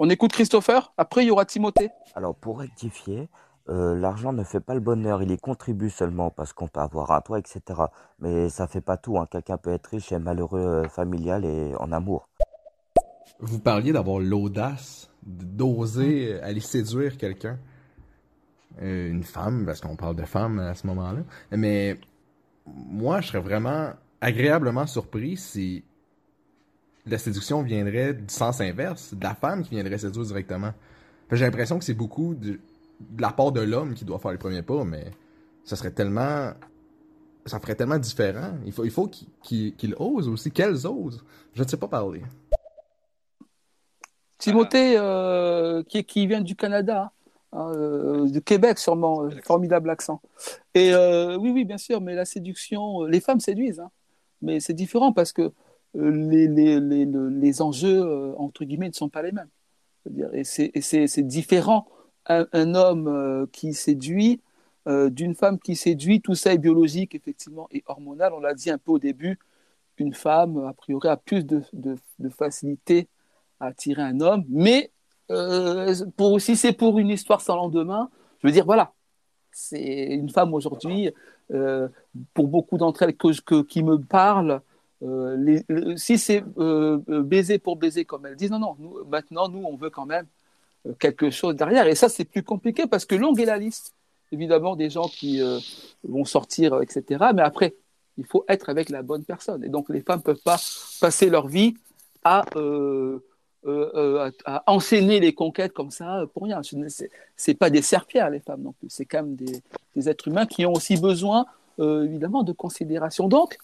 On écoute Christopher. Après, il y aura Timothée. Alors, pour rectifier, euh, l'argent ne fait pas le bonheur, il y contribue seulement parce qu'on peut avoir un toit, etc. Mais ça fait pas tout, hein. Quelqu'un peut être riche et malheureux euh, familial et en amour. Vous parliez d'avoir l'audace d'oser aller séduire quelqu'un. Euh, une femme, parce qu'on parle de femme à ce moment-là. Mais moi, je serais vraiment agréablement surpris si la séduction viendrait du sens inverse, de la femme qui viendrait séduire directement. J'ai l'impression que c'est beaucoup de, de la part de l'homme qui doit faire les premiers pas, mais ça serait tellement... Ça ferait tellement différent. Il faut, il faut qu'il ose aussi. Qu'elles osent. Je ne sais pas parler. Timothée, euh, qui, qui vient du Canada, hein, euh, du Québec sûrement, euh, formidable accent. Et euh, oui, oui, bien sûr, mais la séduction, les femmes séduisent, hein, mais c'est différent parce que les, les, les, le- les enjeux, entre guillemets, ne sont pas les mêmes. Et c'est et c'est- c'est différent. Un, homme euh, qui séduit, euh, d'une femme qui séduit, tout ça est biologique, effectivement, et hormonal. On l'a dit un peu au début, une femme, a priori, a plus de, facilité à attirer un homme, mais euh, pour, si c'est pour une histoire sans lendemain, je veux dire, voilà, c'est une femme aujourd'hui, pour beaucoup d'entre elles que, qui me parlent, si c'est baiser pour baiser, comme elles disent, non, non, maintenant, nous, on veut quand même quelque chose derrière. Et ça, c'est plus compliqué parce que longue est la liste, évidemment, des gens qui euh, vont sortir, euh, etc. Mais après, il faut être avec la bonne personne. Et donc, les femmes ne peuvent pas passer leur vie à, euh, euh, à, enseigner les conquêtes comme ça pour rien. Ce n'est- pas des serpillères, les femmes non plus. C'est quand même des, des êtres humains qui ont aussi besoin, évidemment, de considération. Donc,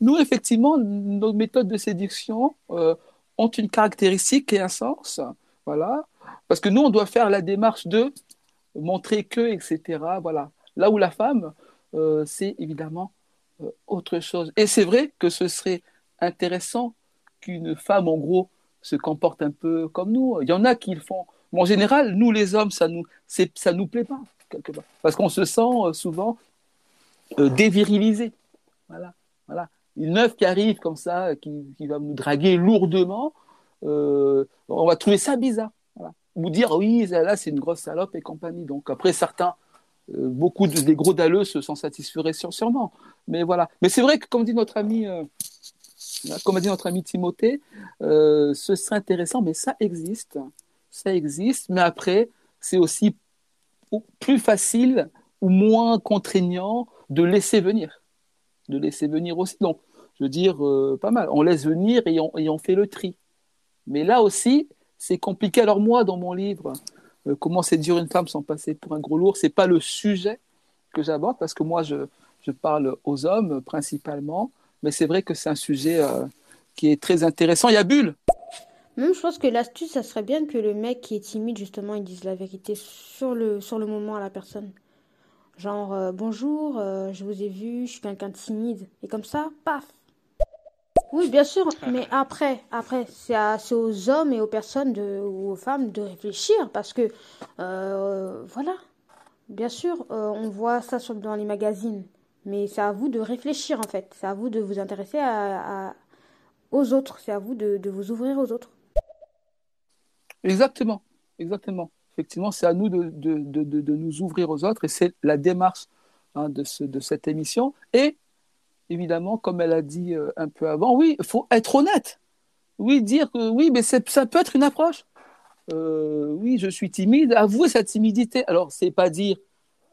nous, effectivement, nos méthodes de séduction ont une caractéristique et un sens. Voilà. Parce que nous, on doit faire la démarche de montrer que, etc. Voilà. Là où la femme, euh, c'est évidemment euh, autre chose. Et c'est vrai que ce serait intéressant qu'une femme, en gros, se comporte un peu comme nous. Il y en a qui le font. Mais en général, nous, les hommes, ça nous, nous plaît pas. Parce qu'on se sent euh, souvent dévirilisé. Voilà. voilà. Une meuf qui arrive comme ça, qui, va nous draguer lourdement, on va trouver ça bizarre. Ou dire, oui, là, c'est une grosse salope et compagnie. Donc, après, certains, euh, beaucoup de- des gros dalleux se sont satisfaits sur- sûrement. Mais voilà. Mais c'est vrai que, comme dit notre ami, euh, comme a dit notre ami Timothée, euh, ce serait intéressant, mais ça existe. Ça existe. Mais après, c'est aussi plus facile ou moins contraignant de laisser venir. de laisser venir aussi. Donc, je veux dire, pas mal. On laisse venir et on, et on fait le tri. Mais là aussi, c'est compliqué. Alors moi, dans mon livre, euh, Comment séduire une femme sans passer pour un gros lourd, c'est pas le sujet que j'aborde parce que moi, je, je parle aux hommes principalement. Mais c'est vrai que c'est un sujet euh, qui est très intéressant. Il y a Bulle. Même je pense que l'astuce, ça serait bien que le mec qui est timide, justement, il dise la vérité sur le, sur le moment à la personne. Genre, euh, bonjour, euh, je vous ai vu, je suis quelqu'un de timide. Et comme ça, paf. Oui, bien sûr, mais après, après, c'est à- c'est aux hommes et aux personnes de, ou aux femmes de réfléchir parce que, euh, voilà, bien sûr, euh, on voit ça sur, dans les magazines, mais c'est à vous de réfléchir en fait. C'est à vous de vous intéresser à, à- aux autres. C'est à vous de, de vous ouvrir aux autres. Exactement, exactement. Effectivement, c'est à nous de, de, de, de- de nous ouvrir aux autres et c'est la démarche hein, de, ce, de cette émission. Et évidemment, comme elle a dit euh, un peu avant, oui, il faut être honnête. Oui, dire que oui, mais ça peut être une approche. Euh, oui, je suis timide, avouer sa timidité. Alors, c'est pas dire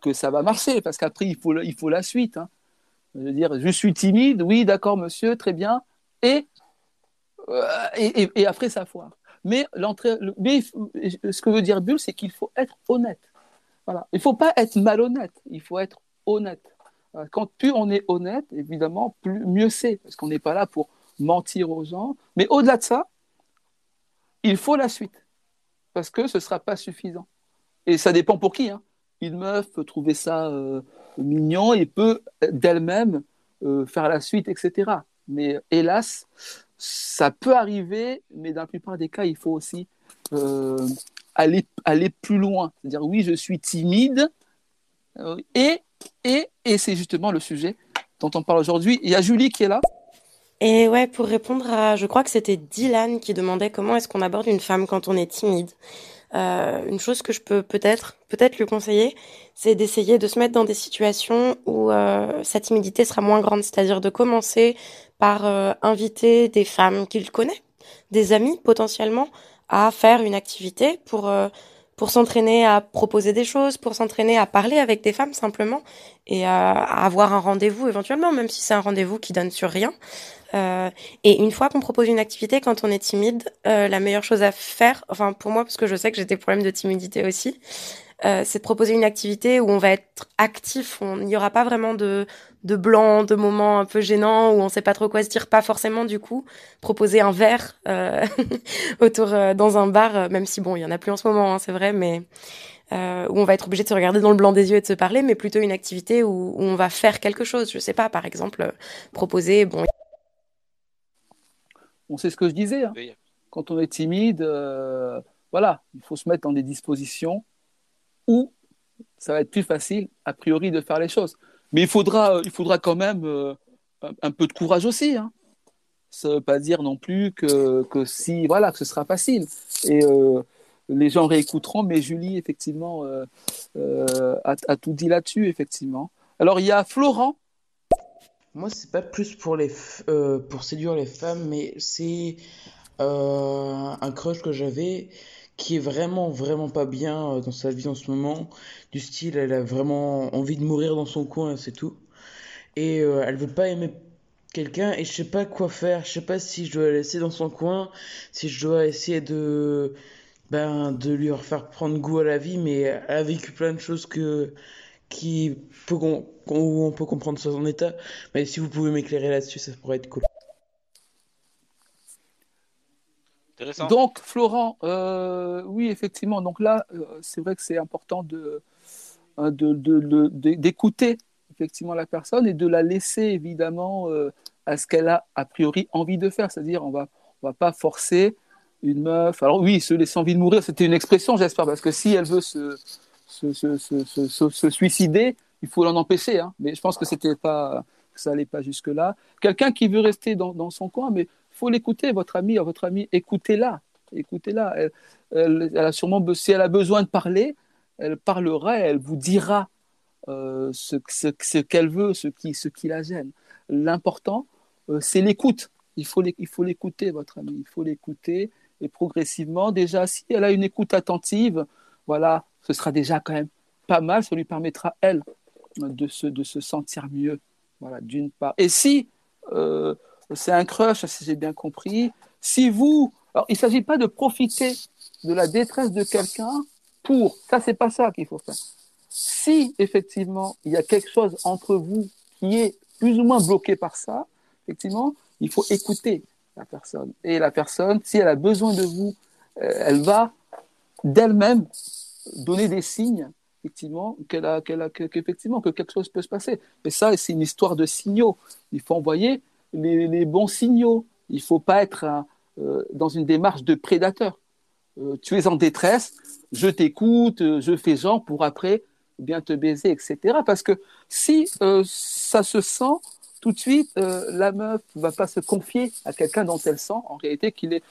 que ça va marcher, parce qu'après, il faut, il faut la suite. hein. Je veux dire, je suis timide, oui, d'accord, monsieur, très bien. Et, euh, et, après, ça foire. Mais, mais ce que veut dire Bull, c'est qu'il faut être honnête. Voilà. Il ne faut pas être malhonnête, il faut être honnête. Euh, Quand plus on est honnête, évidemment, plus, mieux c'est, parce qu'on n'est pas là pour mentir aux gens. Mais au-delà de ça, il faut la suite, parce que ce ne sera pas suffisant. Et ça dépend pour qui. hein. Une meuf peut trouver ça euh, mignon et peut d'elle-même euh, faire la suite, etc. Mais hélas, ça peut arriver, mais dans la plupart des cas, il faut aussi aller, aller plus loin. C'est-à-dire, oui, je suis timide, et, et, c'est justement le sujet dont on parle aujourd'hui. Il y a Julie qui est là. Et ouais, pour répondre à, je crois que c'était Dylan qui demandait comment est-ce qu'on aborde une femme quand on est timide. Euh, une chose que je peux peut-être, peut-être lui conseiller, c'est d'essayer de se mettre dans des situations où euh, sa timidité sera moins grande, c'est-à-dire de commencer par euh, inviter des femmes qu'il connaît, des amis potentiellement, à faire une activité pour pour s'entraîner à proposer des choses, pour s'entraîner à parler avec des femmes simplement et à, avoir un rendez-vous éventuellement, même si c'est un rendez-vous qui donne sur rien. Euh, et une fois qu'on propose une activité, quand on est timide, euh, la meilleure chose à faire, enfin pour moi, parce que je sais que j'ai des problèmes de timidité aussi, euh, c'est de proposer une activité où on va être actif, on- il n'y aura pas vraiment de, de blanc, de moments un peu gênants où on sait pas trop quoi se dire, pas forcément du coup. Proposer un verre euh, autour euh, dans un bar, même si bon, il y en a plus en ce moment, hein, c'est vrai, mais euh, où on va être obligé de se regarder dans le blanc des yeux et de se parler, mais plutôt une activité où, où on va faire quelque chose. Je sais pas, par exemple, proposer, bon, On sait ce que je disais. hein. Quand on est timide, euh, voilà, il faut se mettre dans des dispositions où ça va être plus facile, a priori, de faire les choses. Mais il faudra, il faudra quand même euh, un, peu de courage aussi. Hein. Ça ne veut pas dire non plus que, que si, voilà, que ce sera facile. Et euh, les gens réécouteront, mais Julie, effectivement, euh, euh, a, a tout dit là-dessus, effectivement. Alors, il y a Florent. Moi, c'est pas plus pour les euh, pour séduire les femmes, mais c'est euh, un crush que j'avais qui est vraiment vraiment pas bien euh, dans sa vie en ce moment. Du style, elle a vraiment envie de mourir dans son coin, c'est tout. Et euh, elle veut pas aimer quelqu'un et je sais pas quoi faire. Je sais pas si je dois la laisser dans son coin, si je dois essayer de ben de lui refaire prendre goût à la vie, mais elle a vécu plein de choses que qui peut qu'on- on peut comprendre son état. Mais si vous pouvez m'éclairer là-dessus, ça pourrait être cool. Donc, Florent, euh, oui, effectivement. Donc là, euh, c'est vrai que c'est important euh, de, d'écouter effectivement la personne et de la laisser évidemment à ce qu'elle a a priori envie de faire. C'est-à-dire, on va, on va pas forcer une meuf. Alors oui, se laisser envie de mourir, c'était une expression, j'espère, parce que si elle veut se, se, se, se, suicider, il faut l'en empêcher. hein. Mais je pense que pas, ça allait pas jusque là. Quelqu'un qui veut rester dans, dans son coin, mais faut l'écouter, votre ami, votre amie, écoutez-la, écoutez-la. Elle, a sûrement, si elle a besoin de parler, elle parlera, elle vous dira euh, ce, qu'elle veut, ce qui, ce qui la gêne. L'important, euh, c'est l'écoute. Il faut l'écouter, votre ami. Il faut l'écouter et progressivement, déjà, si elle a une écoute attentive, voilà, ce sera déjà quand même pas mal. Ça lui permettra elle de se, de se sentir mieux Voilà, d'une part. Et si euh, c'est un crush, si j'ai bien compris, si vous. Alors, il ne s'agit pas de profiter de la détresse de quelqu'un pour. Ça, c'est pas ça qu'il faut faire. Si, effectivement, il y a quelque chose entre vous qui est plus ou moins bloqué par ça, effectivement, il faut écouter la personne. Et la personne, si elle a besoin de vous, euh, elle va d'elle-même donner des signes effectivement, qu'elle a, qu'elle a, qu'effectivement, que quelque chose peut se passer. Mais ça, c'est une histoire de signaux. Il faut envoyer les, bons signaux. Il ne faut pas être euh, dans une démarche de prédateur. Euh, tu es en détresse, je t'écoute, je fais genre pour après bien te baiser, etc. Parce que si ça se sent, tout de suite, la meuf ne va pas se confier à quelqu'un dont elle sent en réalité qu'il est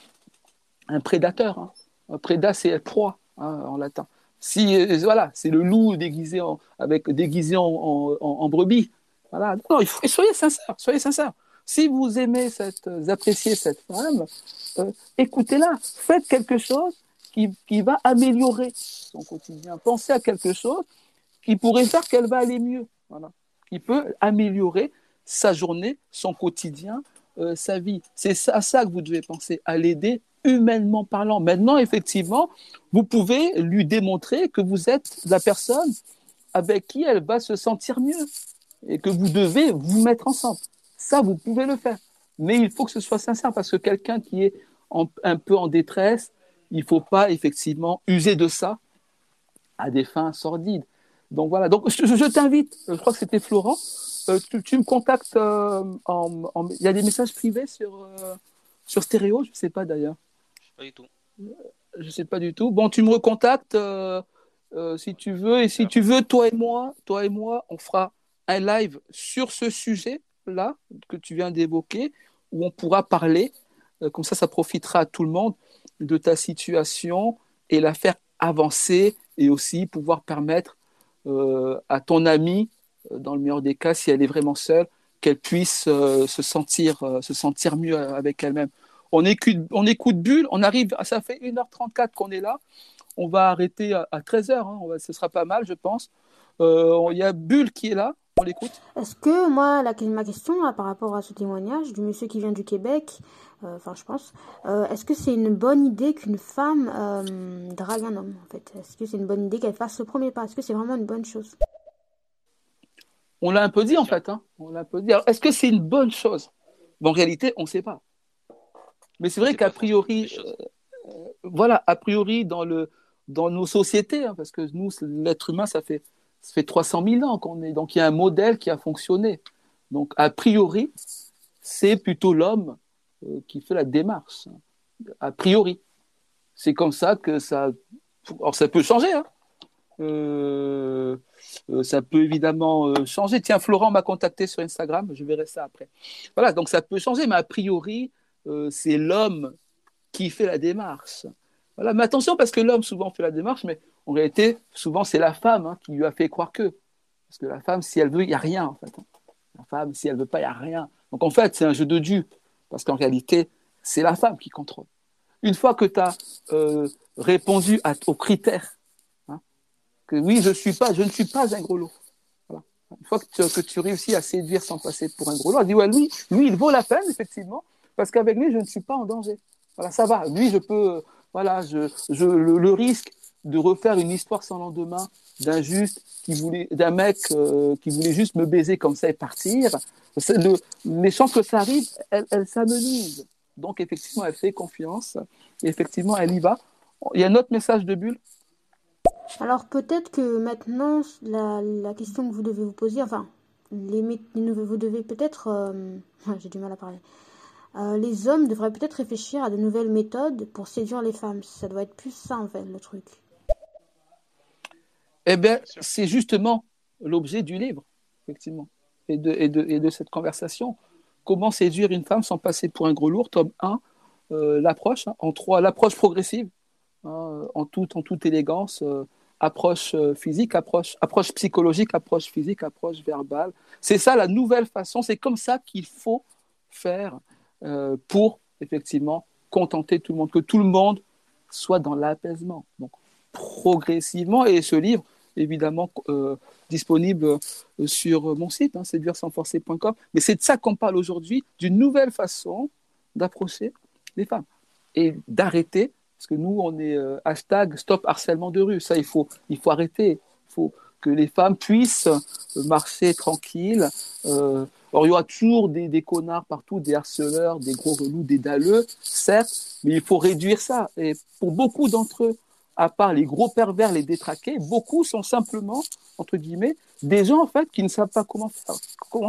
un prédateur. Hein. Un prédat, c'est proie hein, en latin. Si euh, voilà, c'est le loup déguisé en, avec déguisé en, brebis. Voilà. Non, soyez sincère, soyez sincère. Si vous aimez cette, euh, appréciez cette femme, euh, écoutez-la, faites quelque chose qui, va améliorer son quotidien. Pensez à quelque chose qui pourrait faire qu'elle va aller mieux. Voilà. Qui peut améliorer sa journée, son quotidien, sa vie. C'est à ça que vous devez penser, à l'aider humainement parlant. Maintenant, effectivement, vous pouvez lui démontrer que vous êtes la personne avec qui elle va se sentir mieux et que vous devez vous mettre ensemble. Ça, vous pouvez le faire. Mais il faut que ce soit sincère parce que quelqu'un qui est un peu en détresse, il ne faut pas effectivement user de ça à des fins sordides. Donc voilà, donc je, t'invite, je crois que c'était Florent, euh, tu, me contactes, euh, en, il y a des messages privés sur, euh, sur stéréo, je ne sais pas d'ailleurs. Pas du tout. Je sais pas du tout. Bon, tu me recontactes euh, euh, si tu veux. Et si tu veux, toi et moi, toi et moi, on fera un live sur ce sujet-là que tu viens d'évoquer, où on pourra parler. Euh, comme ça, ça profitera à tout le monde de ta situation et la faire avancer et aussi pouvoir permettre à ton amie, dans le meilleur des cas, si elle est vraiment seule, qu'elle puisse se, sentir, se sentir mieux avec elle-même on écoute, on écoute Bulle, on arrive, ça fait 1h34 qu'on est là, on va arrêter à, 13h, hein, ce sera pas mal, je pense. Euh, il y a Bulle qui est là, on l'écoute? Est-ce que, moi, la, ma question par rapport à ce témoignage du monsieur qui vient du Québec, euh, enfin, je pense, euh, est-ce que c'est une bonne idée qu'une femme drague un homme, en fait? Est-ce que c'est une bonne idée qu'elle fasse ce premier pas? Est-ce que c'est vraiment une bonne chose? On l'a un peu dit, en fait. Hein. On l'a un peu dit. est-ce que c'est une bonne chose? En réalité, on ne sait pas. Mais c'est vrai qu'a priori, euh, euh, voilà, a priori dans, le, dans nos sociétés, hein, parce que nous, l'être humain, ça fait, ça fait 300 000 ans qu'on est. Donc il y a un modèle qui a fonctionné. Donc a priori, c'est plutôt l'homme euh, qui fait la démarche. A priori. C'est comme ça que ça. Alors ça peut changer. Hein. ça peut évidemment changer. Tiens, Florent m'a contacté sur Instagram, je verrai ça après. Voilà, donc ça peut changer, mais a priori, euh, c'est l'homme qui fait la démarche. Voilà. Mais attention, parce que l'homme souvent fait la démarche, mais en réalité, souvent c'est la femme hein, qui lui a fait croire que. Parce que la femme, si elle veut, il n'y a rien en fait. La femme, si elle veut pas, il n'y a rien. Donc en fait, c'est un jeu de dupe, parce qu'en réalité, c'est la femme qui contrôle. Une fois que tu as euh, répondu aux critères, hein, que oui, je, suis pas, je ne suis pas un gros lot. Une fois que tu, réussis à séduire sans passer pour un gros lot, elle dit ouais, lui, lui, il vaut la peine, effectivement, parce qu'avec lui, je ne suis pas en danger. Voilà, ça va. Lui, je peux, voilà, je, je le, risque de refaire une histoire sans lendemain d'un juste qui voulait, d'un mec euh, qui voulait juste me baiser comme ça et partir. Le, les chances que ça arrive, elles, elles. Donc effectivement, elle fait confiance effectivement, elle y va. Il y a un autre message de Bulle. Alors peut-être que maintenant, la, la, question que vous devez vous poser, enfin, les, vous devez peut-être, euh, j'ai du mal à parler, euh, les hommes devraient peut-être réfléchir à de nouvelles méthodes pour séduire les femmes. Ça doit être plus ça, en fait, le truc. Eh bien, c'est justement l'objet du livre, effectivement, et de, et, de, et de, cette conversation. Comment séduire une femme sans passer pour un gros lourd, tome 1, euh, l'approche, hein, en trois, l'approche progressive, hein, en, toute, en toute élégance, euh, approche physique, approche, approche psychologique, approche physique, approche verbale. C'est ça la nouvelle façon, c'est comme ça qu'il faut faire euh, pour effectivement contenter tout le monde, que tout le monde soit dans l'apaisement. Donc progressivement, et ce livre évidemment euh, disponible euh, sur mon site, hein, séduire-sans-forcer.com. Mais c'est de ça qu'on parle aujourd'hui, d'une nouvelle façon d'approcher les femmes et d'arrêter, parce que nous, on est euh, hashtag stop harcèlement de rue. Ça, il faut, il faut arrêter. Il faut que les femmes puissent marcher tranquilles. Euh, alors, il y aura toujours des, des connards partout, des harceleurs, des gros relous, des dalleux, certes, mais il faut réduire ça. Et pour beaucoup d'entre eux, à part les gros pervers, les détraqués, beaucoup sont simplement, entre guillemets, des gens en fait qui ne savent pas comment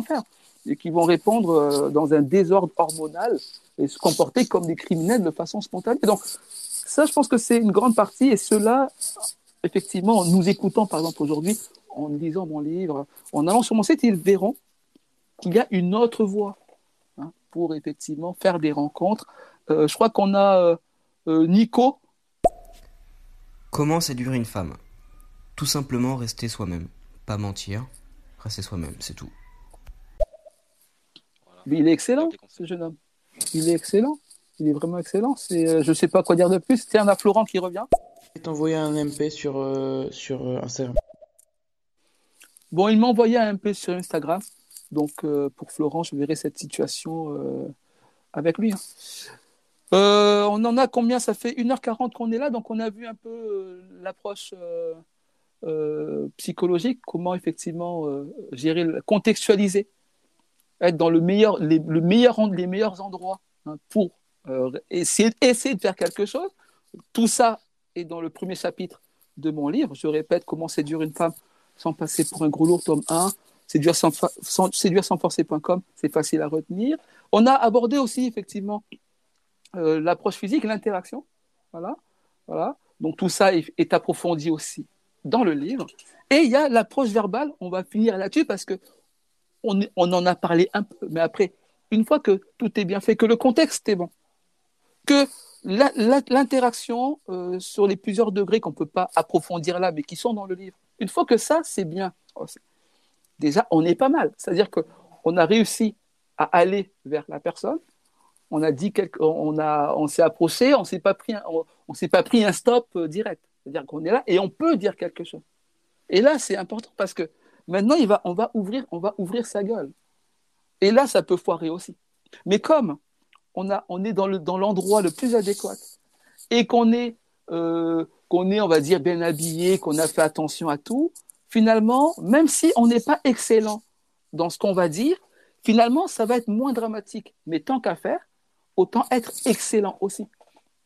faire, et qui vont répondre euh, dans un désordre hormonal et se comporter comme des criminels de façon spontanée. Donc, ça, je pense que c'est une grande partie, et cela, effectivement, en nous écoutant, par exemple, aujourd'hui, en lisant mon livre, en allant sur mon site, ils verront qu'il y a une autre voie hein, pour, effectivement, faire des rencontres. Euh, je crois qu'on a euh, Nico. Comment séduire une femme? Tout simplement rester soi-même. Pas mentir, rester soi-même, c'est tout. Mais il est excellent, ce jeune homme. Il est excellent. Il est vraiment excellent. C'est, euh, je ne sais pas quoi dire de plus. Tiens, on a Florent qui revient. Je vais t'envoyer un MP sur, euh, sur euh, Instagram. Bon, il m'a envoyé un MP sur Instagram. Donc, euh, pour Florent, je verrai cette situation euh, avec lui. hein. Euh, on en a combien? Ça fait 1h40 qu'on est là. Donc, on a vu un peu euh, l'approche euh, psychologique, comment effectivement gérer, contextualiser, être dans le meilleur, les, le meilleur, les meilleurs endroits hein, pour essayer, de faire quelque chose. Tout ça est dans le premier chapitre de mon livre. Je répète, comment séduire une femme sans passer pour un gros lourd, tome 1. Séduire sans, sans, séduire sans forcer.com, c'est facile à retenir. On a abordé aussi, effectivement, euh, l'approche physique, l'interaction. Voilà, voilà. Donc tout ça est, approfondi aussi dans le livre. Et il y a l'approche verbale. On va finir là-dessus parce que on, on en a parlé un peu. Mais après, une fois que tout est bien fait, que le contexte est bon, que l'interaction euh, sur les plusieurs degrés qu'on ne peut pas approfondir là, mais qui sont dans le livre, une fois que ça, c'est bien, oh, déjà, on est pas mal. C'est-à-dire qu'on a réussi à aller vers la personne, on a dit quelque, a, on s'est approché, on s'est pas pris, on s'est pas pris un stop euh, direct. C'est-à-dire qu'on est là et on peut dire quelque chose. Et là, c'est important parce que maintenant, il va, on va ouvrir, on va ouvrir sa gueule. Et là, ça peut foirer aussi. Mais comme on a, on est dans le, dans l'endroit le plus adéquat et qu'on est, euh, qu'on est, on va dire, bien habillé, qu'on a fait attention à tout, finalement, même si on n'est pas excellent dans ce qu'on va dire, finalement, ça va être moins dramatique. Mais tant qu'à faire, autant être excellent aussi.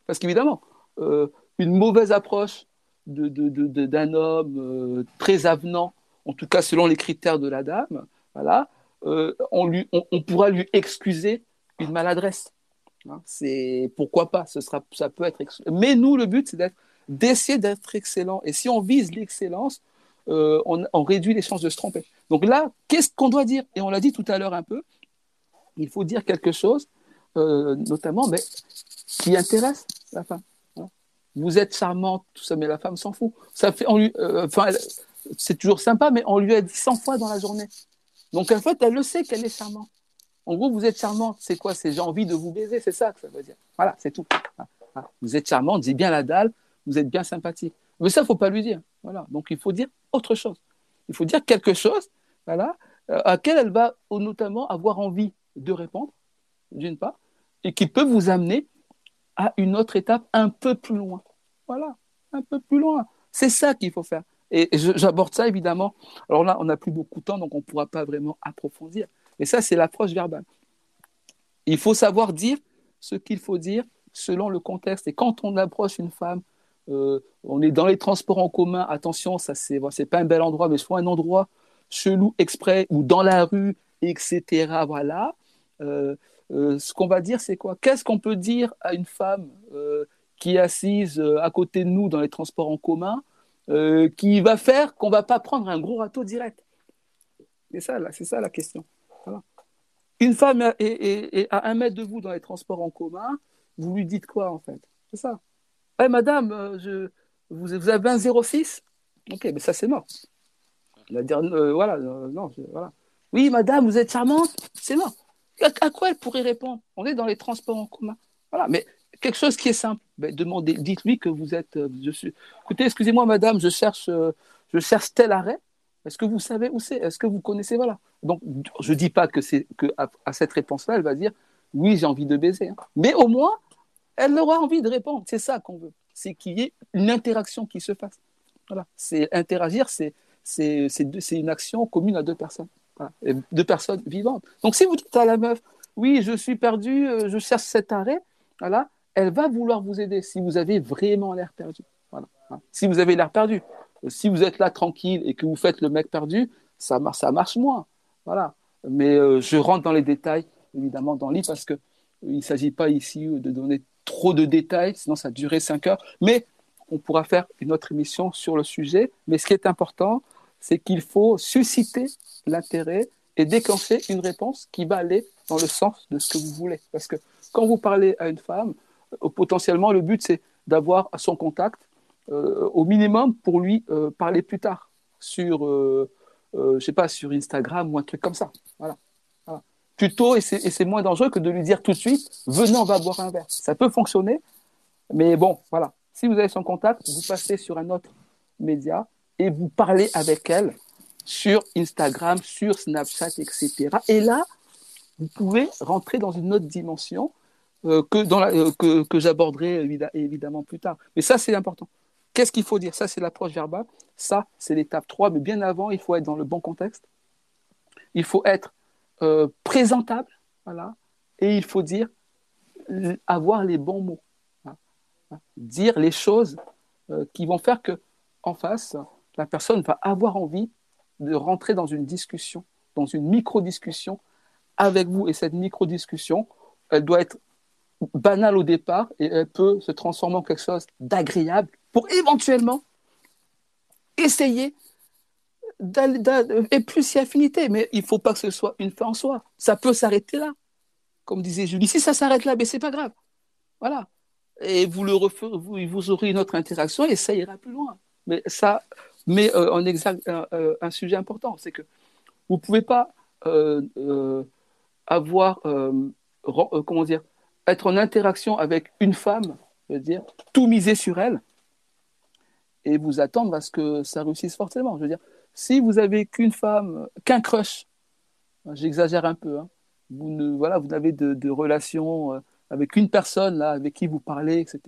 Parce qu'évidemment, euh, une mauvaise approche de, de- de- d'un homme euh, très avenant, en tout cas selon les critères de la dame, voilà, euh, on, lui, on, pourra lui excuser une maladresse. Hein, c'est pourquoi pas, ce sera, ça peut être. Mais nous, le but, c'est d'essayer d'être excellent. Et si on vise l'excellence, on, on réduit les chances de se tromper. Donc là, qu'est-ce qu'on doit dire? Et on l'a dit tout à l'heure un peu. Il faut dire quelque chose, euh, notamment, mais qui intéresse la femme. Vous êtes charmante, tout ça, mais la femme s'en fout. Ça fait, on euh, c'est toujours sympa, mais on lui a dit 100 fois dans la journée. Donc en fait, elle le sait qu'elle est charmante. En gros, vous êtes charmante. C'est quoi? C'est j'ai envie de vous baiser, c'est ça que ça veut dire. Voilà, c'est tout. Vous êtes charmante, j'ai bien la dalle, vous êtes bien sympathique. Mais ça, faut pas lui dire. Voilà. Donc il faut dire autre chose. Il faut dire quelque chose, voilà, euh, à laquelle elle va notamment avoir envie de répondre, d'une part, et qui peut vous amener à une autre étape un peu plus loin. Voilà, un peu plus loin. C'est ça qu'il faut faire. Et j'aborde ça évidemment. Alors là, on n'a plus beaucoup de temps, donc on ne pourra pas vraiment approfondir. Mais ça, c'est l'approche verbale. Il faut savoir dire ce qu'il faut dire selon le contexte. Et quand on approche une femme, euh, on est dans les transports en commun, attention, ça c'est pas un bel endroit, mais soit un endroit chelou exprès ou dans la rue, etc. Voilà. Euh, euh, ce qu'on va dire, c'est quoi? Qu'est-ce qu'on peut dire à une femme euh, qui est assise euh, à côté de nous dans les transports en commun, qui va faire qu'on va pas prendre un gros râteau direct? C'est ça, là, c'est ça la question. Une femme est, à un mètre de vous dans les transports en commun, vous lui dites quoi en fait? C'est ça. Eh madame, je, vous, avez un 06 Ok, mais ça c'est mort. Dire, euh, voilà, non, voilà. Oui, madame, vous êtes charmante? C'est mort. À, quoi elle pourrait répondre? On est dans les transports en commun. Voilà, mais quelque chose qui est simple. Ben, demandez, dites-lui que vous êtes. euh. Écoutez, excusez-moi, madame, je cherche, euh, je cherche tel arrêt. Est-ce que vous savez où c'est? Est-ce que vous connaissez? Voilà. Donc, je ne dis pas que c'est que à, cette réponse-là, elle va dire oui, j'ai envie de baiser. hein. Mais au moins, elle aura envie de répondre. C'est ça qu'on veut. C'est qu'il y ait une interaction qui se fasse. Voilà. C'est interagir, c'est une action commune à deux personnes. Et deux personnes vivantes. Donc, si vous dites à la meuf, oui, je suis perdu, euh, je cherche cet arrêt, voilà, elle va vouloir vous aider si vous avez vraiment l'air perdu. Voilà. Hein. Si vous avez l'air perdu, Euh, si vous êtes là tranquille et que vous faites le mec perdu, ça marche, moins. Voilà. Mais euh, je rentre dans les détails, évidemment, dans le livre, parce que euh, il ne s'agit pas ici de donner trop de détails, sinon ça durerait cinq heures. Mais on pourra faire une autre émission sur le sujet. Mais ce qui est important, c'est qu'il faut susciter l'intérêt et déclencher une réponse qui va aller dans le sens de ce que vous voulez. Parce que quand vous parlez à une femme, euh, potentiellement, le but, c'est d'avoir son contact euh, au minimum pour lui euh, parler plus tard sur, je sais pas, sur Instagram ou un truc comme ça. Voilà. Voilà. Plutôt, et c'est moins dangereux que de lui dire tout de suite, venez, on va boire un verre. Ça peut fonctionner, mais bon, voilà. Si vous avez son contact, vous passez sur un autre média et vous parlez avec elle sur Instagram, sur Snapchat, etc. Et là, vous pouvez rentrer dans une autre dimension euh, euh, que, que j'aborderai évid- évidemment plus tard. Mais ça, c'est important. Qu'est-ce qu'il faut dire? Ça, c'est l'approche verbale. Ça, c'est l'étape 3. Mais bien avant, il faut être dans le bon contexte. Il faut être euh, présentable. Voilà. Et il faut dire, avoir les bons mots. Voilà. Dire les choses euh, qui vont faire que, en face, la personne va avoir envie de rentrer dans une discussion, dans une micro-discussion avec vous. Et cette micro-discussion, elle doit être banale au départ et elle peut se transformer en quelque chose d'agréable pour éventuellement essayer et plus si affinité. Mais il ne faut pas que ce soit une fin en soi. Ça peut s'arrêter là. Comme disait Julie, si ça s'arrête là, mais c'est pas grave. Voilà. Et vous, le referez- vous, vous aurez une autre interaction et ça ira plus loin. Mais ça met euh, euh, un sujet important, c'est que vous ne pouvez pas euh, avoir, comment dire, être en interaction avec une femme, je veux dire, tout miser sur elle et vous attendre à ce que ça réussisse forcément. Je veux dire, si vous avez qu'une femme, qu'un crush, j'exagère un peu, hein, vous ne, voilà, vous n'avez de, relation avec une personne là, avec qui vous parlez, etc.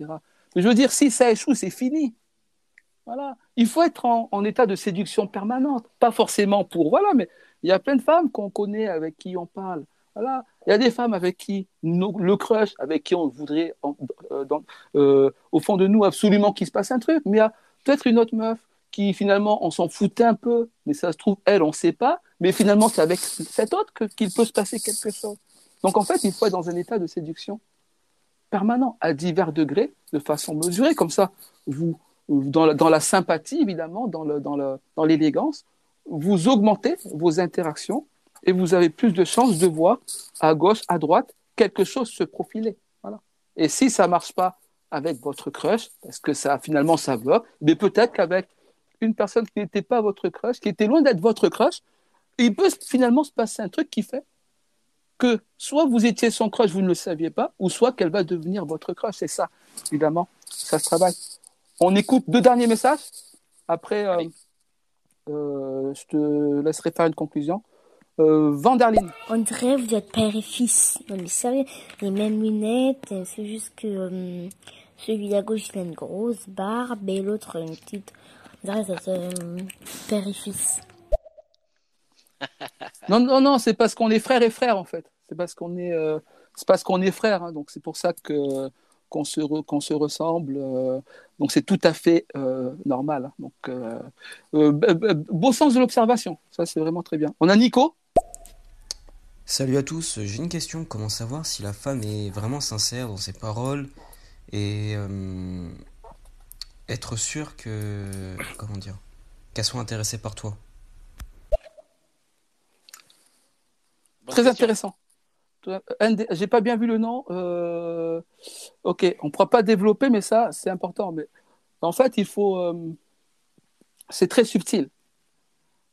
Mais je veux dire, si ça échoue, c'est fini. Voilà. Il faut être en, état de séduction permanente. Pas forcément pour. Voilà, mais il y a plein de femmes qu'on connaît, avec qui on parle. Voilà. Il y a des femmes avec qui le crush, avec qui on voudrait, euh, euh, au fond de nous, absolument qu'il se passe un truc. Mais il y a peut-être une autre meuf qui, finalement, on s'en foutait un peu. Mais ça se trouve, elle, on ne sait pas. Mais finalement, c'est avec cette autre qu'il peut se passer quelque chose. Donc, en fait, il faut être dans un état de séduction permanent, à divers degrés, de façon mesurée. Comme ça, vous, dans la, sympathie, évidemment, dans l'élégance, vous augmentez vos interactions et vous avez plus de chances de voir à gauche, à droite, quelque chose se profiler. Et si ça marche pas avec votre crush, parce que ça finalement ça va, mais peut-être qu'avec une personne qui n'était pas votre crush, qui était loin d'être votre crush, il peut finalement se passer un truc qui fait que soit vous étiez son crush, vous ne le saviez pas, ou soit qu'elle va devenir votre crush. C'est ça, évidemment, ça se travaille. On écoute deux derniers messages. Après, euh, euh, je te laisserai faire une conclusion. Euh, Vanderline. On dirait que vous êtes père et fils. Non mais sérieux, les mêmes lunettes, c'est juste que euh, celui à gauche il a une grosse barbe et l'autre une petite. On dirait que c'est euh, père et fils. Non, non, non, c'est parce qu'on est frères et frères en fait. C'est parce qu'on est, euh, c'est parce qu'on est frères. hein. donc c'est pour ça que qu'on se re- qu'on se ressemble. euh, donc c'est tout à fait euh, normal. hein. donc euh, euh, beau sens de l'observation. Ça c'est vraiment très bien. On a Nico. Salut à tous, j'ai une question. Comment savoir si la femme est vraiment sincère dans ses paroles et euh, être sûr que. Comment dire Qu'elle soit intéressée par toi? Très intéressant. Des- J'ai pas bien vu le nom. euh, Ok, on ne pourra pas développer, mais ça, c'est important. Mais en fait, il faut. euh, C'est très subtil.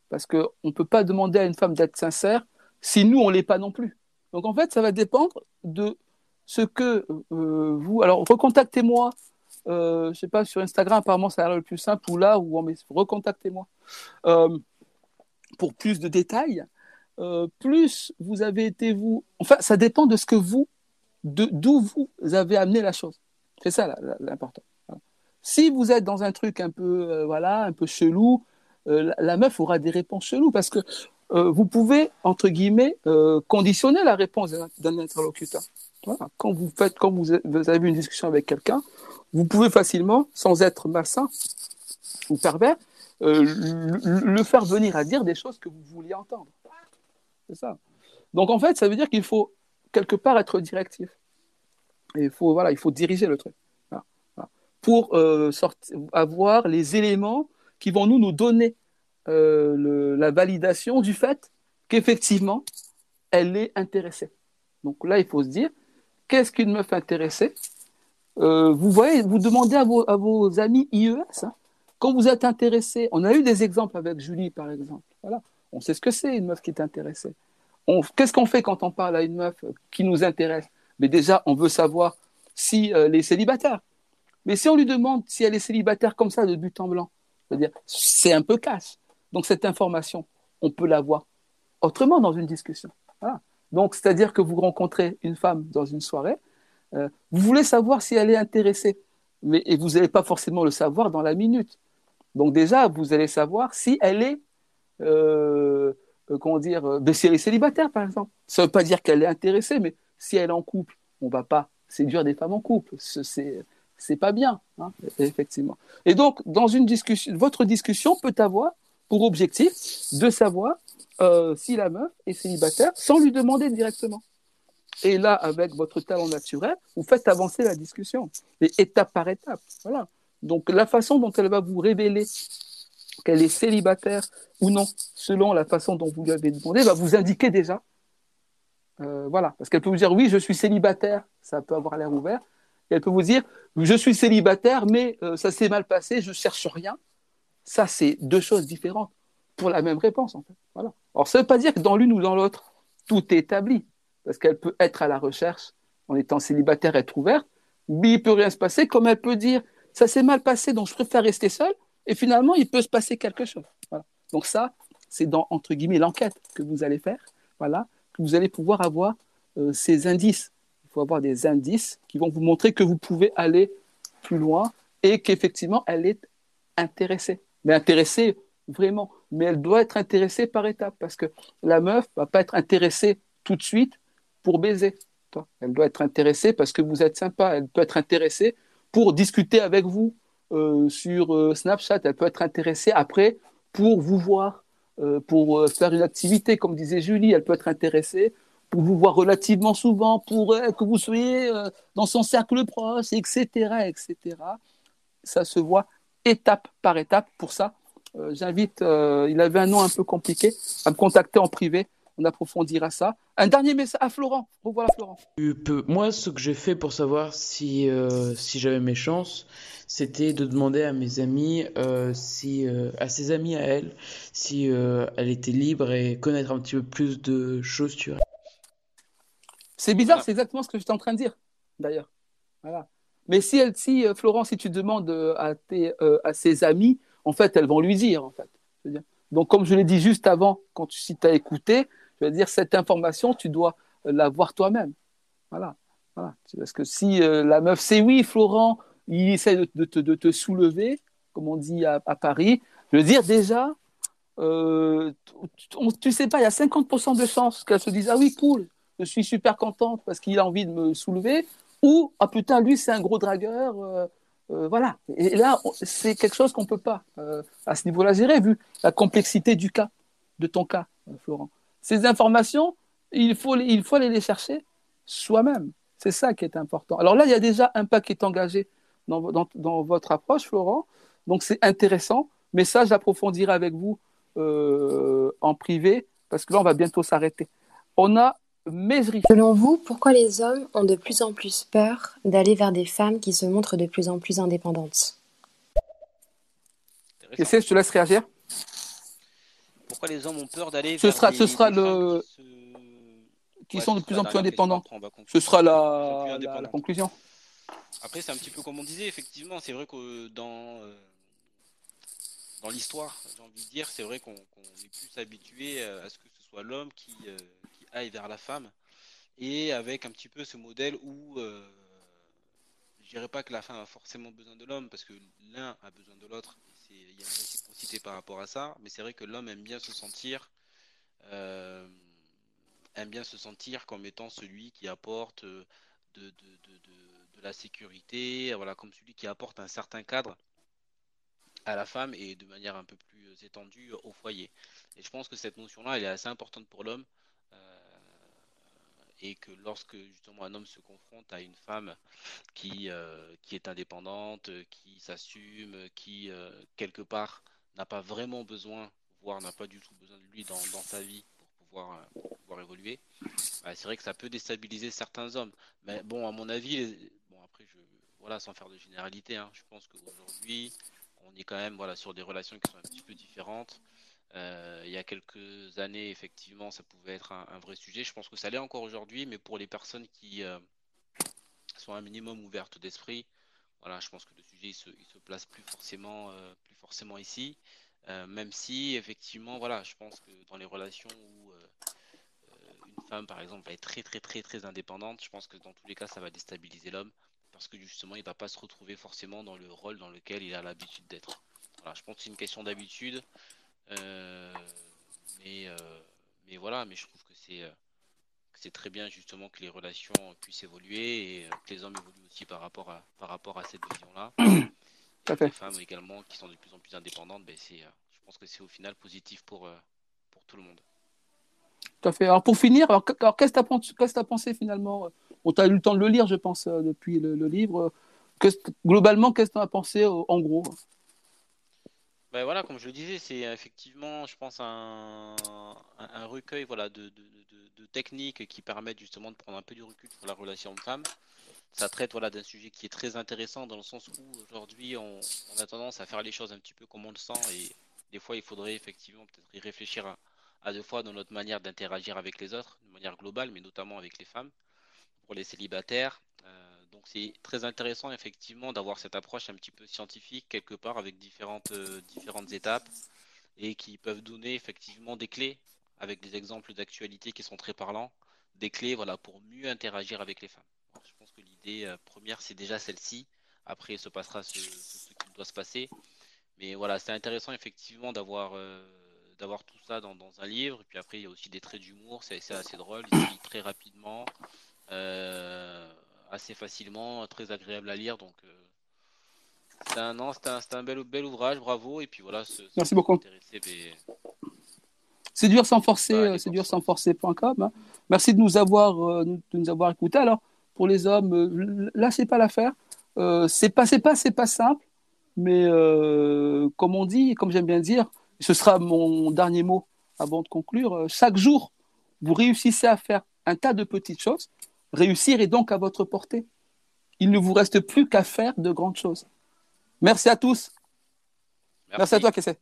Parce qu'on ne peut pas demander à une femme d'être sincère si nous, on ne l'est pas non plus. Donc en fait, ça va dépendre de ce que euh, vous. Alors, recontactez-moi euh, je sais pas, sur Instagram, apparemment, ça a l'air le plus simple, ou là, ou recontactez-moi euh, pour plus de détails. Euh, plus vous avez été vous. Enfin, ça dépend de ce que vous, d'où vous avez amené la chose. C'est ça l'important. Si vous êtes dans un truc un peu, euh, voilà, un peu chelou, euh, la, meuf aura des réponses cheloues parce que vous pouvez, entre guillemets, conditionner la réponse d'un interlocuteur. Quand vous faites, quand vous, avez une discussion avec quelqu'un, vous pouvez facilement, sans être malsain ou pervers, le faire venir à dire des choses que vous vouliez entendre. C'est ça. Donc en fait, ça veut dire qu'il faut quelque part être directif. Et il faut, voilà, il faut diriger le truc. Pour euh, avoir les éléments qui vont nous, nous donner euh, la validation du fait qu'effectivement, elle est intéressée. Donc là, il faut se dire, qu'est-ce qu'une meuf intéressée euh, Vous voyez, vous demandez à vos, à vos amis IES, hein. quand vous êtes intéressé, on a eu des exemples avec Julie, par exemple. Voilà. On sait ce que c'est une meuf qui est intéressée. Qu'est-ce qu'on fait quand on parle à une meuf qui nous intéresse? Mais déjà, on veut savoir si elle est célibataire. Mais si on lui demande si elle est célibataire comme ça de but en blanc, c'est-à-dire c'est un peu cash. Donc cette information, on peut l'avoir autrement dans une discussion. Donc c'est-à-dire que vous rencontrez une femme dans une soirée, euh, vous voulez savoir si elle est intéressée, mais et vous n'allez pas forcément le savoir dans la minute. Donc déjà, vous allez savoir si elle est euh, euh, comment dire, euh, ben, si elle est célibataire, par exemple. Ça ne veut pas dire qu'elle est intéressée, mais si elle est en couple, on ne va pas séduire des femmes en couple. C'est c'est pas bien, hein, effectivement. Et donc, dans une discussion, votre discussion peut avoir pour objectif de savoir si la meuf est célibataire sans lui demander directement. Et là, avec votre talent naturel, vous faites avancer la discussion, étape par étape. Voilà. Donc, la façon dont elle va vous révéler qu'elle est célibataire ou non, selon la façon dont vous lui avez demandé, va vous indiquer déjà. Euh, voilà, parce qu'elle peut vous dire oui, je suis célibataire, ça peut avoir l'air ouvert. Et elle peut vous dire je suis célibataire, mais euh, ça s'est mal passé, je cherche rien. Ça, c'est deux choses différentes pour la même réponse, en fait. Voilà. Alors, ça ne veut pas dire que dans l'une ou dans l'autre, tout est établi, parce qu'elle peut être à la recherche en étant célibataire, être ouverte, mais il peut rien se passer, comme elle peut dire ça s'est mal passé, donc je préfère rester seule, et finalement, il peut se passer quelque chose. Donc ça, c'est dans, entre guillemets, l'enquête que vous allez faire, voilà, que vous allez pouvoir avoir euh, ces indices. Il faut avoir des indices qui vont vous montrer que vous pouvez aller plus loin et qu'effectivement, elle est intéressée. Mais intéressée vraiment. Mais elle doit être intéressée par étapes parce que la meuf va pas être intéressée tout de suite pour baiser. Elle doit être intéressée parce que vous êtes sympa. Elle peut être intéressée pour discuter avec vous, sur euh, Snapchat, elle peut être intéressée après pour vous voir, euh, pour faire une activité, comme disait Julie, elle peut être intéressée pour vous voir relativement souvent, pour que vous soyez dans son cercle proche, etc., etc. Ça se voit étape par étape. Pour ça, j'invite, il avait un nom un peu compliqué, à me contacter en privé on approfondira ça. Un dernier message à Florent. Revoilà Florent. Moi, ce que j'ai fait pour savoir si, euh, si j'avais mes chances, c'était de demander à mes amis, euh, si, euh, à ses amis à elle, si elle était libre et connaître un petit peu plus de choses sur elle. C'est bizarre, c'est exactement ce que j'étais en train de dire, d'ailleurs. Voilà. Mais si, elle, si Florent, si tu demandes à, tes, à ses amis, en fait, elles vont lui dire, en fait. Donc, comme je l'ai dit juste avant, quand tu, si tu as écouté, je veux dire, cette information, tu dois la voir toi-même. Voilà. Parce que si euh, la meuf sait oui, Florent, il essaie de, te soulever, comme on dit à, Paris, je veux dire, déjà, euh, tu, sais pas, il y a 50% de chances qu'elle se dise Ah oui, cool, je suis super contente parce qu'il a envie de me soulever, ou Ah putain, lui, c'est un gros dragueur. Euh, euh, voilà. Et là, c'est quelque chose qu'on ne peut pas, à ce niveau-là, gérer, vu la complexité du cas, de ton cas, Florent. Ces informations, il faut, il faut aller les chercher soi-même. C'est ça qui est important. Alors là, il y a déjà un pas qui est engagé dans, dans, votre approche, Florent. Donc c'est intéressant. Mais ça, j'approfondirai avec vous euh, en privé, parce que là, on va bientôt s'arrêter. On a Mesri. Selon vous, pourquoi les hommes ont de plus en plus peur d'aller vers des femmes qui se montrent de plus en plus indépendantes? Essaye, je te laisse réagir? Pourquoi les hommes ont peur d'aller ce sera, ce sera le qui, sont de plus en plus indépendants. Ce sera la, conclusion. Après, c'est un petit peu comme on disait, effectivement, c'est vrai que dans, euh, dans l'histoire, j'ai envie de dire, c'est vrai qu'on est plus habitué euh, à ce que ce soit l'homme qui, euh, qui aille vers la femme, et avec un petit peu ce modèle où euh, je dirais pas que la femme a forcément besoin de l'homme, parce que l'un a besoin de l'autre, il y a une réciprocité par rapport à ça, mais c'est vrai que l'homme aime bien se sentir, euh, aime bien se sentir comme étant celui qui apporte euh, de, de, de, de, la sécurité, voilà, comme celui qui apporte un certain cadre à la femme et de manière un peu plus étendue au foyer. Et je pense que cette notion-là, elle est assez importante pour l'homme. euh, et que lorsque justement un homme se confronte à une femme qui, euh, qui est indépendante, qui s'assume, qui euh, quelque part n'a pas vraiment besoin, voire n'a pas du tout besoin de lui dans, sa vie pour pouvoir, euh, pouvoir évoluer, bah, c'est vrai que ça peut déstabiliser certains hommes. Mais bon, à mon avis, bon après, je, voilà, sans faire de généralité, hein, je pense qu'aujourd'hui, on est quand même voilà, sur des relations qui sont un petit peu différentes. Euh, il y a quelques années, effectivement, ça pouvait être un, vrai sujet. Je pense que ça l'est encore aujourd'hui, mais pour les personnes qui euh, sont un minimum ouvertes d'esprit, voilà, je pense que le sujet se, place plus forcément, euh, plus forcément ici. Même si, effectivement, voilà, je pense que dans les relations où une femme, par exemple, va être très, très, très, très indépendante, je pense que dans tous les cas, ça va déstabiliser l'homme parce que justement, il va pas se retrouver forcément dans le rôle dans lequel il a l'habitude d'être. Voilà, je pense que c'est une question d'habitude. Euh, mais, euh, mais voilà, mais je trouve que c'est euh, c'est très bien justement que les relations puissent évoluer et que les hommes évoluent aussi par rapport à, par rapport à cette vision-là. Les femmes également qui sont de plus en plus indépendantes, ben c'est, je pense que c'est au final positif pour, pour tout le monde. Tout à fait. Alors pour finir, alors, qu- alors, qu'est-ce que tu as, pensé- qu'est-ce que t'as pensé finalement? On t'a eu le temps de le lire, je pense, depuis le, le livre. Que- globalement, qu'est-ce que tu as pensé en gros? Ben voilà, comme je le disais, c'est euh, effectivement, je pense, un, un, recueil voilà, de, de, de, de techniques qui permettent justement de prendre un peu du recul sur la relation homme-femme. Ça traite voilà, d'un sujet qui est très intéressant dans le sens où aujourd'hui on, a tendance à faire les choses un petit peu comme on le sent et des fois il faudrait effectivement peut-être y réfléchir à, à deux fois dans notre manière d'interagir avec les autres, de manière globale, mais notamment avec les femmes, pour les célibataires. Euh, donc c'est très intéressant effectivement d'avoir cette approche un petit peu scientifique quelque part avec différentes, euh, différentes étapes et qui peuvent donner effectivement des clés avec des exemples d'actualité qui sont très parlants, des clés voilà, pour mieux interagir avec les femmes. Je pense que l'idée euh, première c'est déjà celle-ci. Après, il se passera ce, ce, qui doit se passer. Mais voilà, c'est intéressant effectivement d'avoir euh, d'avoir tout ça dans, un livre. Et puis après, il y a aussi des traits d'humour, c'est assez drôle, il se très rapidement, assez facilement, très agréable à lire. Donc, euh, c'est un, non, c'est un, c'est un bel, bel ouvrage, bravo. Et puis voilà, ce, Merci beaucoup. ben, C'est dur sans forcer, euh, c'est dur sans forcer.com. hein. Merci de nous avoir, euh, de nous avoir écoutés. Alors, pour les hommes, là, c'est pas l'affaire. Euh, c'est pas, c'est pas, c'est pas simple, mais euh, comme on dit, comme j'aime bien dire, ce sera mon dernier mot avant de conclure. chaque jour, vous réussissez à faire un tas de petites choses. Réussir est donc à votre portée. Il ne vous reste plus qu'à faire de grandes choses. Merci à tous. Merci, à toi, Kessé.